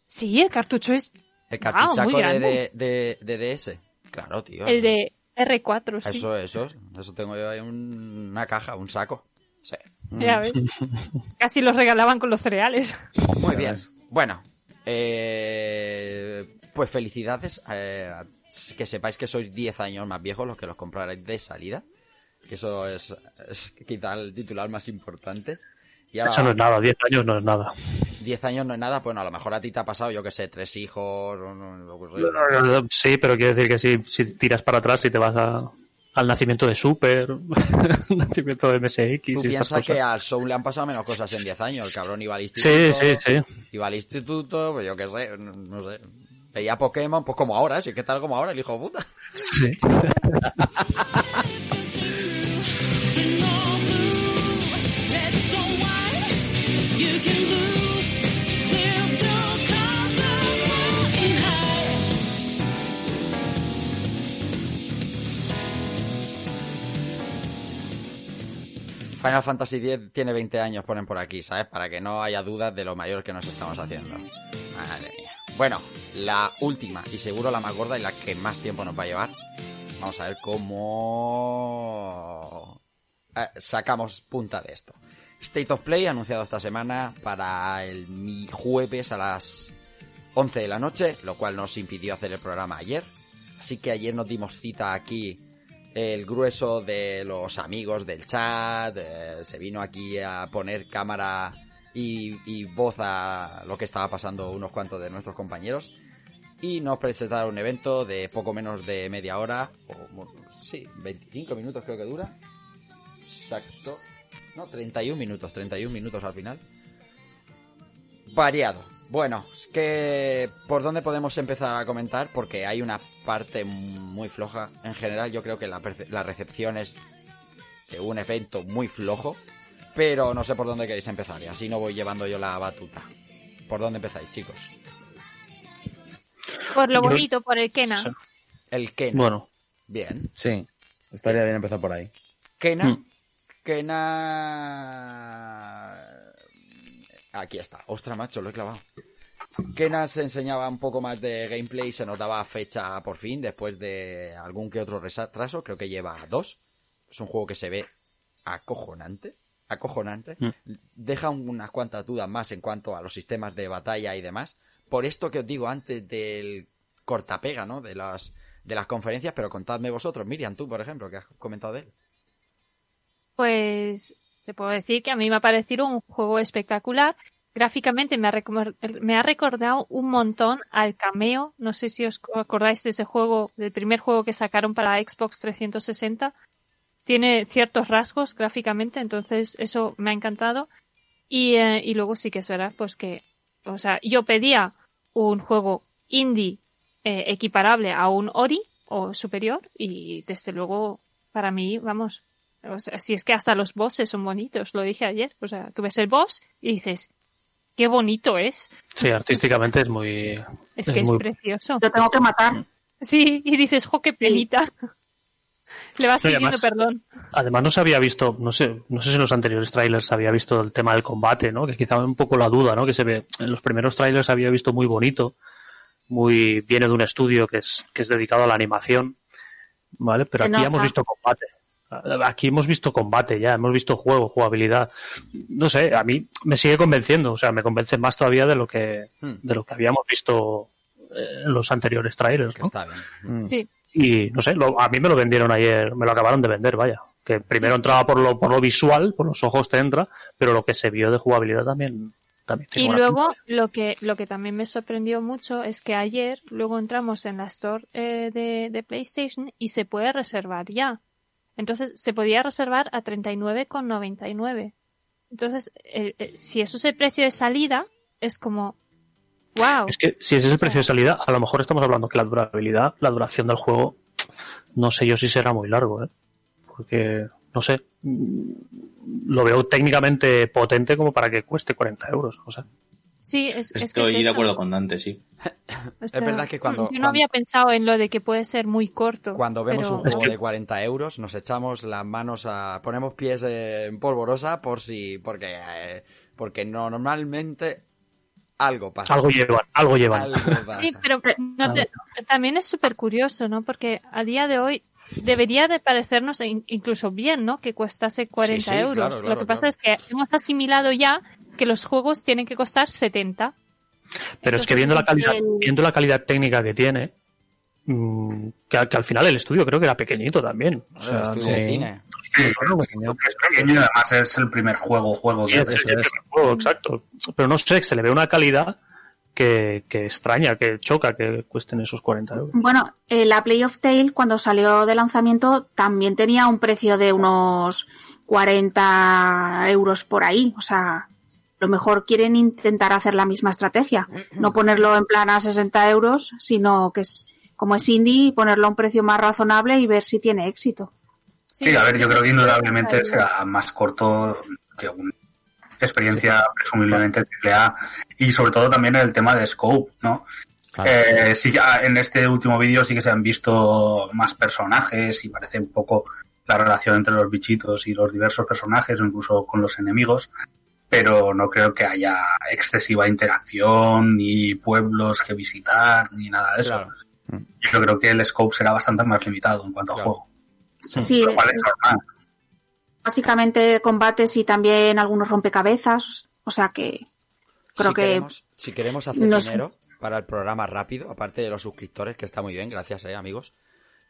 Sí, el cartucho es El Wow, cartuchaco muy de, grande. de, de, de DS. Claro, tío. el de R4, sí. Eso, eso. Eso tengo yo ahí un- una caja, un saco. Sí. Ya ves. Casi los regalaban con los cereales. Muy bien. Bueno, eh, pues felicidades. eh, que sepáis que sois 10 años más viejos los que los compraréis de salida. Que eso es, es quizá el titular más importante. Eso no es nada, 10 años no es nada. 10 años no es nada, bueno, a lo mejor a ti te ha pasado, yo que sé, tres hijos. Sí, pero quiero decir que si, si tiras para atrás y te vas a- al nacimiento de Super, al nacimiento de MSX Tú y piensas que al Soul le han pasado menos cosas en 10 años, el cabrón iba al Sí, instituto. sí, sí. Iba al instituto, pues yo qué sé, no, no sé. Veía Pokémon, pues como ahora, sí que tal como ahora, el hijo de puta. sí. Final Fantasy X tiene 20 años, ponen por aquí, ¿sabes? Para que no haya dudas de lo mayor que nos estamos haciendo. Madre mía. Bueno, la última y seguro la más gorda y la que más tiempo nos va a llevar. Vamos a ver cómo eh, sacamos punta de esto. State of Play anunciado esta semana para el mi jueves a las 11 de la noche, lo cual nos impidió hacer el programa ayer. Así que ayer nos dimos cita aquí el grueso de los amigos del chat, eh, se vino aquí a poner cámara y, y voz a lo que estaba pasando unos cuantos de nuestros compañeros y nos presentaron un evento de poco menos de media hora, o sí, 25 minutos creo que dura. Exacto. No, 31 minutos, 31 minutos al final. Variado. Bueno, es que por dónde podemos empezar a comentar porque hay una parte muy floja. En general, yo creo que la, la recepción es de un evento muy flojo, pero no sé por dónde queréis empezar y así no voy llevando yo la batuta. ¿Por dónde empezáis, chicos? Por lo bonito, por el Kena. El Kena. Bueno, Bien. Sí. Estaría bien empezar por ahí. Kena. Mm. Kena. Aquí está. Ostras, macho, lo he clavado. Kena se enseñaba un poco más de gameplay, se notaba fecha por fin, después de algún que otro retraso, creo que lleva dos. Es un juego que se ve acojonante, acojonante. Mm. Deja unas cuantas dudas más en cuanto a los sistemas de batalla y demás. Por esto que os digo antes del cortapega, ¿no? De las, de las conferencias, pero contadme vosotros, Miriam, tú, por ejemplo, que has comentado de él. Pues te puedo decir que a mí me ha parecido un juego espectacular. Gráficamente me ha, me ha recordado un montón al cameo. No sé si os acordáis de ese juego, del primer juego que sacaron para Xbox 360. Tiene ciertos rasgos gráficamente, entonces eso me ha encantado. Y, eh, y luego sí que es verdad, pues que, o sea, yo pedía un juego indie eh, equiparable a un Ori o superior y desde luego para mí, vamos, o sea, si es que hasta los bosses son bonitos, lo dije ayer. O sea, tú ves el boss y dices, qué bonito es. sí, artísticamente es muy... Es Es que es muy- precioso. Lo tengo que matar. Sí, y dices, jo, qué penita. Le vas No, pidiendo además- perdón. Además no se había visto, no sé, no sé si en los anteriores trailers se había visto el tema del combate, ¿no? Que quizá un poco la duda, ¿no? Que se ve, en los primeros trailers se había visto muy bonito, muy, viene de un estudio que es, que es dedicado a la animación, ¿vale? Pero Se aquí ya hemos nota. visto combate. Aquí hemos visto combate ya, hemos visto juego, jugabilidad. No sé, a mí me sigue convenciendo, o sea, me convence más todavía de lo que, Hmm. de lo que habíamos visto eh, en los anteriores trailers, Que ¿no? está bien. Mm. Sí. Y no sé, lo- a mí me lo vendieron ayer, me lo acabaron de vender, vaya. Que primero Sí. entraba por lo, por lo visual, por los ojos te entra, pero lo que se vio de jugabilidad también, también tiene Y luego lo que lo que también me sorprendió mucho es que ayer luego entramos en la store eh, de, de PlayStation y se puede reservar ya. Entonces se podía reservar a 39,99. Entonces, eh, eh, si eso es el precio de salida, es como wow. Es que si ese es el precio de salida, a lo mejor estamos hablando que la durabilidad, la duración del juego, no sé yo si será muy largo, ¿eh? Porque, no sé, mm, lo veo técnicamente potente como para que cueste 40 euros, o sea. Sí, es, es que Estoy es de eso. acuerdo con Dante, sí. O sea, verdad que cuando- Yo no cuando- había pensado en lo de que puede ser muy corto. Cuando vemos pero- un juego de 40 euros, nos echamos las manos a. ponemos pies en polvorosa por si. porque. eh, porque no, normalmente. algo pasa. Algo llevan, algo llevan. Algo pasa. Sí, pero no te- también es súper curioso, ¿no? Porque a día de hoy debería de parecernos in- incluso bien, ¿no? Que costase 40 sí, euros. claro, Lo claro, que pasa claro. es que hemos asimilado ya que los juegos tienen que costar 70. Pero es que viendo la calidad, el- viendo la calidad técnica que tiene, mm, que, al- que al final el estudio creo que era pequeñito también. O sea, Estudio no- de cine. Sí, Bueno, es pequeño y además es el primer juego, juego Sí, es el primer juego, exacto. Pero no sé, se le ve una calidad que, que extraña, que choca que cuesten esos 40 euros. Bueno, eh, la Play of Tale cuando salió de lanzamiento también tenía un precio de unos 40 euros por ahí. O sea, lo mejor quieren intentar hacer la misma estrategia. No ponerlo en plan a 60 euros, sino que es como es indie, ponerlo a un precio más razonable y ver si tiene éxito. Sí, a ver, yo creo que indudablemente será más corto que una experiencia presumiblemente AAA y sobre todo también el tema de scope, ¿no? Claro. Eh, sí, ya en este último vídeo sí que se han visto más personajes y parece un poco la relación entre los bichitos y los diversos personajes o incluso con los enemigos, pero no creo que haya excesiva interacción ni pueblos que visitar ni nada de eso. Claro. Yo creo que el scope será bastante más limitado en cuanto a Claro. juego. Sí, Lo cual es normal. básicamente combates y también algunos rompecabezas. O sea que creo si que Queremos, si queremos hacer no dinero para el programa rápido, aparte de los suscriptores, que está muy bien, gracias, eh, amigos,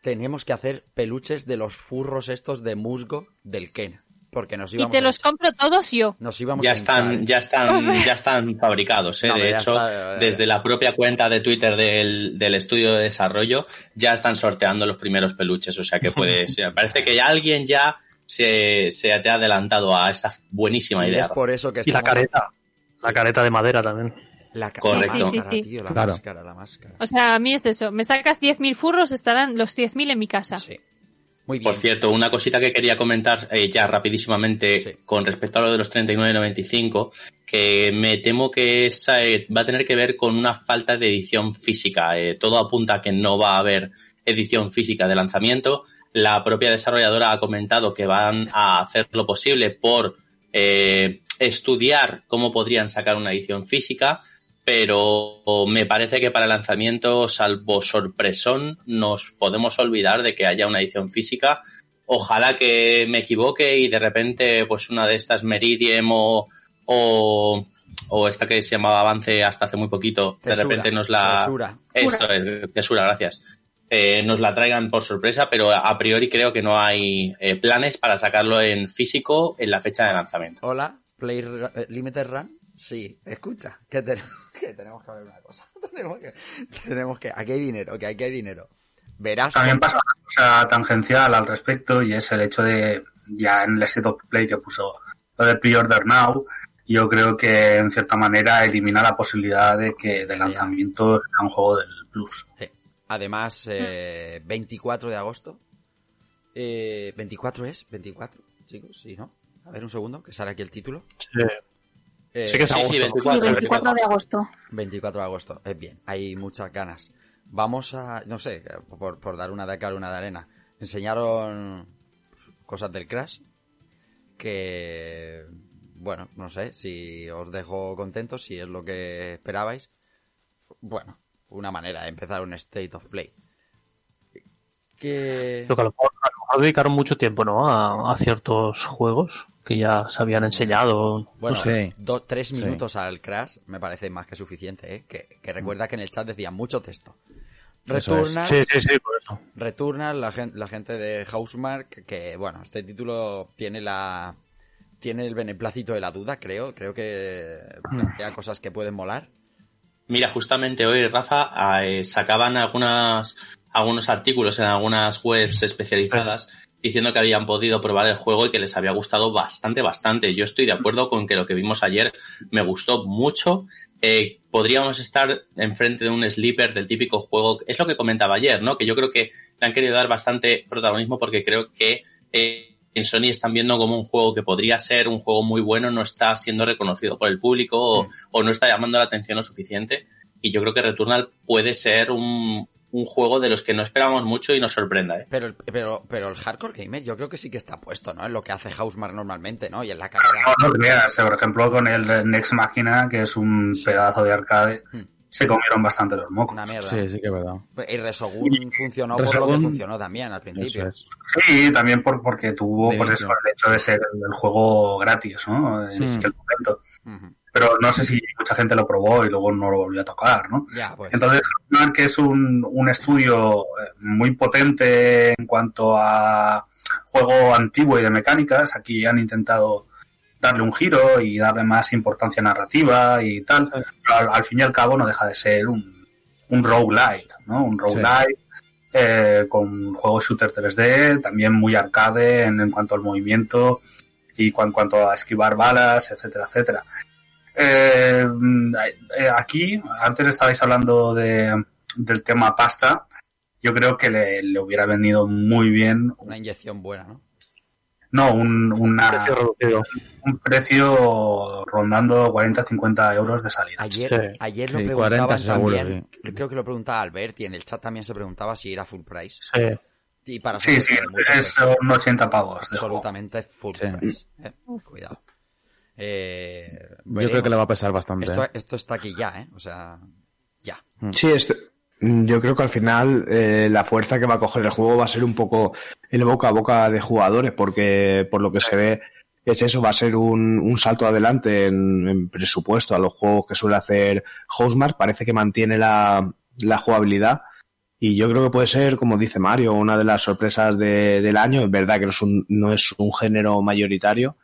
tenemos que hacer peluches de los furros estos de musgo del Ken. Porque nos Y te los compro todos yo. Nos íbamos Ya están, ya están, O sea- ya están fabricados, ¿eh? No, de hecho, está, desde la propia cuenta de Twitter del, del estudio de desarrollo ya están sorteando los primeros peluches. O sea que puede ser. Parece que ya alguien ya se, se te ha adelantado a esta buenísima Y idea. es por eso que Y la careta, la careta de madera también. La Correcto. Sí, sí, tío, la Claro. máscara, la máscara. O sea, a mí es eso. Me sacas 10.000 furros, estarán los 10.000 en mi casa. Sí. Muy bien. Por cierto, una cosita que quería comentar eh, ya rapidísimamente Sí. con respecto a lo de los 39.95, que me temo que esa, eh, va a tener que ver con una falta de edición física. Eh, todo apunta a que no va a haber edición física de lanzamiento. La propia desarrolladora ha comentado que van a hacer lo posible por estudiar cómo podrían sacar una edición física, pero me parece que para el lanzamiento, salvo sorpresón, nos podemos olvidar de que haya una edición física. Ojalá que me equivoque y de repente, pues una de estas Meridiem o, o, o esta que se llamaba Avance hasta hace muy poquito, de Tesura, repente nos la... tesura. Esto es, Tesura, gracias. Eh, nos la traigan por sorpresa, pero a priori creo que no hay eh, planes para sacarlo en físico en la fecha de lanzamiento. Hola, Play eh, Limited Run. Sí, escucha, que, tenemos que tenemos que ver una cosa. tenemos que, tenemos que, aquí hay dinero, que aquí hay dinero. Verás. También pasa una cosa tangencial al respecto y es el hecho de, ya en el State of Play que puso lo de Pre-Order Now, yo creo que en cierta manera elimina la posibilidad de que de lanzamiento sea un juego del Plus. Sí. Además, eh, 24 de agosto. Eh, ¿24 es? ¿24, chicos? Sí, ¿no? A ver un segundo, que sale aquí el título. Sí. Eh, Sí que es Sí, agosto. sí, ¿no? 24, Sí, 24 de agosto. 24 de agosto, es bien, hay muchas ganas. Vamos a, no sé, por, por dar una de cal, una de arena. enseñaron cosas del Crash que, bueno, no sé si os dejo contentos, si es lo que esperabais. Bueno, una manera de empezar un State of Play. Que... Creo que a lo mejor, a lo mejor dedicaron mucho tiempo, ¿no? A, a ciertos juegos que ya se habían enseñado. Bueno, no sé. dos, tres Sí. minutos al Crash me parece más que suficiente, ¿eh? Que, que recuerda que en el chat decían mucho texto. Es. Returnal, Sí, sí, sí, por eso. Returnal, la, gen- la gente de Housemark, que bueno, este título tiene la tiene el beneplácito de la duda, creo. Creo que plantea cosas que pueden molar. Mira, justamente hoy, Rafa, eh, sacaban algunas, algunos artículos en algunas webs especializadas diciendo que habían podido probar el juego y que les había gustado bastante, bastante. Yo estoy de acuerdo con que lo que vimos ayer me gustó mucho. Eh, podríamos estar enfrente de un sleeper del típico juego. Es lo que comentaba ayer, ¿no? Que yo creo que le han querido dar bastante protagonismo porque creo que eh, en Sony están viendo como un juego que podría ser un juego muy bueno, no está siendo reconocido por el público o, o no está llamando la atención lo suficiente. Y yo creo que Returnal puede ser un, un juego de los que no esperamos mucho y nos sorprenda, ¿eh? Pero el, pero, pero el hardcore gamer yo creo que sí que está puesto, ¿no? En lo que hace Housemark normalmente, ¿no? Y en la calidad. No, no creas, por ejemplo, con el Next Machina, que es un pedazo de arcade, se comieron bastante los mocos. Una mierda. Sí, sí que es verdad. Y Resogun funcionó por lo que Resogun- funcionó también al principio. Sí, también por, porque tuvo De pues eso, el hecho de ser el, el juego gratis, ¿no? En Sí. aquel momento. Pero no sé si mucha gente lo probó y luego no lo volvió a tocar, ¿no? Ya, pues. Entonces, que es un, un estudio eh, muy potente en cuanto a juego antiguo y de mecánicas, aquí han intentado darle un giro y darle más importancia narrativa y tal, pero al, al fin y al cabo no deja de ser un, un roguelite, ¿no? Un roguelite eh, con juego shooter 3D, también muy arcade en, en cuanto al movimiento y en cuanto a esquivar balas, etcétera, etcétera. Eh, eh, aquí, antes estabais hablando de, del tema pasta, yo creo que le, le hubiera venido muy bien, Una inyección buena, ¿no? no, un, una- Precio reducido. un precio rondando 40-50 euros de salida. Ayer, ayer lo Sí, preguntaban 40 seguro, también, creo que lo preguntaba Albert y en el chat también se preguntaba si era full price. Sí. Y para Sí, sí, es pues, un 80 pavos. absolutamente full price. eh. Cuidado. Eh, Yo creo que le va a pesar bastante. Esto, ¿eh? esto está aquí ya, ¿eh? O sea, ya. Sí, este, yo creo que al final eh, la fuerza que va a coger el juego va a ser un poco el boca a boca de jugadores, porque por lo que se ve es eso, va a ser un, un salto adelante en, en presupuesto a los juegos que suele hacer Housemarque. Parece que mantiene la, la jugabilidad y yo creo que puede ser, como dice Mario, una de las sorpresas de- del año. Es verdad que no es un, no es un género mayoritario,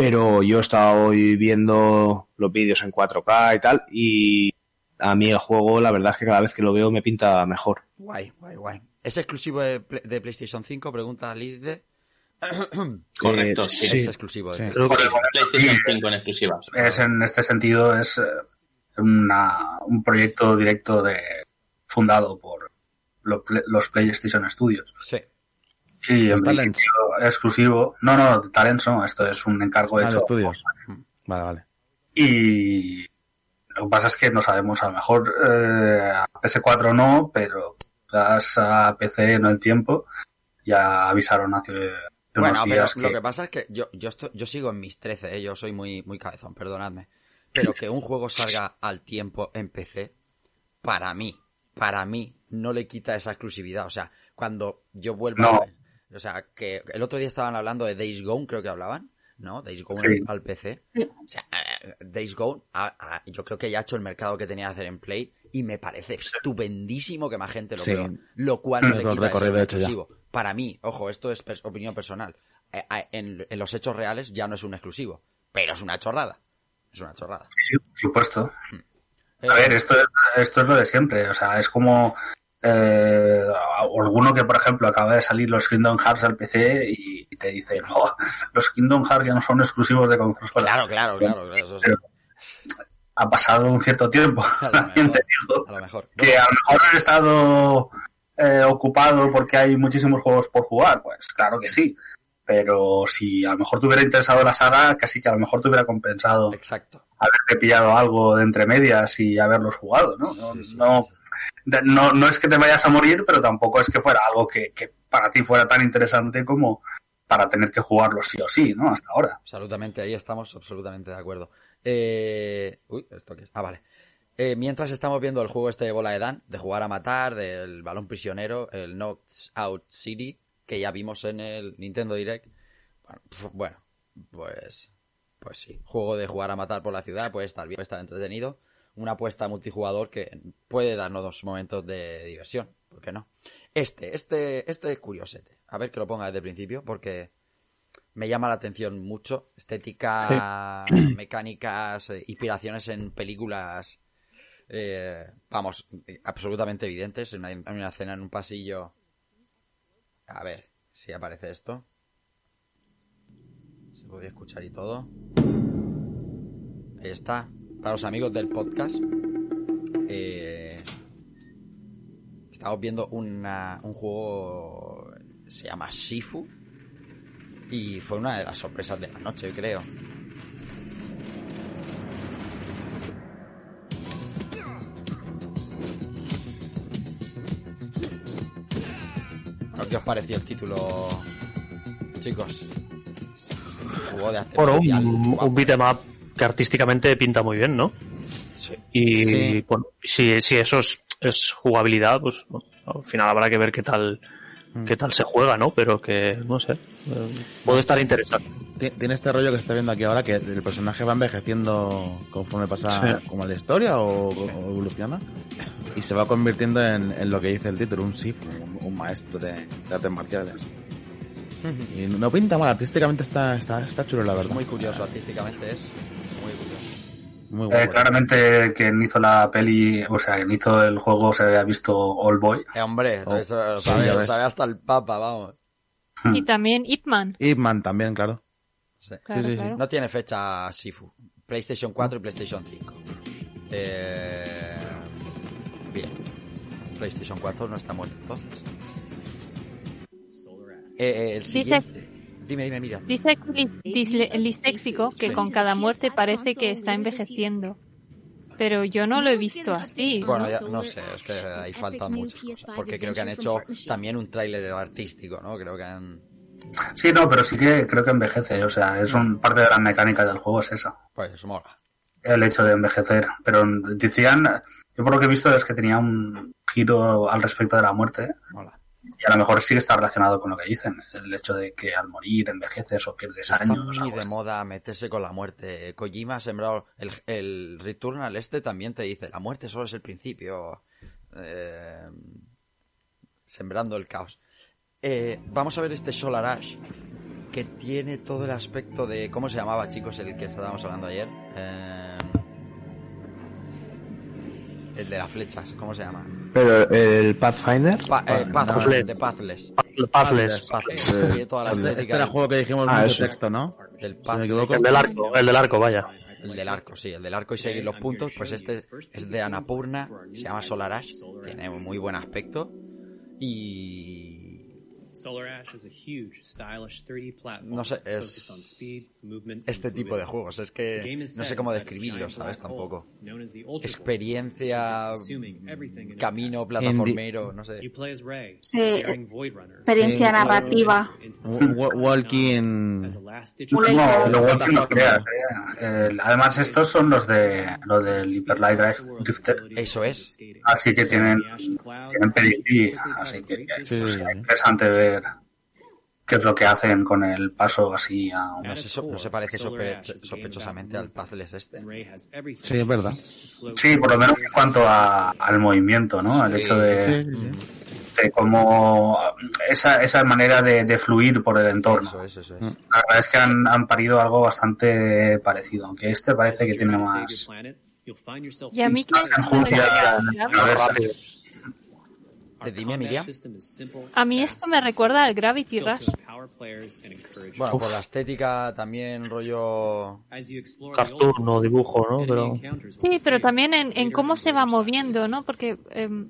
pero yo he estado hoy viendo los vídeos en 4K y tal y a mí el juego, la verdad es que cada vez que lo veo me pinta mejor. Guay, guay, guay. ¿Es exclusivo de, Play- de PlayStation 5? Pregunta Lide. Correcto, Eh, sí. sí. Es exclusivo de Sí. PlayStation Creo que 5. PlayStation 5 en exclusiva. Es en este sentido es eh, una- un proyecto directo de fundado por lo- los PlayStation Studios. Sí. Y en Los Talents. exclusivo. No, no, Talents no, esto es un encargo Ah, de hecho. estudios. Vale, vale. Y lo que pasa es que no sabemos, a lo mejor eh, a PS4 no, pero quizás a PC no el tiempo. Ya avisaron hace Bueno, unos pero días lo que... que pasa es que yo, yo, estoy- yo sigo en mis 13, ¿eh? yo soy muy, muy cabezón, perdonadme. Pero que un juego salga al tiempo en PC, para mí, para mí, no le quita esa exclusividad. O sea, cuando yo vuelva No. a ver- O sea, que el otro día estaban hablando de Days Gone, creo que hablaban, ¿no? Days Gone Sí. al, PC. O sea, eh, Days Gone, yo creo que ya ha hecho el mercado que tenía que hacer en Play y me parece estupendísimo que más gente lo Sí. pruebe. Lo cual no le quita ya. exclusivo. Para mí, ojo, esto es pers- opinión personal. eh, eh, en, en los hechos reales ya no es un exclusivo, pero es una chorrada. Es una chorrada. Sí, por supuesto. Eh, A ver, esto, esto es lo de siempre. O sea, es como eh, alguno que, por ejemplo, acaba de salir los Kingdom Hearts al PC y, y te dice, "Oh, los Kingdom Hearts ya no son exclusivos de consola. Claro, claro, claro. Pero ha pasado un cierto tiempo. A lo También te mejor, digo a lo mejor. que a lo mejor han estado eh, ocupado porque hay muchísimos juegos por jugar. Pues claro que sí. Pero si a lo mejor te hubiera interesado la saga, casi que a lo mejor te hubiera compensado Exacto. haberte pillado algo de entre medias y haberlos jugado, ¿no? No, Sí, sí, no, sí, no, no es que te vayas a morir, pero tampoco es que fuera algo que, que para ti fuera tan interesante como para tener que jugarlo sí o sí, ¿no? Hasta ahora. Absolutamente, ahí estamos absolutamente de acuerdo. Eh... Uy, ¿esto qué es? Ah, vale. Eh, mientras estamos viendo el juego este de bola de Dan, de jugar a matar, del balón prisionero, el Knocks Out City, que ya vimos en el Nintendo Direct. Bueno, pues, pues sí, juego de jugar a matar por la ciudad, puede estar bien, puede estar entretenido. Una apuesta multijugador que puede darnos dos momentos de diversión, ¿por qué no? Este, este, este es curiosete. A ver que lo ponga desde el principio, porque me llama la atención mucho. Estética, mecánicas, eh, inspiraciones en películas, eh, vamos, absolutamente evidentes. En una, en una escena en un pasillo. A ver si aparece esto. Se podría escuchar y todo. Ahí está. Para los amigos del podcast. Eh, estamos viendo una, un juego. Se llama Shifu. Y fue una de las sorpresas de la noche, creo. Bueno, ¿Qué os pareció el título, chicos? Juego de social, un, un beat'em up que artísticamente pinta muy bien, ¿no? Sí. Y Sí. bueno, si, si eso es, es jugabilidad, pues bueno, al final habrá que ver qué tal qué tal se juega, ¿no? Pero que, no sé, eh, puede estar interesante. Ti- Tiene este rollo que se está viendo aquí ahora que el personaje va envejeciendo conforme pasa Sí. como la historia o, o evoluciona y se va convirtiendo en, en lo que dice el título, un Sifu, un, un maestro de, de artes marciales. Y no pinta mal, artísticamente está, está, está chulo la verdad. Muy curioso, artísticamente es. Muy Eh, guapo. claramente quien hizo la peli, o sea, quien hizo el juego se había visto All Boy. Eh, hombre, Oh, eso lo sí, sabe, ya lo sabe hasta el Papa, vamos. Y también Ip Man. Ip Man también, claro. Sí. Claro, sí, sí. claro. No tiene fecha Sifu. PlayStation 4 y PlayStation 5. Eh... Bien. PlayStation 4 no está muerto entonces. Eh, eh, el Dice- siguiente. Dime, dime, mira. Dice disléxico que Sí. con cada muerte parece que está envejeciendo. Pero yo no lo he visto así. Bueno, ya, no sé, es que ahí faltan muchas cosas. Porque creo que han hecho también un tráiler artístico, ¿no? Creo que han... Sí, no, pero sí que creo que envejece. O sea, es un parte de la mecánica del juego es esa. Pues mola. El hecho de envejecer. Pero decían, yo por lo que he visto es que tenía un giro al respecto de la muerte. Mola. Y a lo mejor sí que está relacionado con lo que dicen. El hecho de que al morir envejeces o pierdes Está años. muy de moda meterse con la muerte. Kojima ha sembrado... El, el Returnal este también te dice, la muerte solo es el principio. Eh, sembrando el caos. Eh, vamos a ver este Solar Ash, que tiene todo el aspecto de... ¿Cómo se llamaba, chicos, el que estábamos hablando ayer? Eh, el de las flechas, ¿cómo se llama? Pero el Pathfinder. Pa- eh, Pathless, Pathless. de Pathless. Eh, Este era el juego que dijimos Ah, mucho texto, ¿no? del Si me Pathless. equivoco. El del arco, el del arco, vaya. El del arco, sí, el del arco y seguir los puntos. Pues este es de Annapurna, se llama Solar Ash, tiene un muy buen aspecto. Y. Solar Ash is a huge, stylish 3D platform No sé, es- Este tipo de juegos, es que no sé cómo describirlo, ¿sabes? Tampoco. Experiencia, its camino, plataformero, no sé. Sí, experiencia Sí, narrativa. Walking. No, luego que no creas. eh. El- además, estos son los de lo del Hyper Light Drive Drifter. Eso es. Así que tienen, tienen pedigrí. Así que, Sí, pues, sí, es interesante ver qué es lo que hacen con el paso así a un No, se, no se parece sospe- sospechosamente al Pathless este. Sí, es verdad. Sí, por lo menos en cuanto a- al movimiento, ¿no? El Sí, hecho de, Sí, sí, sí. de cómo esa, esa manera de, de fluir por el entorno. Eso es, eso es. La verdad es que han, han parido algo bastante parecido, aunque este parece que tiene más... Y a mí que Eh, dime, Miriam. a mí esto me recuerda al Gravity Rush. Bueno, por la estética también rollo... Cartoon o dibujo, ¿no? Pero Sí, pero también en, en cómo se va moviendo, ¿no? Porque em,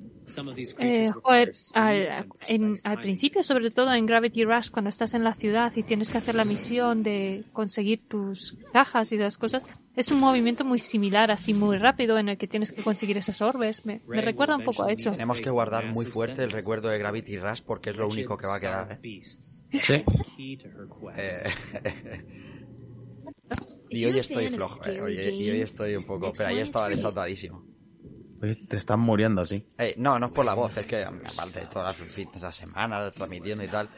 Eh, joder, al, en- al principio, sobre todo en Gravity Rush, cuando estás en la ciudad y tienes que hacer la misión de conseguir tus cajas y las cosas, es un movimiento muy similar, así muy rápido, en el que tienes que conseguir esas orbes. Me, me recuerda un poco a eso. Tenemos que guardar muy fuerte el recuerdo de Gravity Rush porque es lo único que va a quedar. ¿eh? Sí. Eh, y hoy estoy flojo, eh, hoy- y hoy estoy un poco... Pero ayer estaba desatadísimo. Te están muriendo, sí. Eh, no, no es por la voz, es que aparte de todas las fines de semana transmitiendo y tal,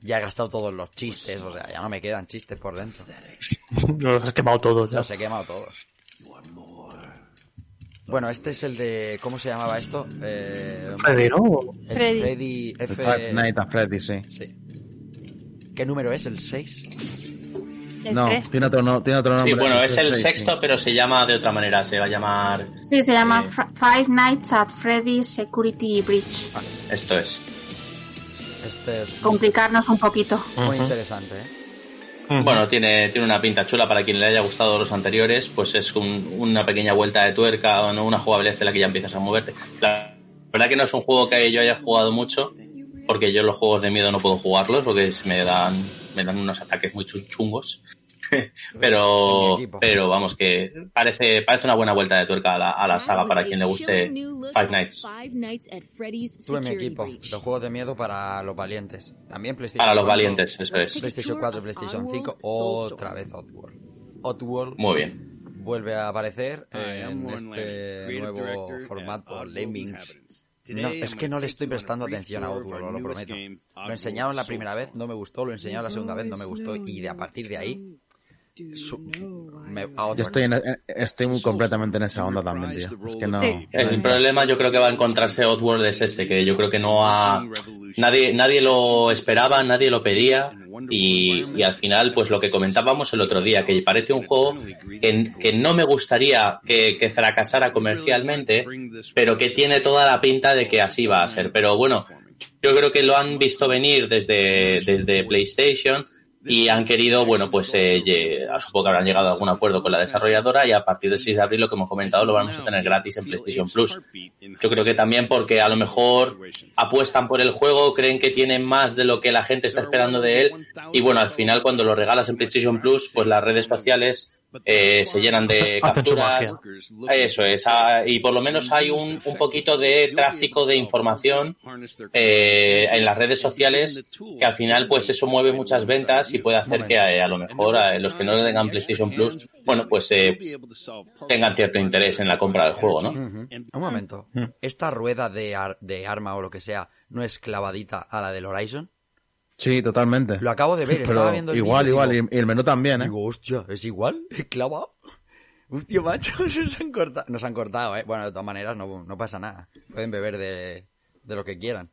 ya he gastado todos los chistes, o sea, ya no me quedan chistes por dentro. Los has quemado todos. ya. Los he quemado todos. Bueno, este es el de... ¿Cómo se llamaba esto? Eh, Freddy, ¿no? el Freddy. Freddy F... At Freddy's, sí. Sí. ¿Qué número es? ¿El 6? No, tiene otro, no, tiene otro nombre. Sí, bueno, es el sexto, pero se llama de otra manera. Se va a llamar. Sí, se llama Eh. Five Nights at Freddy's Security Breach. Esto es. Este es Complicarnos un poquito. muy interesante, ¿eh? Bueno, tiene, tiene una pinta chula para quien le haya gustado los anteriores, pues es un- una pequeña vuelta de tuerca o no una jugabilidad en la que ya empiezas a moverte. La verdad que no es un juego que yo haya jugado mucho, porque yo los juegos de miedo no puedo jugarlos porque se me dan, me dan unos ataques muy chun- chungos. pero, pero vamos, que parece, parece una buena vuelta de tuerca a la, a la saga para quien le guste Five Nights. Tú en mi equipo, los juegos de miedo para los valientes. También PlayStation Para los 4, valientes, eso es. PlayStation 4, PlayStation 5, otra vez Oddworld. Oddworld Muy bien. vuelve a aparecer en este nuevo formato Lemmings. No, es que no le estoy prestando atención a Oddworld, lo prometo. Lo enseñaron la primera vez, no me gustó, lo enseñaron la segunda vez, no me gustó, y de a partir de ahí su- me- a otra Yo estoy, en- en- estoy muy completamente en esa onda también, tío. Es que no. Sí. El problema yo creo que va a encontrarse Oddworld es ese, que yo creo que no ha... Nadie, nadie lo esperaba, nadie lo pedía y, y al final, pues lo que comentábamos el otro día, que parece un juego que, que no me gustaría que, que fracasara comercialmente, pero que tiene toda la pinta de que así va a ser. Pero bueno, yo creo que lo han visto venir desde, desde PlayStation y han querido, bueno, pues eh, lle- supongo que habrán llegado a algún acuerdo con la desarrolladora y a partir del 6 de abril lo que hemos comentado lo vamos a tener gratis en PlayStation Plus. Yo creo que también porque a lo mejor apuestan por el juego, creen que tienen más de lo que la gente está esperando de él y bueno, al final cuando lo regalas en PlayStation Plus, pues las redes sociales eh, se llenan de capturas. Eso es, ah, y por lo menos hay un, un poquito de tráfico de información eh, en las redes sociales que al final pues eso mueve muchas ventas y puede hacer que eh, a lo mejor a los que no tengan PlayStation Plus, bueno, pues eh, tengan cierto interés en la compra del juego, ¿no? Un momento. ¿Esta rueda de, ar- de arma o lo que sea no es clavadita a la del Horizon? Sí, totalmente. Lo acabo de ver, Pero estaba viendo el igual, y igual. digo- Y, el menú también, ¿eh? Digo, hostia, ¿es igual? ¿Clavado? Hostia, macho, nos han cortado. Nos han cortado, ¿eh? Bueno, de todas maneras, no, no pasa nada. Pueden beber de, de lo que quieran.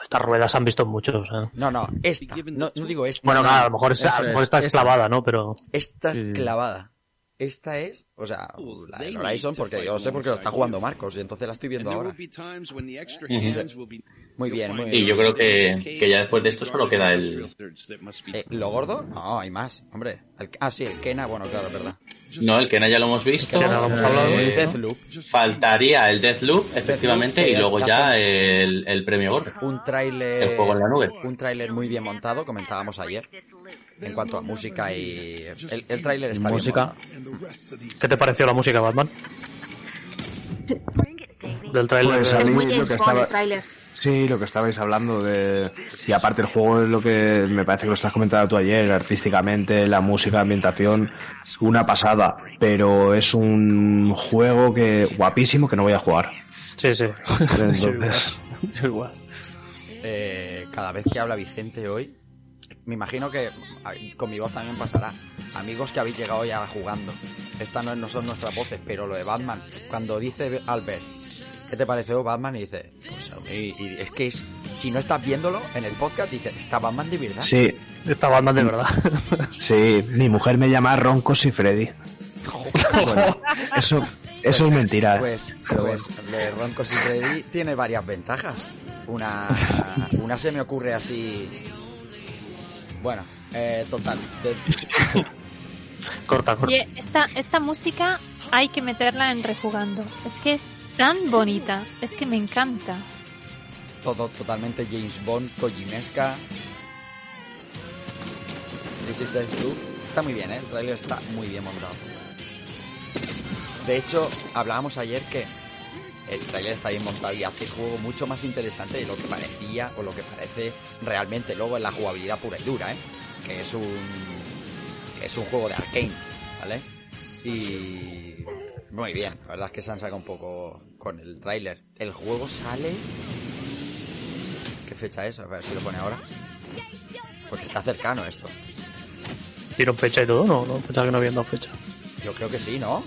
Estas ruedas han visto muchos. ¿eh? No, no, esta. No, no digo esta. Bueno, claro, a lo mejor, es, a lo mejor es, esclavada, ¿no? Pero Esta es clavada. Esta es, o sea, la del Horizon, porque yo sé porque lo está jugando Marcos y entonces la estoy viendo ahora. Muy bien, muy Y bien. yo creo que, que ya después de esto solo queda el... Eh, ¿Lo gordo? No, hay más, hombre. El- ah, sí, el Kena, bueno, claro, es verdad. No, el Kena ya lo hemos visto. ya lo hemos hablado. El Deathloop. Faltaría el Deathloop, efectivamente, Deathloop, y luego ya el, el premio gordo. Un tráiler... El juego en la nube. Un tráiler muy bien montado, comentábamos ayer. En cuanto a música y... El, el tráiler está música. bien. ¿qué te pareció la música, Batman? Del trailer. Pues a Es muy lo que Bond estaba- el tráiler. Sí, lo que estabais hablando de... Y aparte el juego es lo que me parece que lo estás comentando tú ayer, artísticamente, la música, la ambientación, una pasada. Pero es un juego que guapísimo que no voy a jugar. Sí, sí. Entonces... Yo igual. Eh, cada vez que habla Vicente hoy, me imagino que con mi voz también pasará. Amigos que habéis llegado ya jugando. Estas no, no son nuestras voces, pero lo de Batman, cuando dice Albert, ¿qué te pareció Batman? Y dice, pues a mí, y es que es, si no estás viéndolo en el podcast, dice, ¿está Batman de verdad? Sí, Esta Batman de verdad. sí, mi mujer me llama Roncos y Freddy. Bueno, eso, eso es mentira. ¿eh? Pues, pues lo de Roncos y Freddy tiene varias ventajas. Una, una se me ocurre así. Bueno, eh, total. de- corta, corta. Y esta, esta música hay que meterla en rejugando. Es que es tan bonita. Es que me encanta. Todo totalmente James Bond, Kojimesca. This is the. Está muy bien, ¿eh? El trailer está muy bien montado. De hecho, hablábamos ayer que el trailer está bien montado y hace el juego mucho más interesante de lo que parecía o lo que parece realmente luego en la jugabilidad pura y dura, ¿eh? Que es un que es un juego de arcane, ¿vale? Y muy bien, la verdad es que se han sacado un poco con el tráiler. El juego sale ¿Qué fecha es? A ver si lo pone ahora. Porque está cercano esto. ¿Tiene fecha y todo? No, no, pensaba que no habían dado fecha. Yo creo que sí, ¿no?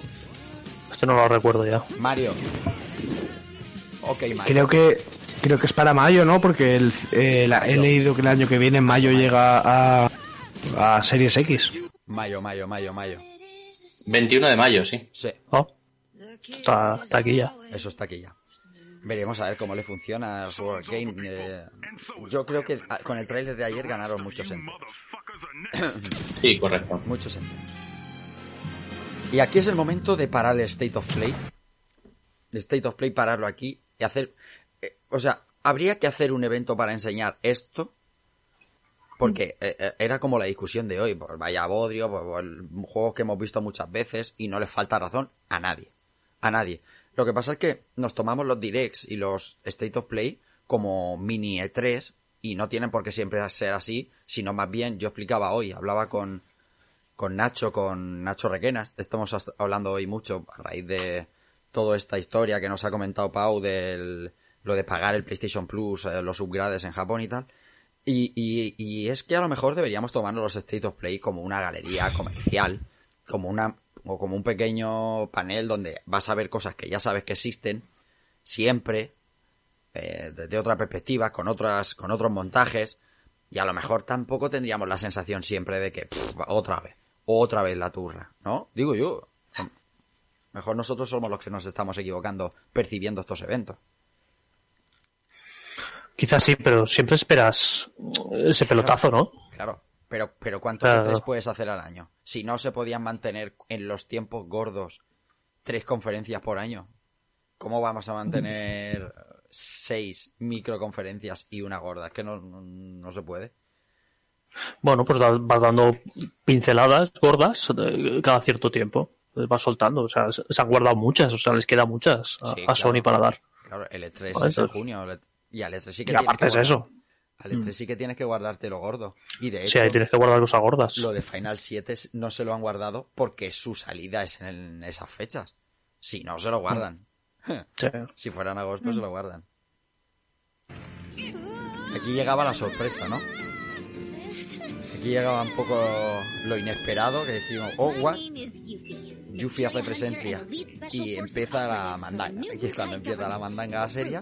Esto no lo recuerdo ya. Mario. Ok, Mario. Creo que creo que es para mayo, ¿no? Porque el, eh, la- he leído que el año que viene, en mayo, llega a, a Series X. Mayo, mayo, mayo, mayo. 21 de mayo, sí. Sí, Oh, está, está aquí ya. eso está aquí ya. Veremos a ver cómo le funciona Sword Game. eh, yo creo que ah, con el tráiler de ayer ganaron muchos enteros. Sí, correcto. Muchos enteros. Y aquí es el momento de parar el State of Play. State of Play, pararlo aquí y hacer... eh, o sea, habría que hacer un evento para enseñar esto. Porque eh, eh, era como la discusión de hoy. Pues vaya bodrio, pues, pues, juegos que hemos visto muchas veces y no les falta razón a nadie. A nadie. Lo que pasa es que nos tomamos los directs y los State of Play como mini E3 y no tienen por qué siempre ser así, sino más bien, yo explicaba hoy, hablaba con, con Nacho, con Nacho Requenas, estamos hablando hoy mucho a raíz de toda esta historia que nos ha comentado Pau del lo de pagar el PlayStation Plus, eh, los upgrades en Japón y tal. Y, y, y es que a lo mejor deberíamos tomarnos los State of Play como una galería comercial, como una o como un pequeño panel donde vas a ver cosas que ya sabes que existen siempre eh, desde otra perspectiva, con otras, con otros montajes, y a lo mejor tampoco tendríamos la sensación siempre de que pff, otra vez, otra vez la turra, ¿no? Digo yo. Mejor nosotros somos los que nos estamos equivocando percibiendo estos eventos. Quizás sí, pero siempre esperas ese pelotazo, ¿no? Claro. Pero, pero ¿cuántos Claro. E3 puedes hacer al año? Si no se podían mantener en los tiempos gordos tres conferencias por año, ¿cómo vamos a mantener seis microconferencias y una gorda? Es que no, no, no se puede. Bueno, pues vas dando pinceladas gordas eh, cada cierto tiempo. Vas soltando. O sea, se han guardado muchas. O sea, les quedan muchas a, Sí, a claro. Sony para dar. Claro, el E3 Vale, es en junio. E- Y al E3 sí que Y aparte que es guardar- eso. Al E3 sí que tienes que guardarte lo gordo. Y de hecho, Sí, ahí tienes que guardar cosas gordas. lo de Final 7 es- no se lo han guardado porque su salida es en esas fechas. Si no, se lo guardan. Sí. Si fuera en agosto, se lo guardan. Aquí llegaba la sorpresa, ¿no? Aquí llegaba un poco lo inesperado, que decimos, oh, what? Yuffie hace presencia y empieza la mandanga. Aquí es cuando empieza la mandanga seria.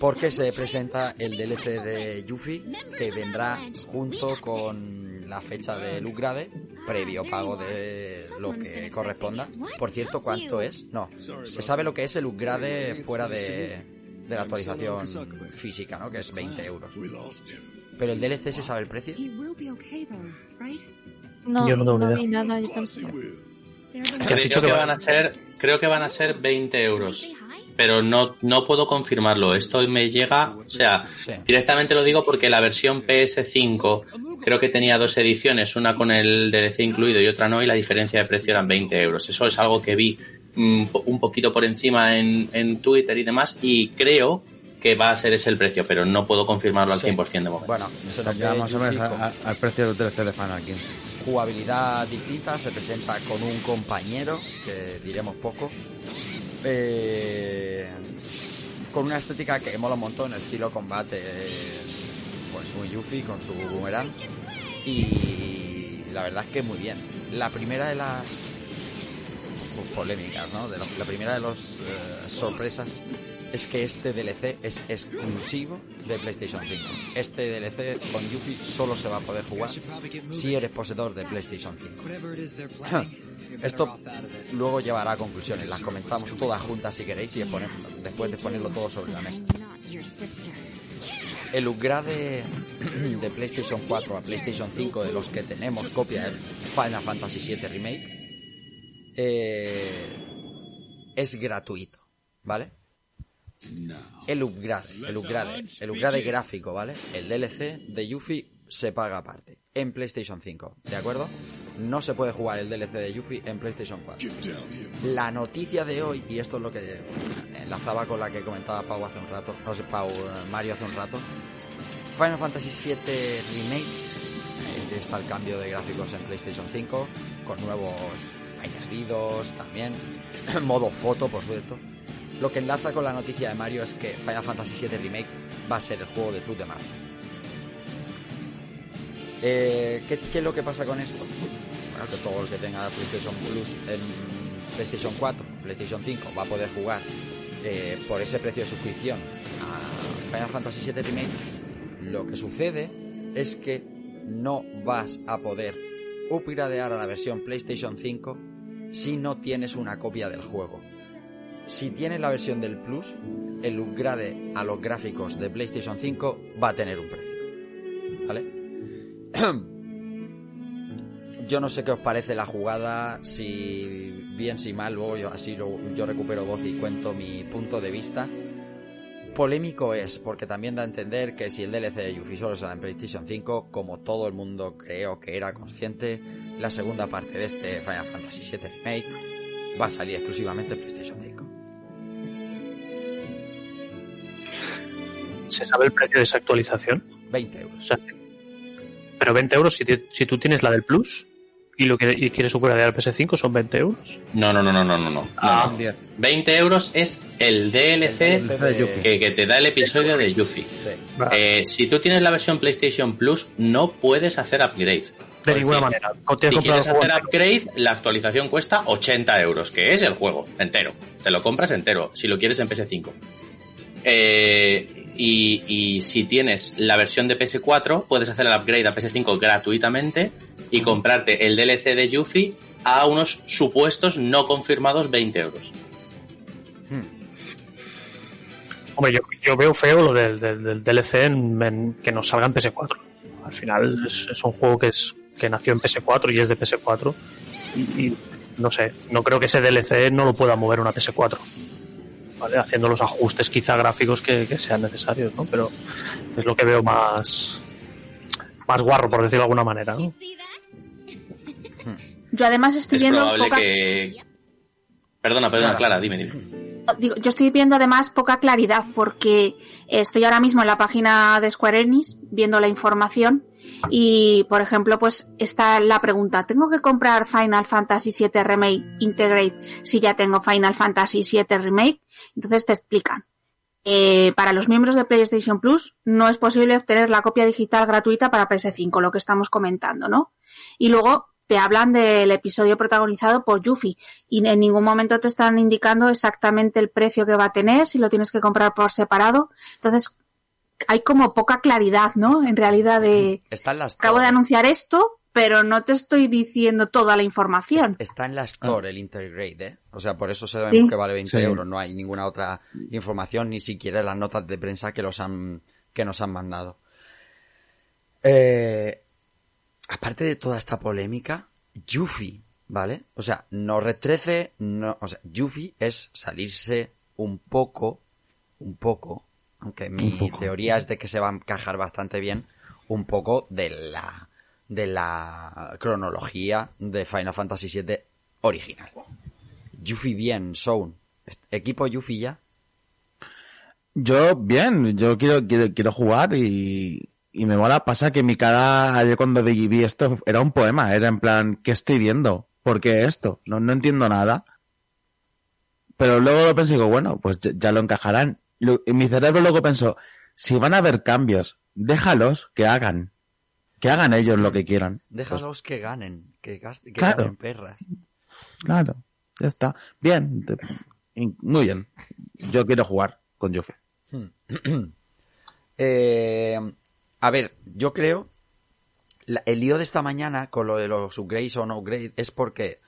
Porque se presenta el DLC de Yuffie que vendrá junto con la fecha del upgrade previo pago de lo que corresponda. Por cierto, ¿cuánto es? No, se sabe lo que es el upgrade fuera de, de la actualización física, ¿no? Que es 20 euros. Pero el DLC se sabe el precio. No, Yo no tengo ni vi idea. nada, yo tampoco. Creo que que va- van a ser, creo que van a ser 20 euros. Pero no, no puedo confirmarlo. Esto me llega, o sea, Sí. directamente lo digo porque la versión PS5 creo que tenía dos ediciones, una con el DLC incluido y otra no, y la diferencia de precio eran 20 euros. Eso es algo que vi mm, po- un poquito por encima en, en Twitter y demás, y creo que va a ser ese el precio, pero no puedo confirmarlo al Sí. 100% de momento. Bueno, nos a- al precio del DLC de Final 15. Jugabilidad distinta, se presenta con un compañero, que diremos poco. Eh, con una estética que mola un montón, estilo combate, eh, pues muy Yuffie con su boomerang. Y la verdad es que muy bien. La primera de las pues, polémicas, ¿no? La primera de las sorpresas es que este DLC es exclusivo de PlayStation 5. Este DLC con Yuffie solo se va a poder jugar si eres poseedor de PlayStation 5. Esto luego llevará a conclusiones, las comentamos todas juntas si queréis y después de ponerlo todo sobre la mesa. El upgrade de, de PlayStation 4 a PlayStation 5 de los que tenemos copia del Final Fantasy VII Remake eh, es gratuito. ¿vale? El upgrade, el upgrade, el upgrade gráfico, ¿vale? El DLC de Yuffie se paga aparte en PlayStation 5, ¿de acuerdo? No se puede jugar el DLC de Yuffie en PlayStation 4. La noticia de hoy, y esto es lo que enlazaba con la que comentaba Pau hace un rato, no sé, Pau, eh, Mario hace un rato, Final Fantasy VII Remake, eh, está el cambio de gráficos en PlayStation 5, con nuevos añadidos también, modo foto, por cierto. Lo que enlaza con la noticia de Mario es que Final Fantasy VII Remake va a ser el juego de Plus de marzo. Eh, ¿qué, qué es lo que pasa con esto? Bueno, que todo el que tenga PlayStation Plus en PlayStation 4, PlayStation 5 va a poder jugar eh, por ese precio de suscripción a Final Fantasy VII Remake. Lo que sucede es que no vas a poder upgradear a la versión PlayStation 5 si no tienes una copia del juego. Si tienes la versión del Plus, el upgrade a los gráficos de PlayStation 5 va a tener un precio. ¿Vale? yo no sé qué os parece la jugada, si bien, si mal, luego así yo recupero voz y cuento mi punto de vista. Polémico es, porque también da a entender que si el DLC de Yuffie solo sale en PlayStation 5, como todo el mundo creo que era consciente, la segunda parte de este Final Fantasy VII Remake va a salir exclusivamente en PlayStation 5. ¿Se sabe el precio de esa actualización? 20 euros. O sea, pero 20 euros si, si tú tienes la del Plus y lo que y quieres upgradear al PS5 son 20 euros. No, no, no, no, no, no. no. Ah, No. bien. 20 euros es el DLC El DLC de Yuffie. que, que te da el episodio de Yuffie. Eh, si tú tienes la versión PlayStation Plus, no puedes hacer upgrade. De ninguna decir, manera. Si quieres hacer entero. upgrade, la actualización cuesta 80 euros, que es el juego entero. Te lo compras entero, si lo quieres en PS5. Eh, y, si tienes la versión de PS4, puedes hacer el upgrade a PS5 gratuitamente y comprarte el DLC de Yuffie a unos supuestos no confirmados 20 euros. Hombre, yo, veo feo lo del, DLC en, que nos salga en PS4. Al final es, un juego que es que nació en PS4 y es de PS4. Y, y no sé, no creo que ese DLC no lo pueda mover una PS4. ¿Vale? Haciendo los ajustes quizá gráficos que, que sean necesarios, ¿no? Pero es lo que veo más más guarro, por decirlo de alguna manera, ¿no? Yo además estoy es viendo probable poca... que... Perdona, perdona, Clara, dime, dime. Digo, yo estoy viendo además poca claridad porque estoy ahora mismo en la página de Square Enix viendo la información y, por ejemplo, pues está la pregunta, ¿tengo que comprar Final Fantasy VII Remake Integrate si ya tengo Final Fantasy VII Remake? Entonces te explican. Eh, para los miembros de PlayStation Plus no es posible obtener la copia digital gratuita para PS5, lo que estamos comentando, ¿no? Y luego te hablan del episodio protagonizado por Yuffie y en ningún momento te están indicando exactamente el precio que va a tener, si lo tienes que comprar por separado. Entonces, hay como poca claridad, ¿no? En realidad de, Está en la Store. acabo de anunciar esto, pero no te estoy diciendo toda la información. Está en la Store el Intergrade, ¿eh? O sea, por eso sabemos Sí. que vale 20 Sí. euros. No hay ninguna otra información, ni siquiera las notas de prensa que los han, que nos han mandado. Eh, aparte de toda esta polémica, Yuffie, ¿vale? O sea, no Red 13, no, o sea, Yuffie es salirse un poco, un poco, aunque mi poco. teoría es de que se va a encajar bastante bien, un poco de la, de la cronología de Final Fantasy VII original. Yuffie bien, Zone. Equipo Yuffie ya. Yo, bien, yo quiero, quiero, quiero jugar y, y me mola. Pasa que mi cara ayer cuando vi esto era un poema, era en plan, ¿qué estoy viendo? ¿Por qué esto? No, no entiendo nada. Pero luego lo pensé y digo, bueno, pues ya, lo encajarán. Y mi cerebro luego pensó, si van a haber cambios, déjalos que hagan. Que hagan ellos lo que quieran. Déjalos que ganen, que, gasten, que Claro. ganen perras. Claro, ya está. Bien, muy bien. Yo quiero jugar con Yuffie. Eh, a ver, yo creo. el lío de esta mañana con lo de los upgrades o no upgrades es porque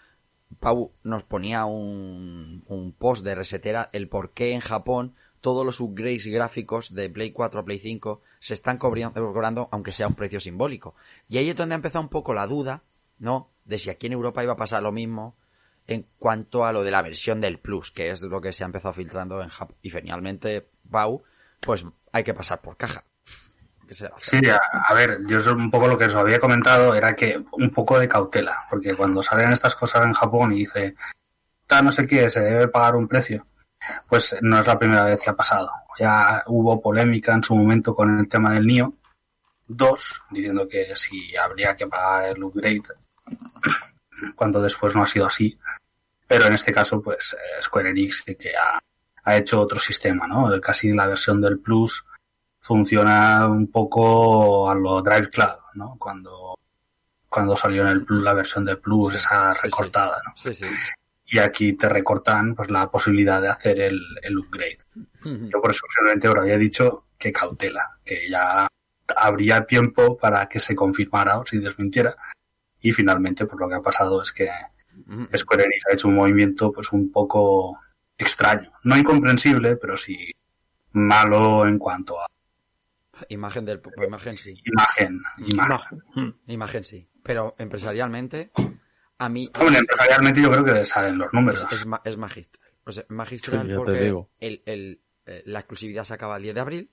Pau nos ponía un, post de resetera el por qué en Japón todos los upgrades gráficos de Play 4 a Play 5 se están cobri- cobrando aunque sea un precio simbólico. Y ahí es donde ha empezado un poco la duda, ¿no? De si aquí en Europa iba a pasar lo mismo. en cuanto a lo de la versión del Plus, que es lo que se ha empezado filtrando en Japón. Y finalmente, Bau, pues hay que pasar por caja. Sí, a, a ver, yo un poco lo que os había comentado era que un poco de cautela, porque cuando salen estas cosas en Japón y dice, "Ta, no sé qué, se debe pagar un precio, pues no es la primera vez que ha pasado. Ya hubo polémica en su momento con el tema del NIO 2, diciendo que si habría que pagar el upgrade, cuando después no ha sido así. Pero en este caso, pues eh, Square Enix que ha, ha hecho otro sistema, ¿no? El- Casi la versión del Plus funciona un poco a lo Drive Club, ¿no? Cuando, cuando salió en el Plus la versión del Plus, esa recortada, ¿no? Sí, sí. Y aquí te recortan pues la posibilidad de hacer el, el upgrade. Yo por eso simplemente os había dicho que cautela, que ya habría tiempo para que se confirmara o se desmintiera. Y finalmente, pues lo que ha pasado es que Square Enix ha hecho un movimiento pues un poco extraño. No incomprensible, pero sí malo en cuanto a Imagen del pues, imagen sí. imagen. imagen. Imagen sí. Pero empresarialmente, a mí Hombre, empresarialmente yo creo que salen los números. es, es ma- es magistral. O sea, magistral Sí, ya te porque digo. el, el, eh, la exclusividad se acaba el 10 de abril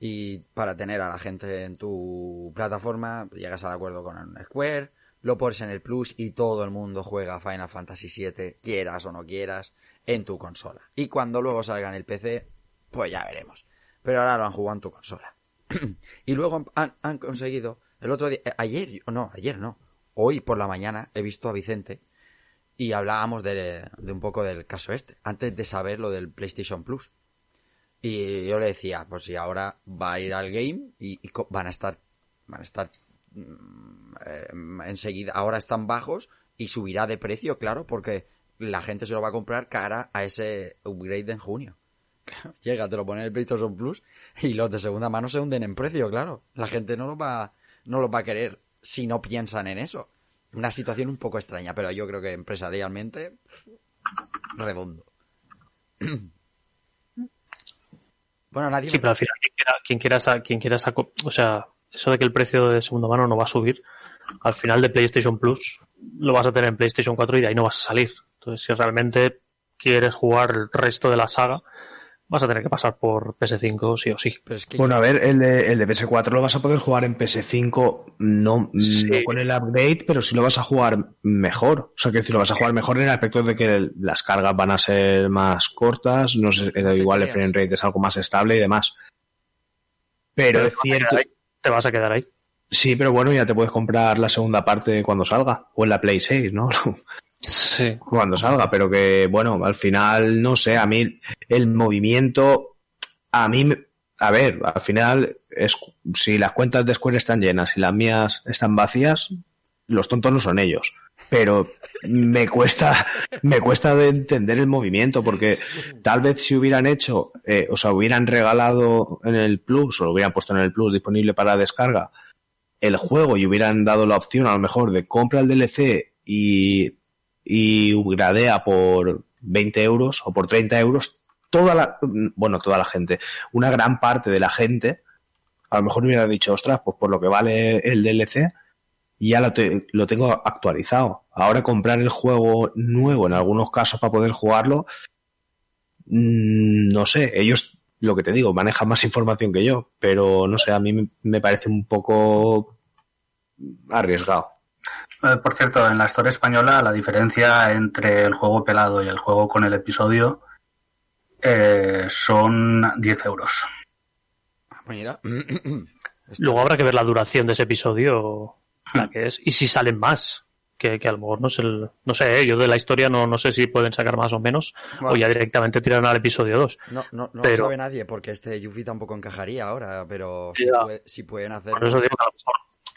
y para tener a la gente en tu plataforma llegas al acuerdo con Square, lo pones en el Plus y todo el mundo juega Final Fantasy VII, quieras o no quieras, en tu consola. Y cuando luego salga en el PC, pues ya veremos. Pero ahora lo han jugado en tu consola. y luego han, conseguido, el otro día, eh, ayer, no, ayer no, hoy por la mañana he visto a Vicente y hablábamos de, un poco del caso este, antes de saber lo del PlayStation Plus. Y yo le decía, pues si ahora va a ir al game y, van a estar, van a estar mm, eh, enseguida, ahora están bajos y subirá de precio, claro, porque la gente se lo va a comprar cara a ese upgrade en junio. Llega, te lo pone en el PlayStation Plus y los de segunda mano se hunden en precio, claro. La gente no lo va, no lo va a querer si no piensan en eso. Una situación un poco extraña, pero yo creo que empresarialmente redondo. bueno, nadie. Sí, pero al final, quien quiera, quien quiera, quien o sea, eso de que el precio de segunda mano no va a subir, al final de PlayStation Plus lo vas a tener en PlayStation 4 y de ahí no vas a salir. Entonces, si realmente quieres jugar el resto de la saga, vas a tener que pasar por PS5 sí o sí. Pero es que Bueno, a ver, el de, el de PS4 lo vas a poder jugar en PS5, no, Sí. no con el upgrade, pero sí lo vas a jugar mejor. O sea, que decir, lo vas a jugar mejor en el aspecto de que el- las cargas van a ser más cortas, no sé, igual el frame rate es algo más estable y demás. Pero es cierto, Te vas a quedar ahí. sí, pero bueno, ya te puedes comprar la segunda parte cuando salga, o en la Play 6, ¿no? Cuando salga, pero que bueno, al final, no sé, a mí el movimiento, a mí, a ver, al final, es, si las cuentas de Square están llenas y las mías están vacías, los tontos no son ellos. Pero me cuesta, me cuesta de entender el movimiento, porque tal vez si hubieran hecho, eh, o sea, hubieran regalado en el Plus, o lo hubieran puesto en el Plus disponible para descarga, el juego y hubieran dado la opción a lo mejor de compra el DLC y, y gradea por 20 euros o por 30 euros, toda la, bueno, toda la gente, una gran parte de la gente, a lo mejor hubiera dicho, ostras, pues por lo que vale el DLC, ya lo, lo tengo actualizado. Ahora comprar el juego nuevo en algunos casos para poder jugarlo, mm, no sé, ellos, lo que te digo, manejan más información que yo, pero no sé, a mí me parece un poco arriesgado. Eh, Por cierto, en la historia española la diferencia entre el juego pelado y el juego con el episodio eh, son 10 euros. Mira. Luego habrá que ver la duración de ese episodio, la que es, y si salen más. Que, que a lo mejor no sé, el- no sé, ¿eh? yo de la historia no, no sé si pueden sacar más o menos, o ya directamente tiran al episodio 2. No, no, no Pero- lo sabe nadie, porque este Yuffie tampoco encajaría ahora, pero si, Ya. puede- si pueden hacer... Por eso digo que a lo mejor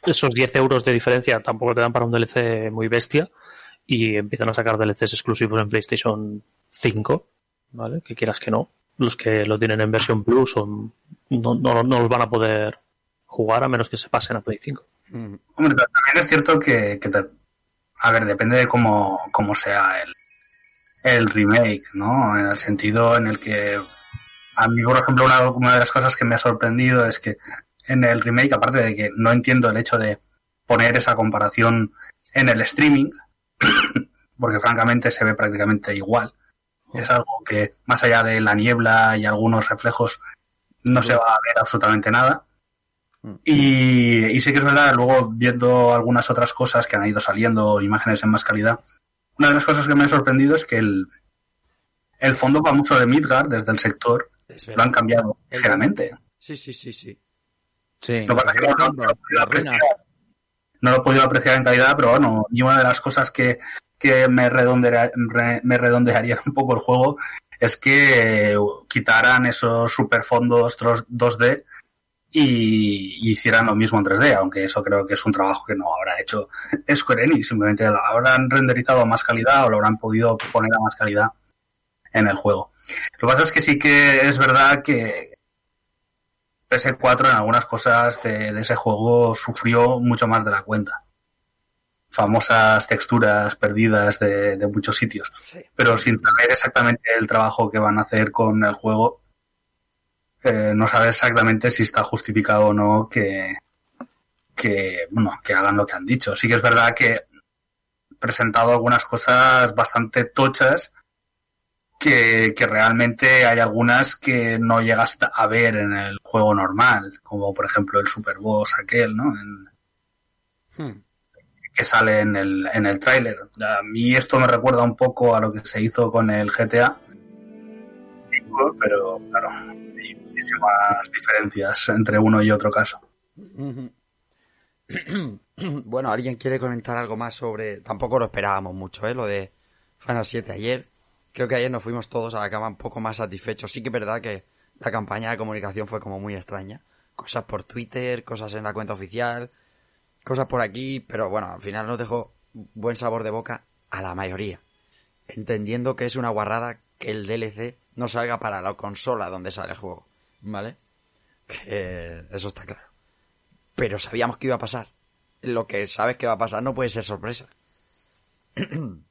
esos 10 euros de diferencia tampoco te dan para un DLC muy bestia y empiezan a sacar DLCs exclusivos en PlayStation 5, ¿vale? Que quieras que no. Los que lo tienen en versión Plus son, no, no, no los van a poder jugar a menos que se pasen a Play 5. Mm, Hombre, ta- también es cierto que, a ver, depende de cómo, cómo sea el, el remake, ¿no? En el sentido en el que a mí, por ejemplo, una de las cosas que me ha sorprendido es que en el remake, aparte de que no entiendo el hecho de poner esa comparación en el streaming, porque francamente se ve prácticamente igual. Es algo que, más allá de la niebla y algunos reflejos, no se va a ver absolutamente nada. Y, y sí que es verdad, luego viendo algunas otras cosas que han ido saliendo, imágenes en más calidad, una de las cosas que me ha sorprendido es que el, el fondo famoso de Midgard, desde el sector, lo han cambiado El- ligeramente. Sí, sí, sí, sí. Sí. Lo que pasa es que no, no- no lo he podido apreciar. No lo he podido apreciar en calidad, pero bueno, y una de las cosas que, que me, redondea- re- me redondearía un poco el juego es que quitaran esos superfondos tros- 2D y, y hicieran lo mismo en 3D, aunque eso creo que es un trabajo que no habrá hecho Square Enix, simplemente lo habrán renderizado a más calidad o lo habrán podido poner a más calidad en el juego. Lo que pasa es que sí que es verdad que PS4 en algunas cosas de, de ese juego sufrió mucho más de la cuenta. Famosas texturas perdidas de, de muchos sitios. Sí. Pero sin saber exactamente el trabajo que van a hacer con el juego, eh, no sabes exactamente si está justificado o no que, que, bueno, que hagan lo que han dicho. Sí que es verdad que he presentado algunas cosas bastante tochas que, que realmente hay algunas que no llegas a ver en el juego normal, como por ejemplo el Super Boss aquel, ¿no? En- Hmm. que sale en el, en el tráiler. A mí esto me recuerda un poco a lo que se hizo con el GTA, pero claro, hay muchísimas diferencias entre uno y otro caso. Bueno, ¿alguien quiere comentar algo más sobre...? Tampoco lo esperábamos mucho, ¿eh? Lo de Final 7 ayer. Creo que ayer nos fuimos todos a la cama un poco más satisfechos. Sí que es verdad que la campaña de comunicación fue como muy extraña. Cosas por Twitter, cosas en la cuenta oficial, cosas por aquí, pero bueno, al final nos dejó buen sabor de boca a la mayoría. Entendiendo que es una guarrada que el DLC no salga para la consola donde sale el juego, ¿vale? Que eso está claro. Pero sabíamos que iba a pasar. Lo que sabes que va a pasar no puede ser sorpresa.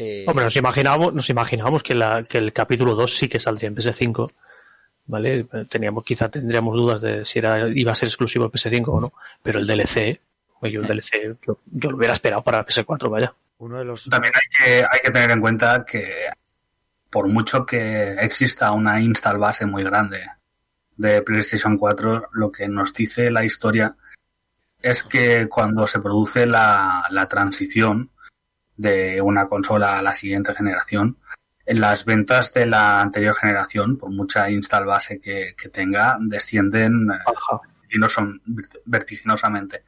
Eh, Hombre, nos imaginábamos, nos imaginábamos que, la, que el capítulo 2 sí que saldría en PS5. ¿Vale? Teníamos, quizá tendríamos dudas de si era, iba a ser exclusivo de PS5 o no. Pero el DLC, oye, yo el DLC, yo, yo lo hubiera esperado para PS4, vaya. uno de los... También hay que, hay que tener en cuenta que por mucho que exista una install base muy grande de PlayStation 4, lo que nos dice la historia es que cuando se produce la, la transición de una consola a la siguiente generación, en las ventas de la anterior generación, por mucha install base que, que tenga, descienden eh, y no son vert- vertiginosamente.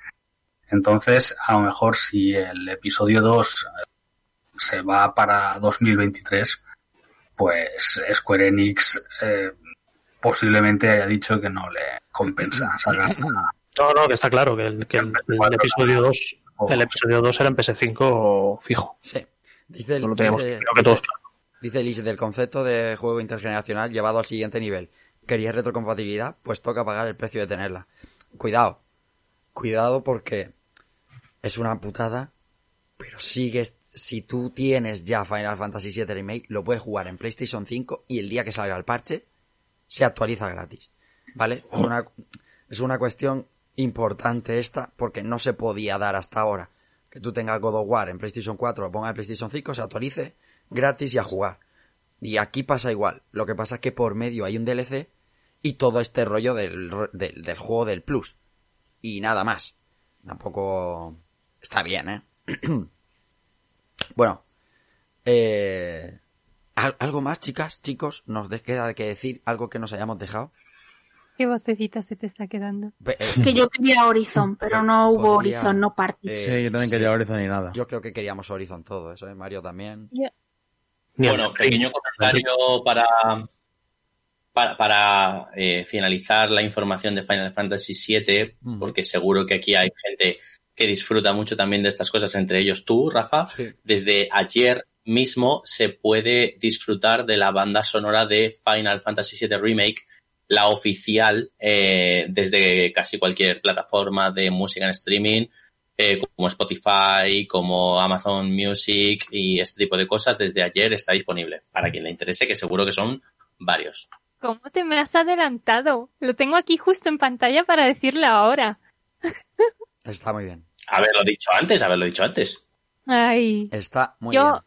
Entonces, a lo mejor si el episodio 2 se va para 2023, pues Square Enix eh, posiblemente haya dicho que no le compensa sacar la- No, no, que está claro que el, que el- el episodio 2 el episodio 2 era en PS5 fijo. Sí. Dice, No lo tenemos, dice- creo que todos claro. Dice Liz, del concepto de juego intergeneracional llevado al siguiente nivel. ¿Querías retrocompatibilidad? Pues toca pagar el precio de tenerla. Cuidado. Cuidado porque es una putada, pero sigues... Si tú tienes ya Final Fantasy VII Remake, lo puedes jugar en PlayStation 5 y el día que salga el parche, se actualiza gratis. ¿Vale? Es una, es una cuestión importante esta porque no se podía dar hasta ahora. Que tú tengas God of War en PlayStation 4, lo pongas en PlayStation 5, se actualice gratis y a jugar. Y aquí pasa igual. Lo que pasa es que por medio hay un DLC y todo este rollo del, del, juego del Plus. Y nada más. Tampoco está bien, ¿eh? bueno. Eh, ¿al- ¿Algo más, chicas, chicos? ¿Nos queda que decir algo que nos hayamos dejado? ¿Qué vocecita se te está quedando? Eh, Que yo quería Horizon, pero no hubo Podría- Horizon, no Party. eh, Sí, yo también quería Horizon y nada. Yo creo que queríamos Horizon todo eso, ¿eh? Mario también. Bueno, pequeño comentario para, para, para, eh, finalizar la información de Final Fantasy VII, porque seguro que aquí hay gente que disfruta mucho también de estas cosas, entre ellos tú, Rafa. Sí. Desde ayer mismo se puede disfrutar de la banda sonora de Final Fantasy VII Remake, la oficial, eh, desde casi cualquier plataforma de música en streaming, eh, como Spotify, como Amazon Music y este tipo de cosas, desde ayer está disponible. Para quien le interese, que seguro que son varios. ¿Cómo te me has adelantado? Lo tengo aquí justo en pantalla para decirlo ahora. Está muy bien. Haberlo dicho antes, haberlo dicho antes. Ay. Está muy Yo bien.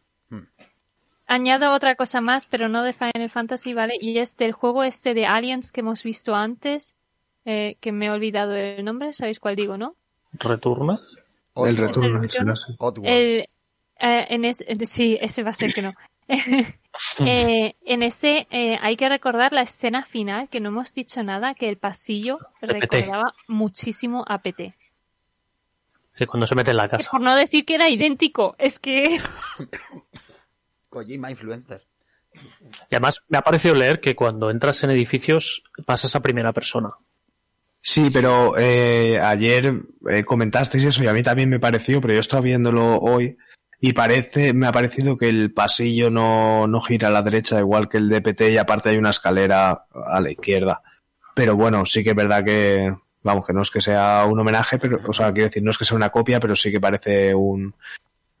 Añado otra cosa más, pero no de Final Fantasy, ¿vale? Y es del juego este de Aliens que hemos visto antes, eh, que me he olvidado el nombre, ¿sabéis cuál digo, no? ¿Returna? El retorno, El eh, en ese, eh, sí, ese va a ser que no. Eh, en ese eh, hay que recordar la escena final, que no hemos dicho nada, que el pasillo recordaba muchísimo a PT. Sí, cuando se mete en la Que casa. por no decir que era idéntico, es que Kojima Influencer. Y además me ha parecido leer que cuando entras en edificios pasas a primera persona. Sí, pero eh, ayer eh, comentasteis eso y a mí también me pareció, pero yo estaba viéndolo hoy y parece, me ha parecido que el pasillo no, no gira a la derecha igual que el DPT y aparte hay una escalera a la izquierda. Pero bueno, sí que es verdad que, vamos, que no es que sea un homenaje, pero, o sea, quiero decir, no es que sea una copia, pero sí que parece un,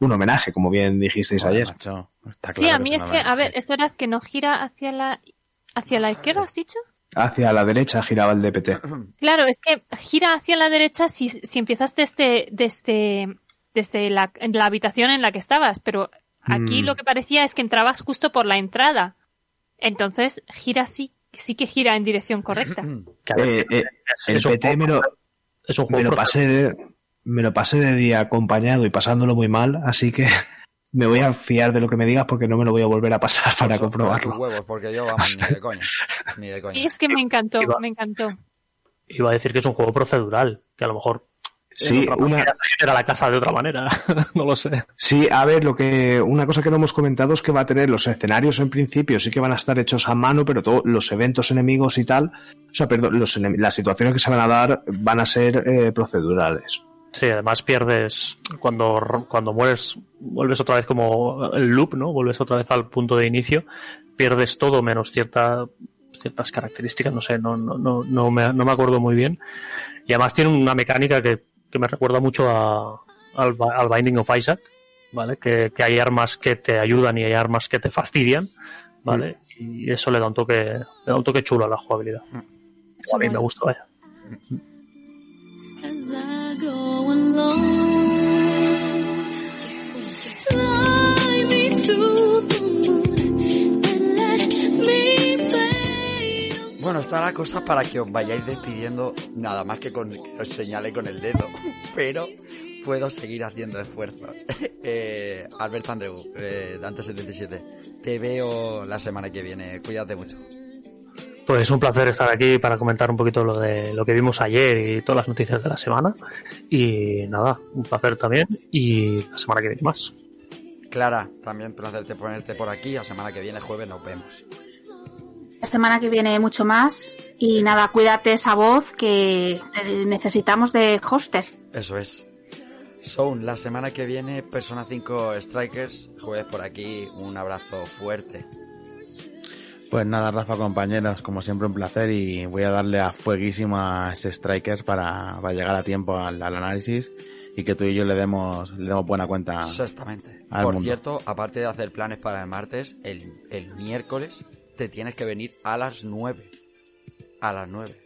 un homenaje, como bien dijisteis ayer. macho, está sí, a mí que es que, a ver, es verdad que no gira hacia la hacia la izquierda, ¿has dicho? Hacia la derecha giraba el DPT. Claro, es que gira hacia la derecha si, si empiezas desde, desde, desde la, en la habitación en la que estabas, pero aquí Mm. lo que parecía es que entrabas justo por la entrada. Entonces, gira sí, sí que gira en dirección correcta. Eh, eh, el PT me juego, lo, es un me lo pasé de, me lo pasé de día acompañado y pasándolo muy mal, así que me voy a fiar de lo que me digas porque no me lo voy a volver a pasar para Por comprobarlo. huevos, porque yo, vamos, ni de coña. Ni de coña. Y es que me encantó, Iba- me encantó. Iba a decir que es un juego procedural, que a lo mejor Sí, una, se genera la casa de otra manera. no lo sé. sí, a ver, lo que, una cosa que no hemos comentado es que va a tener los escenarios en principio, sí que van a estar hechos a mano, pero todos los eventos enemigos y tal, o sea, perdón, los las situaciones que se van a dar van a ser eh, procedurales. Sí, además pierdes cuando, cuando mueres, vuelves otra vez como el loop, ¿no? Vuelves otra vez al punto de inicio, pierdes todo menos cierta, ciertas características, no sé, no, no, no, no, me, no me acuerdo muy bien. Y además tiene una mecánica que, que me recuerda mucho a, al, al Binding of Isaac, ¿vale? Que, que hay armas que te ayudan y hay armas que te fastidian, ¿vale? Y eso le da un toque, le da un toque chulo a la jugabilidad. A mí me gusta, vaya. As Bueno, está la cosa para que os vayáis despidiendo nada más que con que os señale con el dedo. Pero puedo seguir haciendo esfuerzos. eh, Albert Andreu, eh, Dante77, te veo la semana que viene. Cuídate mucho. Pues un placer estar aquí para comentar un poquito lo de lo que vimos ayer y todas las noticias de la semana. Y nada, un placer también. Y la semana que viene más. Clara, también placerte ponerte por aquí. La semana que viene, jueves, nos vemos. La semana que viene mucho más. Y nada, cuídate esa voz que necesitamos de hoster. Eso es. Sound, la semana que viene, Persona 5 Strikers. Jueves por aquí. Un abrazo fuerte. Pues nada, Rafa, compañeros, como siempre un placer y voy a darle a fueguísimo a ese Strikers para, para llegar a tiempo al, al análisis y que tú y yo le demos, le demos buena cuenta Exactamente. al Por mundo. cierto, aparte de hacer planes para el martes, el, el miércoles te tienes que venir a las 9. A las 9.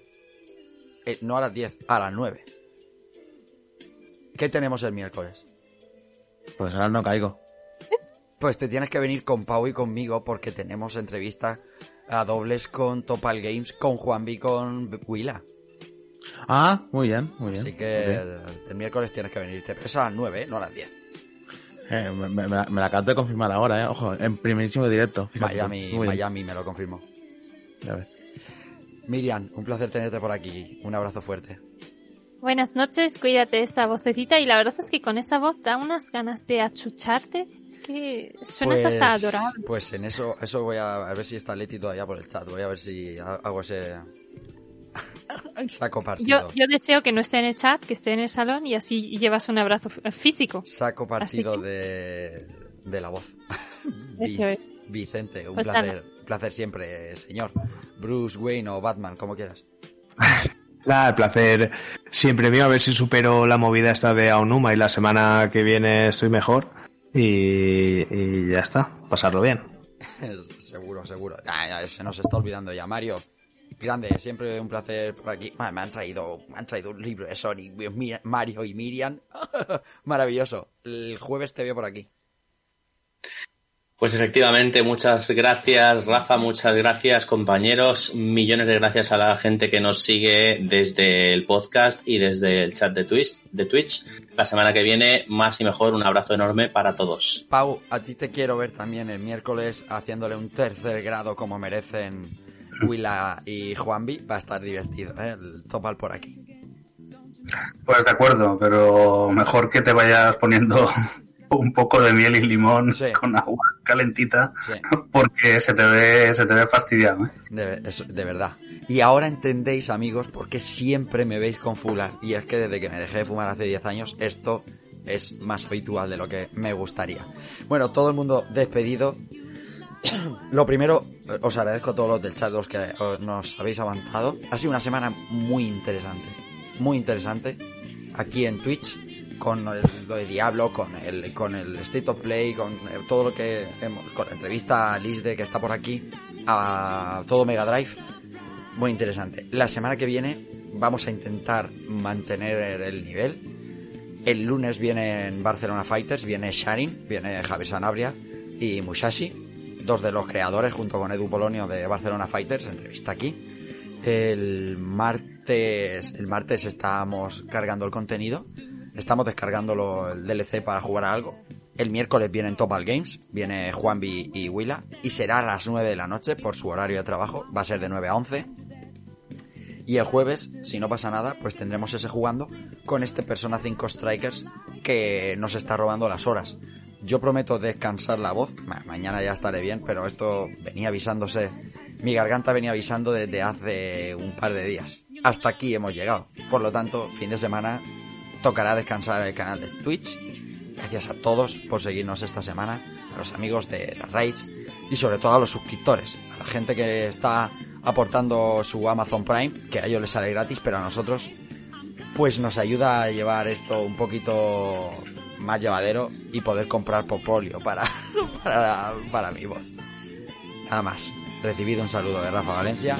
Eh, no a las 10, a las 9. ¿Qué tenemos el miércoles? Pues ahora no caigo. Pues te tienes que venir con Pau y conmigo porque tenemos entrevista a dobles con Topal Games, con Juanvi, con Willa. Ah, muy bien, muy bien. Así que bien. el, el miércoles tienes que venirte. Pero es a las 9, ¿eh? no a las 10. Eh, me, me- me la- acabo de confirmar ahora, eh. Ojo, en primerísimo directo. fíjate. Miami, Muy bien. Miami me lo confirmó. Ya ves. Miriam, un placer tenerte por aquí. Un abrazo fuerte. Buenas noches, cuídate esa vocecita y la verdad es que con esa voz da unas ganas de achucharte. Es que suenas Pues- hasta adorable. Pues en eso, eso voy a, a ver si está Leti todavía por el chat. Voy a ver si ha- hago ese saco partido. Yo, yo deseo que no esté en el chat, que esté en el salón y así llevas un abrazo físico. Saco partido de, de la voz. Eso es. Vicente, un Pues placer, placer siempre, señor. Bruce Wayne o Batman, como quieras. Nada, el placer siempre mío, a ver si supero la movida esta de Aonuma y la semana que viene estoy mejor. Y, ya está, pasarlo bien. seguro, seguro. Ya, se nos está olvidando ya, Mario. grande, siempre un placer por aquí. Ah, Me han traído, me han traído un libro de Sonic, Mario y Miriam. Maravilloso. El jueves te veo por aquí. Pues efectivamente, muchas gracias Rafa, muchas gracias compañeros, millones de gracias a la gente que nos sigue desde el podcast y desde el chat de Twitch. De Twitch. La semana que viene, más y mejor, un abrazo enorme para todos. Pau, a ti te quiero ver también el miércoles haciéndole un tercer grado como merecen Willa y Juanvi. Va a estar divertido, ¿eh? El topal por aquí. Pues de acuerdo, pero mejor que te vayas poniendo un poco de miel y limón con agua calentita, porque se te ve, se te ve fastidiado. ¿eh? De, verdad. Y ahora entendéis, amigos, por qué siempre me veis con fular. Y es que desde que me dejé de fumar hace 10 años, esto es más habitual de lo que me gustaría. Bueno, todo el mundo despedido. Lo primero, eh, os agradezco a todos los del chat los que eh, nos habéis avanzado. Ha sido una semana muy interesante. Muy interesante. Aquí en Twitch. Con el- lo de Diablo, con el, con el State of Play, con eh, todo lo que hemos, con la entrevista a Lisde que está por aquí, a todo Mega Drive. Muy interesante. La semana que viene vamos a intentar mantener el nivel. El lunes vienen Barcelona Fighters, viene Sharin, viene Javi Sanabria y Musashi, dos de los creadores junto con Edu Polonio de Barcelona Fighters, entrevista aquí. El martes, el martes estamos cargando el contenido, estamos descargándolo el DLC para jugar a algo. El miércoles vienen Topal Games, viene Juanvi y Willa, y será a las 9 de la noche por su horario de trabajo, va a ser de 9 a 11. Y el jueves, si no pasa nada, pues tendremos ese jugando con este Persona 5 Strikers que nos está robando las horas. Yo prometo descansar la voz, Ma- mañana ya estaré bien, pero esto venía avisándose, mi garganta venía avisando desde hace un par de días. Hasta aquí hemos llegado. Por lo tanto, fin de semana tocará descansar el canal de Twitch. Gracias a todos por seguirnos esta semana, a los amigos de la Raids y sobre todo a los suscriptores, a la gente que está aportando su Amazon Prime, que a ellos les sale gratis, pero a nosotros pues nos ayuda a llevar esto un poquito más llevadero y poder comprar Popolio para, para, para mi voz. Nada más. Recibido un saludo de Rafa Valencia.